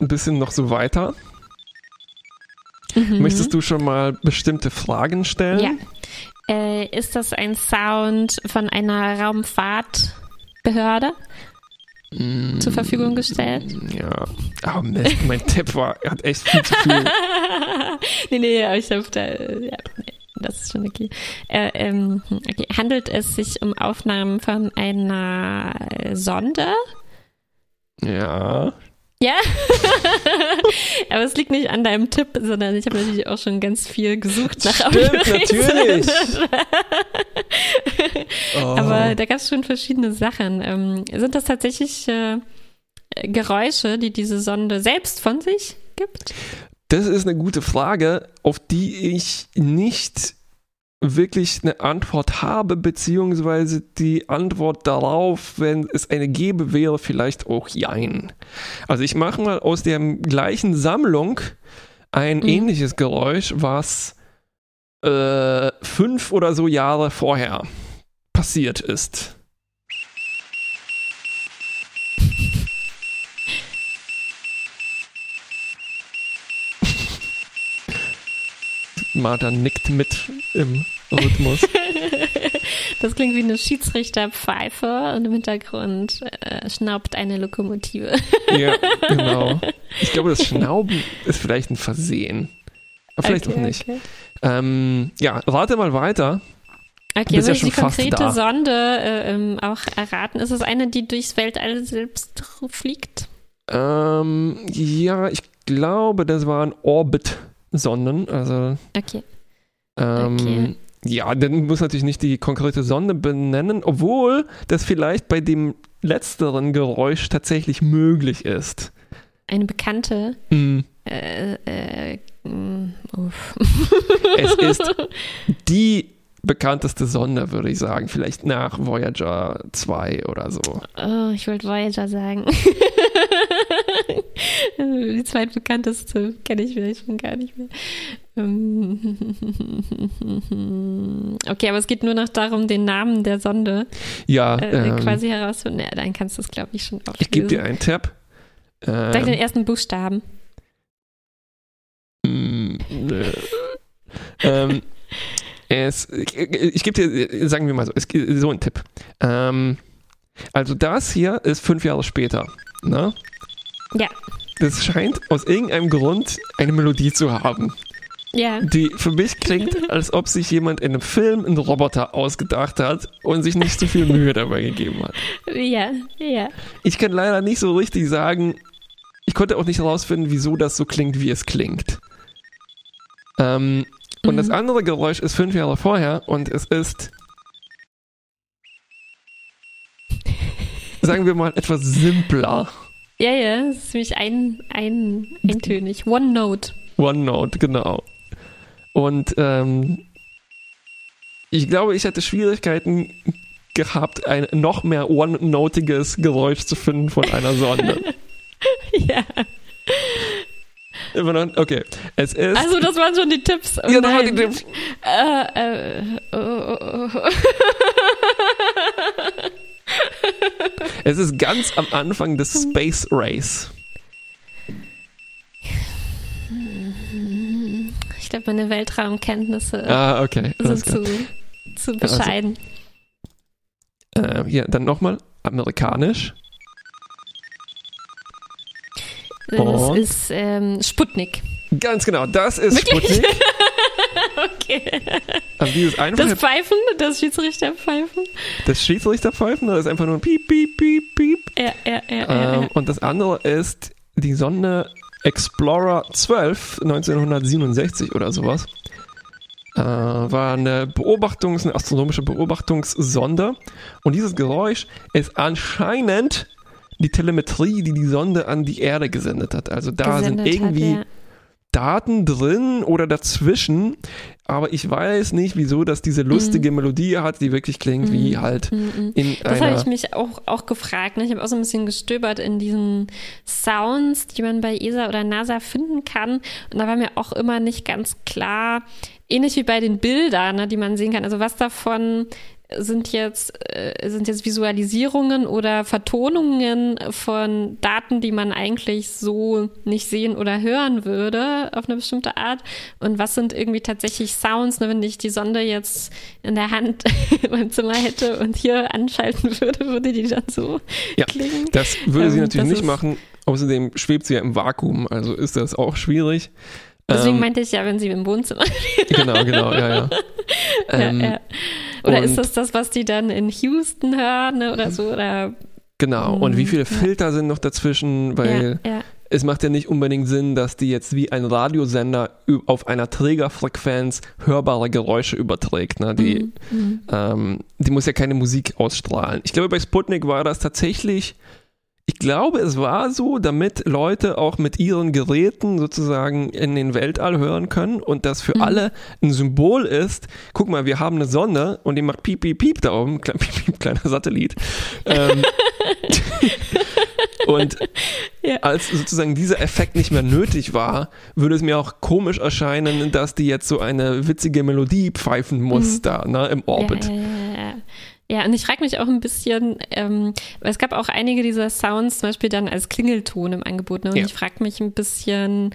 ein bisschen noch so weiter. Mhm. Möchtest du schon mal bestimmte Fragen stellen? Ja. Äh, ist das ein Sound von einer Raumfahrtbehörde Mm, zur Verfügung gestellt? Ja. Oh Mist, mein [laughs] Tipp war, er hat echt viel zu viel. [laughs] nee, nee, aber ich habe da, ja, nee, das ist schon okay. Äh, ähm, okay. Handelt es sich um Aufnahmen von einer Sonde? Ja. Ja. [laughs] aber es liegt nicht an deinem Tipp, sondern ich habe natürlich auch schon ganz viel gesucht nach Stimmt, natürlich. [laughs] Oh. Aber da gab es schon verschiedene Sachen. Ähm, sind das tatsächlich äh, Geräusche, die diese Sonde selbst von sich gibt? das ist eine gute Frage, auf die ich nicht wirklich eine Antwort habe, beziehungsweise die Antwort darauf, wenn es eine gäbe, wäre vielleicht auch Jein. Also ich mache mal aus der gleichen Sammlung ein Mhm. ähnliches Geräusch, was äh, fünf oder so Jahre vorher passiert ist. Martha nickt mit im Rhythmus. [laughs] Das klingt wie eine Schiedsrichterpfeife und im Hintergrund äh, schnaubt eine Lokomotive. ja, [laughs] genau. Ich glaube, das Schnauben ist vielleicht ein Versehen. Aber vielleicht okay, auch nicht. Okay, Ähm, ja, rate mal weiter. okay bist soll ja ich schon die konkrete. Sonde äh, ähm, auch erraten? Ist es eine, die durchs Weltall selbst fliegt? Ähm, ja, ich glaube, das waren Orbit-Sonden. Also, Okay. ähm, Okay. ja, dann muss natürlich nicht die konkrete Sonde benennen, obwohl das vielleicht bei dem letzteren Geräusch tatsächlich möglich ist. Eine bekannte. Hm. Äh, äh, mm, uff. Es ist [laughs] die bekannteste Sonde, würde ich sagen. Vielleicht nach Voyager 2 oder so. Oh, ich wollte Voyager sagen. [laughs] [laughs] Die zweitbekannteste kenne ich vielleicht schon gar nicht mehr. Ähm, [laughs] Okay, aber es geht nur noch darum, den Namen der Sonde Ja, äh, ähm, quasi herauszufinden. Ja, dann kannst du es, glaube ich, schon auflösen. ich gebe dir einen Tipp. Sag den Ähm, ersten Buchstaben. mm, ähm, es, ich, ich gebe dir, sagen wir mal so, es, so ein Tipp. Ähm, also das hier ist fünf Jahre später. Ne? Ja. Das scheint aus irgendeinem Grund eine Melodie zu haben, Ja, die für mich klingt, als ob sich jemand in einem Film einen Roboter ausgedacht hat und sich nicht so viel Mühe dabei gegeben hat. ja, ja. Ich kann leider nicht so richtig sagen, ich konnte auch nicht herausfinden, wieso das so klingt, wie es klingt. Ähm, und das Mhm. andere Geräusch ist fünf Jahre vorher und es ist, sagen wir mal, etwas simpler. Ja, ja, es ist nämlich ein, ein, eintönig. One Note. OneNote, genau. Und ähm, ich glaube, ich hätte Schwierigkeiten gehabt, ein noch mehr OneNotiges Geräusch zu finden von einer Sonde. [laughs] ja. Immer noch, okay. Es ist. Also, das waren schon die Tipps. Oh, ja, das waren die Tipps. Äh, äh, oh, oh, oh. [laughs] Es ist ganz am Anfang des Space Race. Ich glaube, meine Weltraumkenntnisse Ah, okay. sind zu, zu bescheiden. Äh, hier, dann nochmal amerikanisch. das und? ist ähm, Sputnik. Ganz genau, das ist Sputnik. [laughs] [laughs] Okay. Aber dieses einfache, Das Pfeifen, das Schiedsrichterpfeifen. das Schiedsrichterpfeifen, oder ist einfach nur ein Piep, Piep, Piep, Piep. Ja, ja, ja, ja, Ähm, ja. und das andere ist die Sonde Explorer 12, 1967 oder sowas. Äh, war eine Beobachtungs-, eine astronomische Beobachtungssonde. Und dieses Geräusch ist anscheinend die Telemetrie, die die Sonde an die Erde gesendet hat. Also da Gesendet sind irgendwie Hat, Daten drin oder dazwischen, aber ich weiß nicht, wieso das diese lustige Melodie hat, die wirklich klingt wie halt ja. Mhm. in Das habe ich mich auch, auch gefragt. Ne? Ich habe auch so ein bisschen gestöbert in diesen Sounds, die man bei ESA oder NASA finden kann. Und da war mir auch immer nicht ganz klar, ähnlich wie bei den Bildern, ne, die man sehen kann. Also was davon sind jetzt, äh, sind jetzt Visualisierungen oder Vertonungen von Daten, die man eigentlich so nicht sehen oder hören würde auf eine bestimmte Art. Und was sind irgendwie tatsächlich Sounds, ne, wenn ich die Sonde jetzt in der Hand [laughs] in meinem Zimmer hätte und hier anschalten würde, würde die dann so Ja, klingen. Das würde sie Ähm, natürlich nicht machen. Außerdem schwebt sie ja im Vakuum, also ist das auch schwierig. Deswegen Ähm, meinte ich ja, wenn sie im Wohnzimmer. [laughs] genau, genau, ja, ja. [laughs] Ähm, ja, ja. Oder ist das das, was die dann in Houston hören ne, oder so? Oder, Genau. Und wie viele. Filter sind noch dazwischen? Weil es macht ja nicht unbedingt Sinn, dass die jetzt wie ein Radiosender auf einer Trägerfrequenz hörbare Geräusche überträgt. Ne? Die, Mhm. ähm, die muss ja keine Musik ausstrahlen. Ich glaube, bei Sputnik war das tatsächlich, ich glaube, es war so, damit Leute auch mit ihren Geräten sozusagen in den Weltall hören können und das für Mhm. alle ein Symbol ist. Guck mal, wir haben eine Sonne und die macht piep, piep, piep da oben, Kle- piep, piep, kleiner Satellit. ähm, [laughs] und Ja. als sozusagen dieser Effekt nicht mehr nötig war, würde es mir auch komisch erscheinen, dass die jetzt so eine witzige Melodie pfeifen muss Mhm. da ne, im Orbit. Ja, ja, ja, und ich frage mich auch ein bisschen, ähm, weil es gab auch einige dieser Sounds zum Beispiel dann als Klingelton im Angebot. Ne? Und Ja. ich frage mich ein bisschen,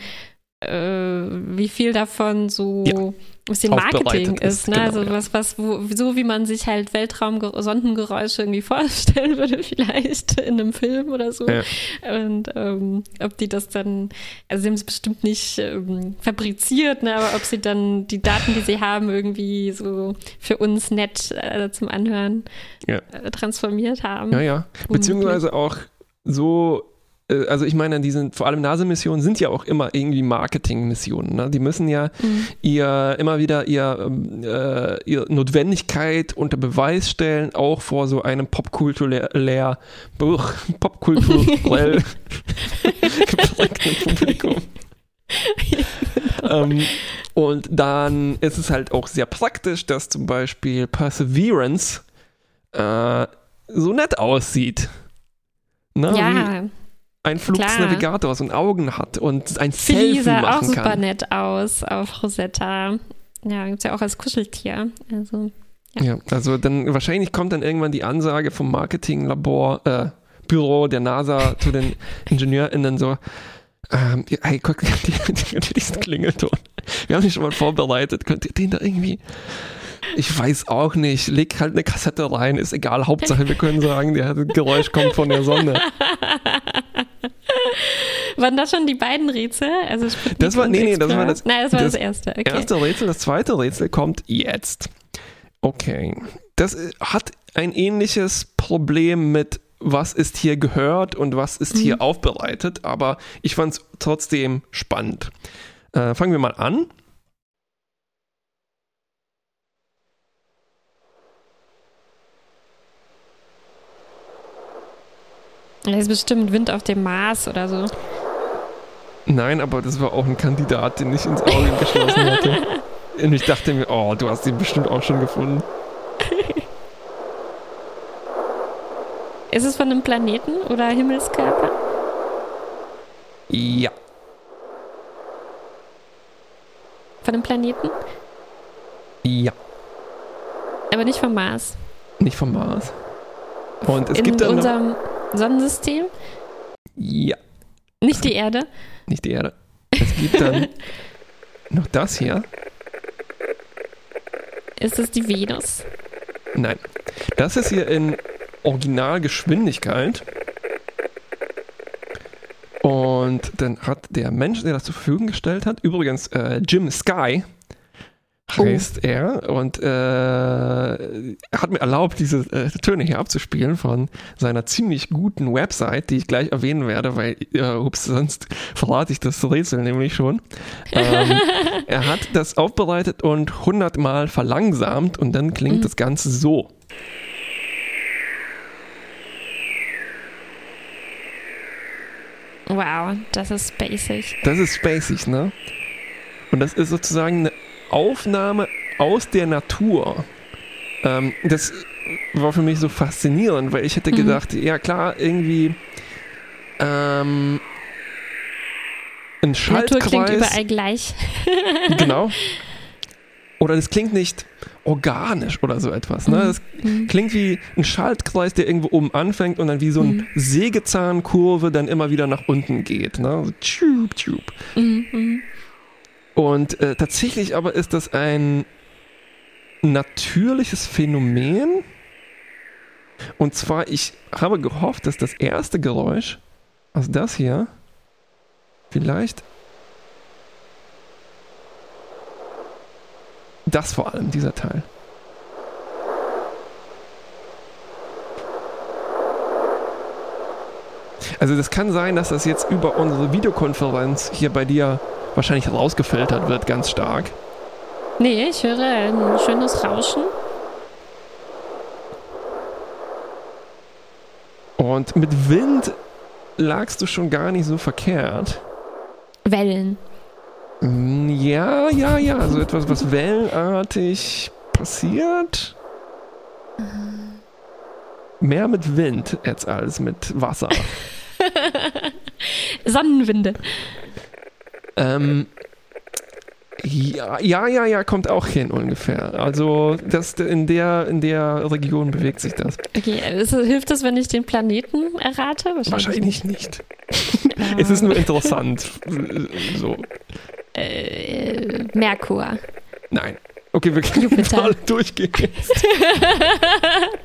wie viel davon so Ja. ein bisschen Marketing ist. ne? genau, also ja. was, was, wo, so wie man sich halt Weltraum-Sondengeräusche irgendwie [laughs] vorstellen würde, vielleicht in einem Film oder so. Ja. Und ähm, ob die das dann, also sie haben es bestimmt nicht ähm, fabriziert, ne, aber ob sie dann die Daten, die sie haben, irgendwie so für uns nett äh, zum Anhören äh, transformiert haben. Ja, ja. Beziehungsweise auch so, äh, also ich meine, die sind, vor allem NASA-Missionen sind ja auch immer irgendwie Marketing-Missionen. Ne? Die müssen ja Mhm. ihr immer wieder ihr, ähm, äh, ihre Notwendigkeit unter Beweis stellen, auch vor so einem popkulturell, [laughs] popkulturell geprägten Publikum. ähm, und dann ist es halt auch sehr praktisch, dass zum Beispiel Perseverance äh, so nett aussieht. Ne? Wie Ja, ein Flugsnavigator so ein Augen hat und ein Philly Selfie sah auch machen super kann. nett aus auf Rosetta. Ja, gibt es ja auch als Kuscheltier. Also, Ja, also dann wahrscheinlich kommt dann irgendwann die Ansage vom Marketinglabor, äh, Büro der NASA zu den [laughs] IngenieurInnen so, ähm, ja, hey, guck, [laughs] die, die, die, diesen Klingelton. Wir haben den schon mal vorbereitet. Könnt ihr den da irgendwie. Ich weiß auch nicht. Leg halt eine Kassette rein, ist egal. Hauptsache, wir können sagen, der Geräusch kommt von der Sonne. [laughs] [laughs] waren das schon die beiden Rätsel? Also Das war- nee, nee, das war das- Nein, das war das, das erste. Okay. Erste Rätsel, das zweite Rätsel kommt jetzt. Okay. Das äh, hat ein ähnliches Problem mit, was ist hier gehört und was ist hier aufbereitet, aber ich fand es trotzdem spannend. Äh, fangen wir mal an. Das ist bestimmt Wind auf dem Mars oder so. Nein, aber das war auch ein Kandidat, den ich ins Auge geschlossen hatte. [laughs] Und ich dachte mir, oh, du hast ihn bestimmt auch schon gefunden. Ist es von einem Planeten oder Himmelskörper? Ja. Von dem Planeten? Ja, Aber nicht vom Mars. nicht vom Mars. Und es In gibt dann noch, unserem Sonnensystem? ja, Nicht die Erde? [laughs] nicht die Erde. Es gibt dann [laughs] noch das hier. Ist es die Venus? Nein. Das ist hier in Originalgeschwindigkeit. Und dann hat der Mensch, der das zur Verfügung gestellt hat, übrigens äh, Jim Sky heißt er und äh, hat mir erlaubt, diese äh, Töne hier abzuspielen von seiner ziemlich guten Website, die ich gleich erwähnen werde, weil äh, ups, sonst verrate ich das Rätsel nämlich schon. Ähm, [laughs] er hat das aufbereitet und 100 Mal verlangsamt und dann klingt das Ganze so. Wow, das ist spacig. Das ist spacig, ne? Und das ist sozusagen eine Aufnahme aus der Natur. Ähm, das war für mich so faszinierend, weil ich hätte Mhm. gedacht, ja klar, irgendwie ähm, ein Natur klingt Schaltkreis, überall gleich. [laughs] genau. [laughs] Oder das klingt nicht organisch oder so etwas. Ne? Das Mhm. klingt wie ein Schaltkreis, der irgendwo oben anfängt und dann wie so eine Sägezahnkurve dann immer wieder nach unten geht. Ne? So tschub, tschub. Mhm, mhm. Und äh, tatsächlich aber ist das ein natürliches Phänomen. Und zwar, ich habe gehofft, dass das erste Geräusch, also das hier, vielleicht das vor allem, dieser Teil. Also das kann sein, dass das jetzt über unsere Videokonferenz hier bei dir wahrscheinlich rausgefiltert wird, ganz stark. Nee, ich höre ein schönes Rauschen. Und mit Wind lagst du schon gar nicht so verkehrt. Wellen. Mm, Ja, ja, ja, also etwas, was wellenartig passiert. Mehr mit Wind jetzt als mit Wasser. [laughs] Sonnenwinde. Ähm, ja, ja, ja, ja, kommt auch hin ungefähr. Also das, in, der, in der Region bewegt sich das. Okay, ist, hilft es, wenn ich den Planeten errate? Wahrscheinlich nicht. Ja. Es ist nur interessant. So. äh, Merkur. Nein. Okay, wir können Jupiter. [laughs] mal durchgehen. [laughs]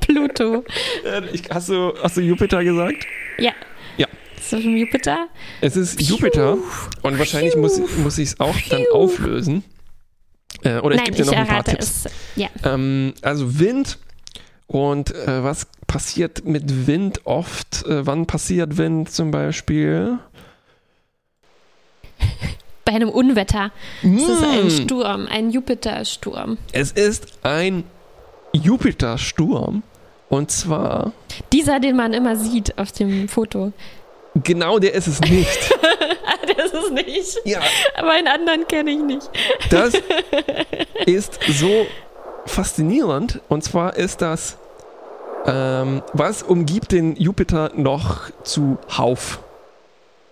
Pluto. Äh, hast, du, hast du Jupiter gesagt? Ja. Ja. Ist das Jupiter? Es ist Jupiter und wahrscheinlich muss, muss ich es auch dann Piu. auflösen. Äh, oder ich Nein, gebe dir ich noch ein paar Tipps. es. Ja. Ähm, also Wind und äh, was passiert mit Wind oft? Äh, wann passiert Wind zum Beispiel? [laughs] Bei einem Unwetter. Es ist ein Mm, Sturm, ein Jupiter-Sturm. es ist ein Jupiter-Sturm und zwar Dieser, den man immer sieht auf dem Foto. Genau der ist es nicht. [laughs] das ist nicht. ja, Aber einen anderen kenne ich nicht. Das [laughs] ist so faszinierend. Und zwar ist das, ähm, was umgibt den Jupiter noch zuhauf?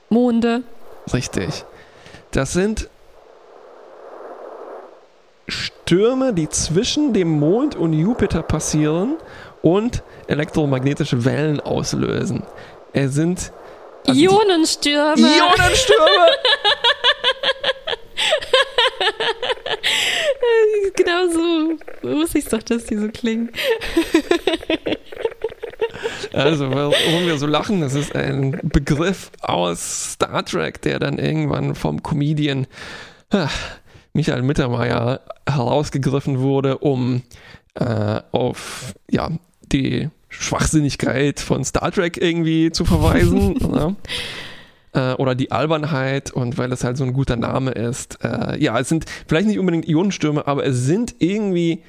Monde. Richtig. Das sind Stürme, die zwischen dem Mond und Jupiter passieren und elektromagnetische Wellen auslösen. Es sind also Ionenstürme. Ionenstürme! [laughs] genau so wusste ich doch, dass die so klingen. Also, warum wir so lachen, das ist ein Begriff aus Star Trek, der dann irgendwann vom Comedian Michael Mittermeier herausgegriffen wurde, um äh, auf ja, die Schwachsinnigkeit von Star Trek irgendwie zu verweisen. [laughs] ne? Äh, Oder die Albernheit und weil es halt so ein guter Name ist. Äh, ja, es sind vielleicht nicht unbedingt Ionenstürme, aber es sind irgendwie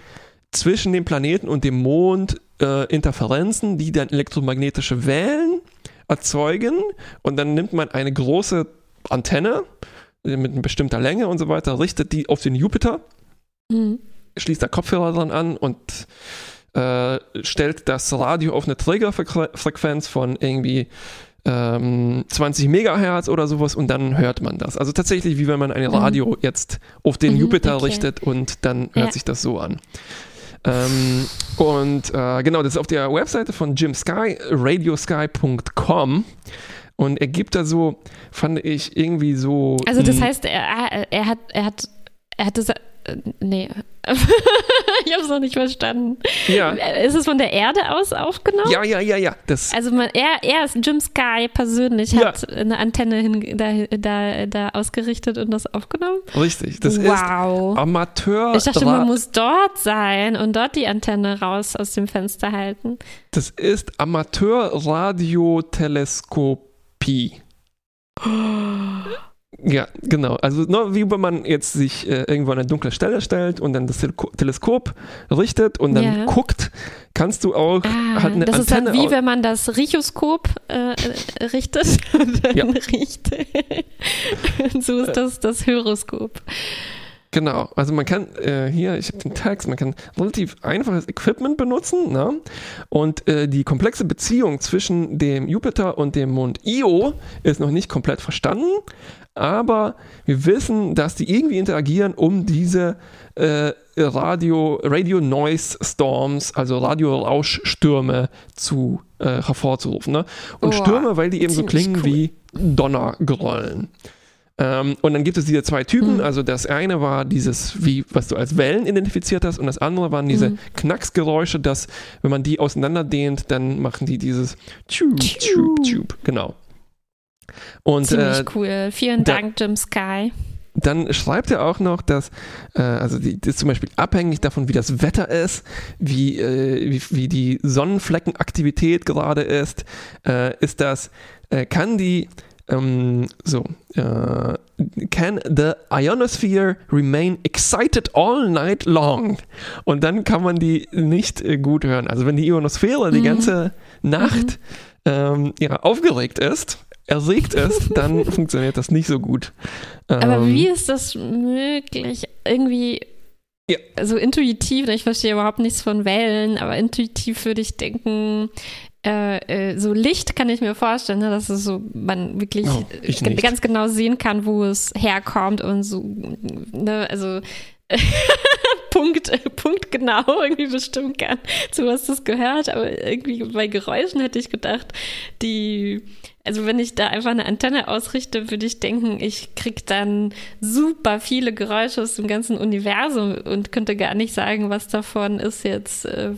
zwischen dem Planeten und dem Mond äh, Interferenzen, die dann elektromagnetische Wellen erzeugen und dann nimmt man eine große Antenne äh, mit einer bestimmter Länge und so weiter, richtet die auf den Jupiter, Hm. schließt da Kopfhörer dran an und äh, stellt das Radio auf eine Trägerfrequenz von irgendwie ähm, 20 Megahertz oder sowas und dann hört man das. Also tatsächlich wie wenn man ein Radio jetzt auf den Mhm, Jupiter okay. richtet und dann hört Ja. sich das so an. Ähm, und äh, genau, das ist auf der Webseite von Jim Sky, radiosky.com. Und er gibt da so, fand ich, irgendwie so. Also das heißt, er, er hat, er hat, er hat das, nee, [laughs] ich habe es noch nicht verstanden. Ja, Ist es von der Erde aus aufgenommen? ja, ja, ja, ja. Das, Also man, er, er ist Jim Sky persönlich, Ja. hat eine Antenne hin, da, da, da ausgerichtet und das aufgenommen. richtig. Das ist wow. Amateur. Ich dachte, man muss dort sein und dort die Antenne raus aus dem Fenster halten. Das ist Amateurradioteleskopie. [gasps] [laughs] Ja, genau. Also nur wie wenn man jetzt sich äh, irgendwo an eine dunkle Stelle stellt und dann das Teleskop richtet und dann Ja. guckt, kannst du auch Ah, halt eine das ist Antenne dann wie wenn man das Richoskop äh, äh, richtet und dann [laughs] Ja. riecht. so ist das das Horoskop. Genau, also man kann äh, hier, ich habe den Text, man kann relativ einfaches Equipment benutzen ne? und äh, die komplexe Beziehung zwischen dem Jupiter und dem Mond Io ist noch nicht komplett verstanden, aber wir wissen, dass die irgendwie interagieren, um diese äh, Radio, Radio Noise Storms, also Radiorauschstürme zu äh, hervorzurufen. Ne? Und Oh, Stürme, weil die eben so klingen cool. wie Donnergrollen. Ähm, und dann gibt es diese zwei Typen. Mhm. Also das eine war dieses, wie was du als Wellen identifiziert hast, und das andere waren diese Mhm. Knacksgeräusche, dass wenn man die auseinanderdehnt, dann machen die dieses Tschub, Tschu. Tschub, Tschub. Genau. Und Ziemlich äh, cool. Vielen da- Dank, Jim Sky. dann schreibt er auch noch, dass, äh, also die, das ist zum Beispiel abhängig davon, wie das Wetter ist, wie, äh, wie, wie die Sonnenfleckenaktivität gerade ist, äh, ist das, äh, kann die, ähm, so, äh, can the ionosphere remain excited all night long? Und dann kann man die nicht äh, gut hören. Also wenn die Ionosphäre die Mhm. ganze Nacht ähm, ja, aufgeregt ist, erregt ist, [laughs] dann funktioniert das nicht so gut. Aber Ähm, wie ist das möglich? Irgendwie Ja. so intuitiv, ich verstehe überhaupt nichts von Wellen, aber intuitiv würde ich denken, äh, äh, so Licht kann ich mir vorstellen, ne, dass es so man wirklich Oh, äh, ganz genau sehen kann, wo es herkommt und so, ne, also [laughs] Punkt, äh, Punkt genau [laughs] irgendwie bestimmen kann, zu was das gehört. Aber irgendwie bei Geräuschen hätte ich gedacht, die, also wenn ich da einfach eine Antenne ausrichte, würde ich denken, ich krieg dann super viele Geräusche aus dem ganzen Universum und könnte gar nicht sagen, was davon ist jetzt, äh,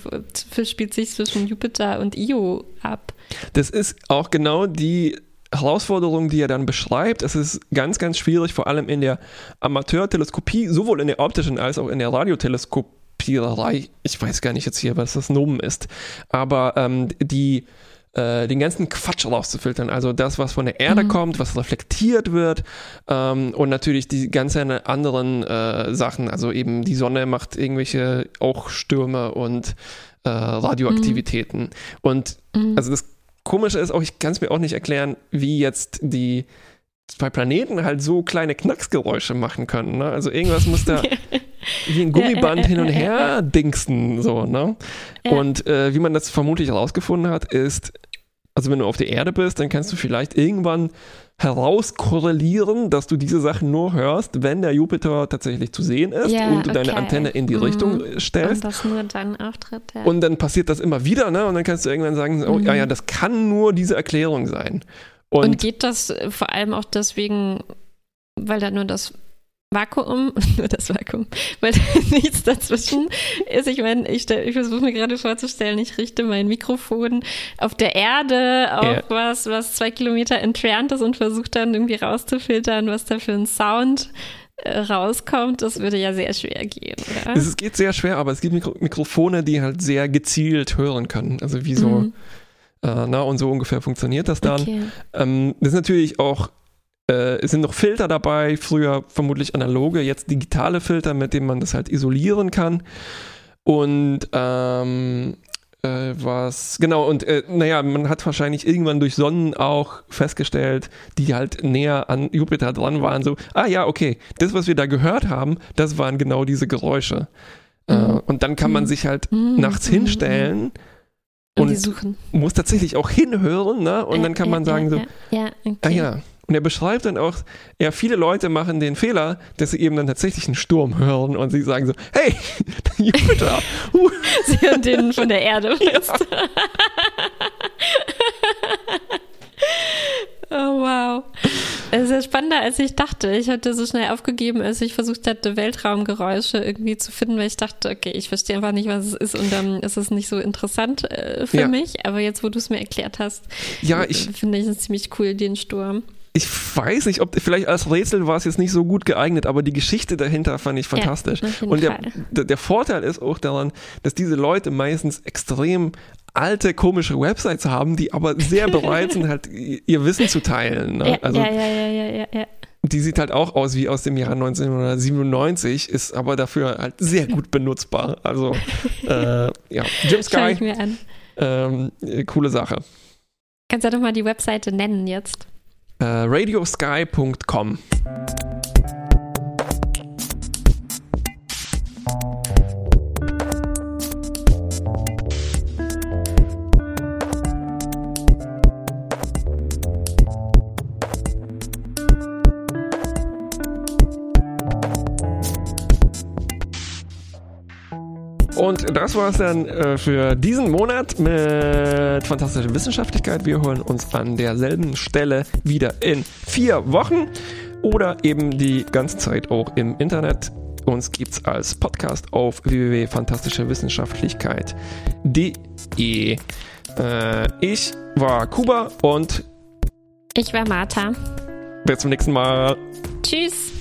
spielt sich zwischen Jupiter und Io ab. Das ist auch genau die Herausforderung, die er dann beschreibt. Es ist ganz, ganz schwierig, vor allem in der Amateurteleskopie, sowohl in der optischen als auch in der Radioteleskopiererei. Ich weiß gar nicht jetzt hier, was das Nomen ist, aber ähm, die äh, den ganzen Quatsch rauszufiltern. Also das, was von der Erde Mhm. kommt, was reflektiert wird ähm, und natürlich die ganzen anderen äh, Sachen. Also eben die Sonne macht irgendwelche auch Stürme und äh, Radioaktivitäten. Und Mhm. also das Komische ist auch, ich kann es mir auch nicht erklären, wie jetzt die zwei Planeten halt so kleine Knacksgeräusche machen können. Ne? Also irgendwas muss da [laughs] wie ein Gummiband hin und her dingsen, so, ne? Und äh, wie man das vermutlich herausgefunden hat, ist, also wenn du auf der Erde bist, dann kannst du vielleicht irgendwann herauskorrelieren, dass du diese Sachen nur hörst, wenn der Jupiter tatsächlich zu sehen ist Ja, und du deine okay. Antenne in die Mhm. Richtung stellst. Und das nur dann auftritt. Ja. Und dann passiert das immer wieder, ne? Und dann kannst du irgendwann sagen, oh Mhm. ja, ja, das kann nur diese Erklärung sein. Und, Und, geht das äh, vor allem auch deswegen, weil da nur das Vakuum, [laughs] nur das Vakuum, weil da [laughs] nichts dazwischen ist. Ich meine, ich, ich versuche mir gerade vorzustellen, ich richte mein Mikrofon auf der Erde auf Ja. was, was zwei Kilometer entfernt ist und versuche dann irgendwie rauszufiltern, was da für ein Sound äh, rauskommt. Das würde ja sehr schwer gehen, oder? es, es geht sehr schwer, aber es gibt Mikro Mikrofone, die halt sehr gezielt hören können. Also wie so, Mhm. Äh, na, und so ungefähr funktioniert das dann. Okay. Ähm, das ist natürlich auch, äh, es sind noch Filter dabei, früher vermutlich analoge, jetzt digitale Filter, mit denen man das halt isolieren kann. Und ähm, äh, was, genau, und äh, naja, man hat wahrscheinlich irgendwann durch Sonnen auch festgestellt, die halt näher an Jupiter dran waren, so, ah ja, okay, das, was wir da gehört haben, das waren genau diese Geräusche. Äh, Mhm. und dann kann man Mhm. sich halt Mhm, nachts mhm, hinstellen Und, und muss tatsächlich auch hinhören, ne? Und Ja, dann kann ja, man sagen ja, so, Ja, ja, okay. ah ja. Und er beschreibt dann auch, ja, viele Leute machen den Fehler, dass sie eben dann tatsächlich einen Sturm hören und sie sagen so, hey, [laughs] Jupiter, huh, [laughs] Sie hören den von der Erde. [laughs] oh, wow. Es ist spannender, als ich dachte. Ich hatte so schnell aufgegeben, als ich versucht hatte, Weltraumgeräusche irgendwie zu finden, weil ich dachte, okay, ich verstehe einfach nicht, was es ist und dann ist es nicht so interessant äh, für Ja. mich. Aber jetzt, wo du es mir erklärt hast, Ja, ich- finde ich es ziemlich cool, den Sturm. Ich weiß nicht, ob vielleicht als Rätsel war es jetzt nicht so gut geeignet, aber die Geschichte dahinter fand ich fantastisch. jeden und der, der, der Vorteil ist auch daran, dass diese Leute meistens extrem alte, komische Websites haben, die aber sehr [laughs] bereit sind, halt ihr Wissen zu teilen. Ne? Ja, also ja, ja, ja, ja, ja, ja. die sieht halt auch aus wie aus dem Jahr 1997, ist aber dafür halt sehr gut benutzbar. Also [laughs] äh, ja, Jim Schau ich Sky, mir an. ähm, äh, coole Sache. Kannst du doch mal die Webseite nennen jetzt? Äh, radiosky.com. Und das war's dann äh, für diesen Monat mit fantastischer Wissenschaftlichkeit. Wir hören uns an derselben Stelle wieder in vier Wochen oder eben die ganze Zeit auch im Internet. Uns gibt's als Podcast auf www.fantastischewissenschaftlichkeit.de. Äh, ich war Kuba und Ich war Martha. bis zum nächsten Mal. Tschüss.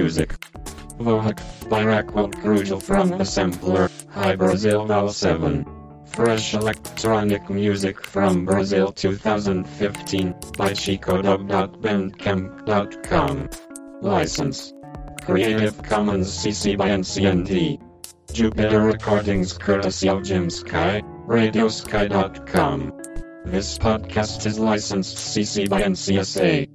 Music. Vohak by Rackwell Crucial from Assembler, Hi Brazil Val 7. Fresh electronic music from Brazil 2015 by chicodub.bandcamp.com. License. Creative Commons CC by NCND. Jupiter Recordings courtesy of Jim Sky, radiosky.com. This podcast is licensed CC by NCSA.